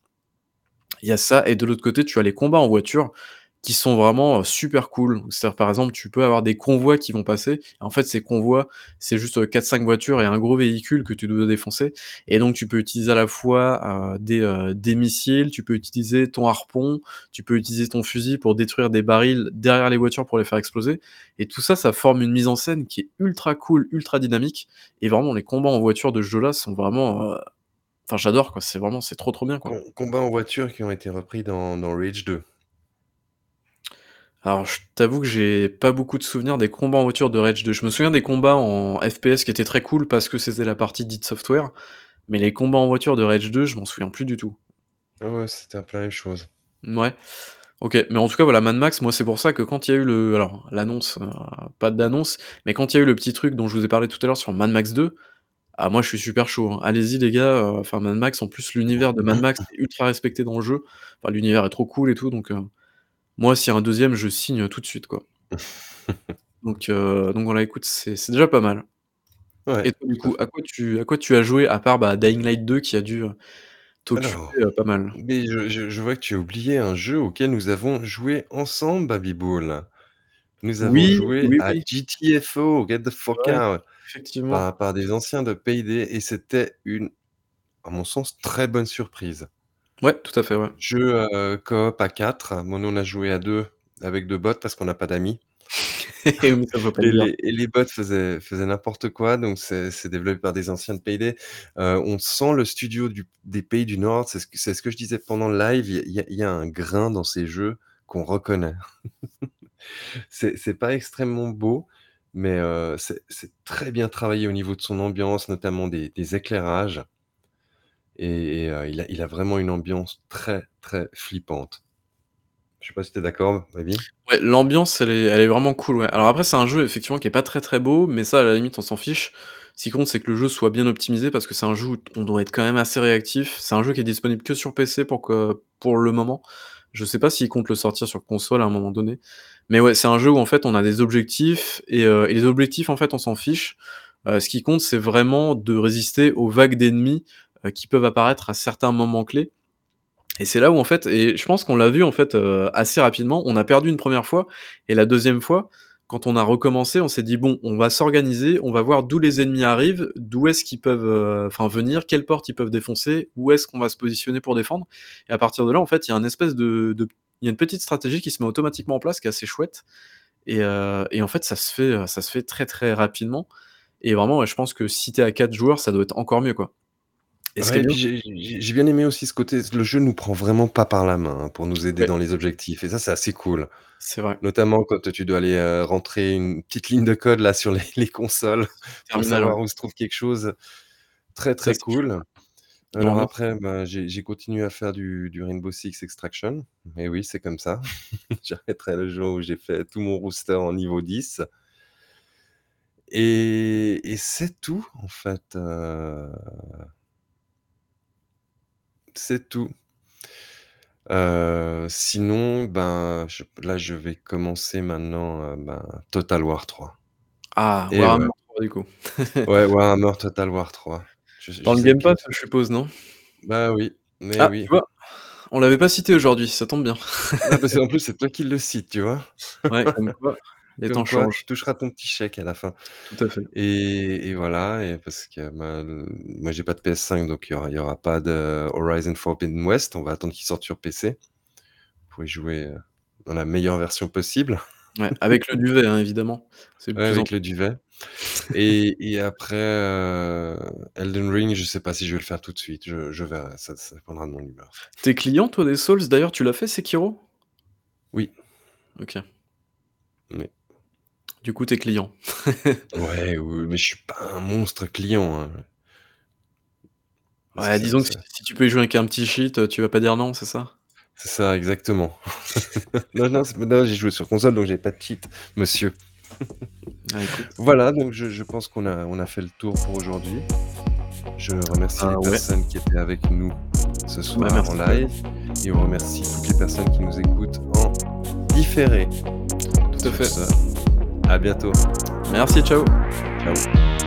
Il y a ça et de l'autre côté, tu as les combats en voiture qui sont vraiment, super cool. Par exemple, tu peux avoir des convois qui vont passer. En fait, ces convois, c'est juste, heu, 4-5 voitures et un gros véhicule que tu dois défoncer et donc tu peux utiliser à la fois, des, missiles, tu peux utiliser ton harpon, tu peux utiliser ton fusil pour détruire des barils derrière les voitures pour les faire exploser et tout ça, ça forme une mise en scène qui est ultra cool, ultra dynamique et vraiment les combats en voiture de ce jeu-là sont vraiment, heu enfin j'adore quoi, c'est vraiment c'est trop, trop bien, quoi. Com combats en voiture qui ont été repris dans dans Rage 2. Alors, je t'avoue que j'ai pas beaucoup de souvenirs des combats en voiture de Rage 2. Je me souviens des combats en FPS qui étaient très cool parce que c'était la partie d'id Software, mais les combats en voiture de Rage 2, je m'en souviens plus du tout. Ah ouais, c'était un peu la même chose. Mouais, OK, mais en tout cas, voilà, Mad Max, moi, c'est pour ça que quand il y a eu le alors l'annonce, heu, pas d'annonce, mais quand il y a eu le petit truc dont je vous ai parlé tout à l'heure sur Mad Max 2, ah moi, je suis super chaud, hein. Allez-y les gars, heu, enfin Mad Max, en plus l'univers de Mad Max est ultra respecté dans le jeu. Enfin, l'univers est trop cool et tout, donc heu, moi, s'il y a un 2e, je signe, tout de suite, quoi. Donc heu, donc voilà, écoute, c'est déjà pas mal Ouais, et toi, du coup, à quoi tu à quoi tu as joué à part, bah, Dying Light 2 qui a dû, t'occuper, heu, pas mal? mais je je je vois que tu as oublié un jeu auquel nous avons joué ensemble, Baby-Boule. Nous avons Oui, joué oui, à oui. GTFO, Get the Fuck Ouais, Out, effectivement. par par des anciens de Payday et c'était une, à mon sens, très bonne surprise. Ouais, tout à fait, ouais. Jeu, heu, coop à 4. Bon, nous, on a joué à 2 avec 2 bots parce qu'on n'a pas d'amis Oui, ça faut pas le et les et les bots faisaient faisaient n'importe quoi, donc c'est c'est développé par des anciens de Payday. Heu, on sent le studio du des pays du Nord, c'est ce que c'est ce que je disais pendant le live, il y a il y a il y a un grain dans ces jeux qu'on reconnaît. C'est c'est pas extrêmement beau, mais heu, c'est c'est très bien travaillé au niveau de son ambiance, notamment des des éclairages et heu, il a il a vraiment une ambiance très, très flippante. Je sais pas si tu es d'accord, Baby? Ouais, l'ambiance, elle est elle est vraiment cool, ouais. Alors après, c'est un jeu effectivement qui est pas très, très beau, mais ça, à la limite, on s'en fiche. Ce qui compte, c'est que le jeu soit bien optimisé parce que c'est un jeu où on doit être quand même assez réactif. C'est un jeu qui est disponible que sur PC pour que pour le moment. Je sais pas s'ils comptent le sortir sur console à un moment donné. Mais ouais, c'est un jeu où en fait, on a des objectifs et heu et les objectifs, en fait, on s'en fiche. Heu, ce qui compte, c'est vraiment de résister aux vagues d'ennemis, qui peuvent apparaître à certains moments clés. Et c'est là où en fait et je pense qu'on l'a vu en fait, heu, assez rapidement. On a perdu une première fois et la deuxième fois, quand on a recommencé, on s'est dit: «Bon, on va s'organiser, on va voir d'où les ennemis arrivent, d'où est-ce qu'ils peuvent, enfin venir, quelles portes ils peuvent défoncer, où est-ce qu'on va se positionner pour défendre» et à partir de là, en fait, il y a un espèce de il y a une petite stratégie qui se met automatiquement en place qui est assez chouette. Et en fait, ça se fait, ça se fait très, très rapidement. Et vraiment, je pense que si tu es à 4 joueurs, ça doit être encore mieux, quoi Ouais bien j'ai bien aimé aussi ce côté le jeu nous prend vraiment pas par la main, hein, pour nous aider ouais, dans les objectifs et ça, c'est assez cool. c'est vrai. Notamment quand tu dois aller, heu, rentrer une petite ligne de code là sur les les consoles pour savoir où se trouve quelque chose. Très, très cool. Alors après, bah, j'ai continué à faire du du Rainbow Six Extraction. Et oui, c'est comme ça. J'arrêterai le jour où j'ai fait tout mon rooster en niveau 10 et et c'est tout en fait, heu, c'est tout. Heu, sinon, ben, je là, je vais commencer maintenant, heu, ben, Total War 3. Ah, Et Warhammer ouais. 3 du coup. Ouais, Warhammer Total War 3. Je je Dans le sais Game que Pass, je suppose, non? bah oui, mais Ah, oui. tu vois? On l'avait pas cité aujourd'hui, ça tombe bien. Ah parce qu'en plus, c'est toi qui le cites, tu vois? Ouais, comme quoi, Comme quoi, changent. tu toucheras ton petit chèque à la fin. Tout à fait. Et et voilà et parce que, bah, le moi j'ai pas de PS5 donc il y aura il y aura pas de Horizon Forbidden West. On va attendre qu'il sorte sur PC pour y jouer, heu, dans la meilleure version possible. Ouais, avec le duvet, hein, évidemment. C'est le Ouais, plus avec le duvet et et après, heu, Elden Ring, je sais pas si je vais le faire tout de suite. Je je verrai, ça ça dépendra de mon humeur. Tu es client toi des Souls? D'ailleurs, tu l'as fait Sekiro? Oui. OK. Oui. Du coup, tu es client. Ouais, mais je suis pas un monstre client, hein. Ouais, disons que si ça si tu peux y jouer avec un petit cheat, heu, tu vas pas dire non, c'est ça? C'est ça, exactement. Non, non, c'est non, j'ai joué sur console donc j'avais pas de cheat, monsieur. Ah écoute. Voilà, donc je je pense qu'on a on a fait le tour pour aujourd'hui. Je remercie Ah les ouais. personnes qui étaient avec nous ce Bah, soir en live et on remercie toutes les personnes qui nous écoutent en différé. Tout à Sur fait. ce, à bientôt. Merci, ciao. Ciao.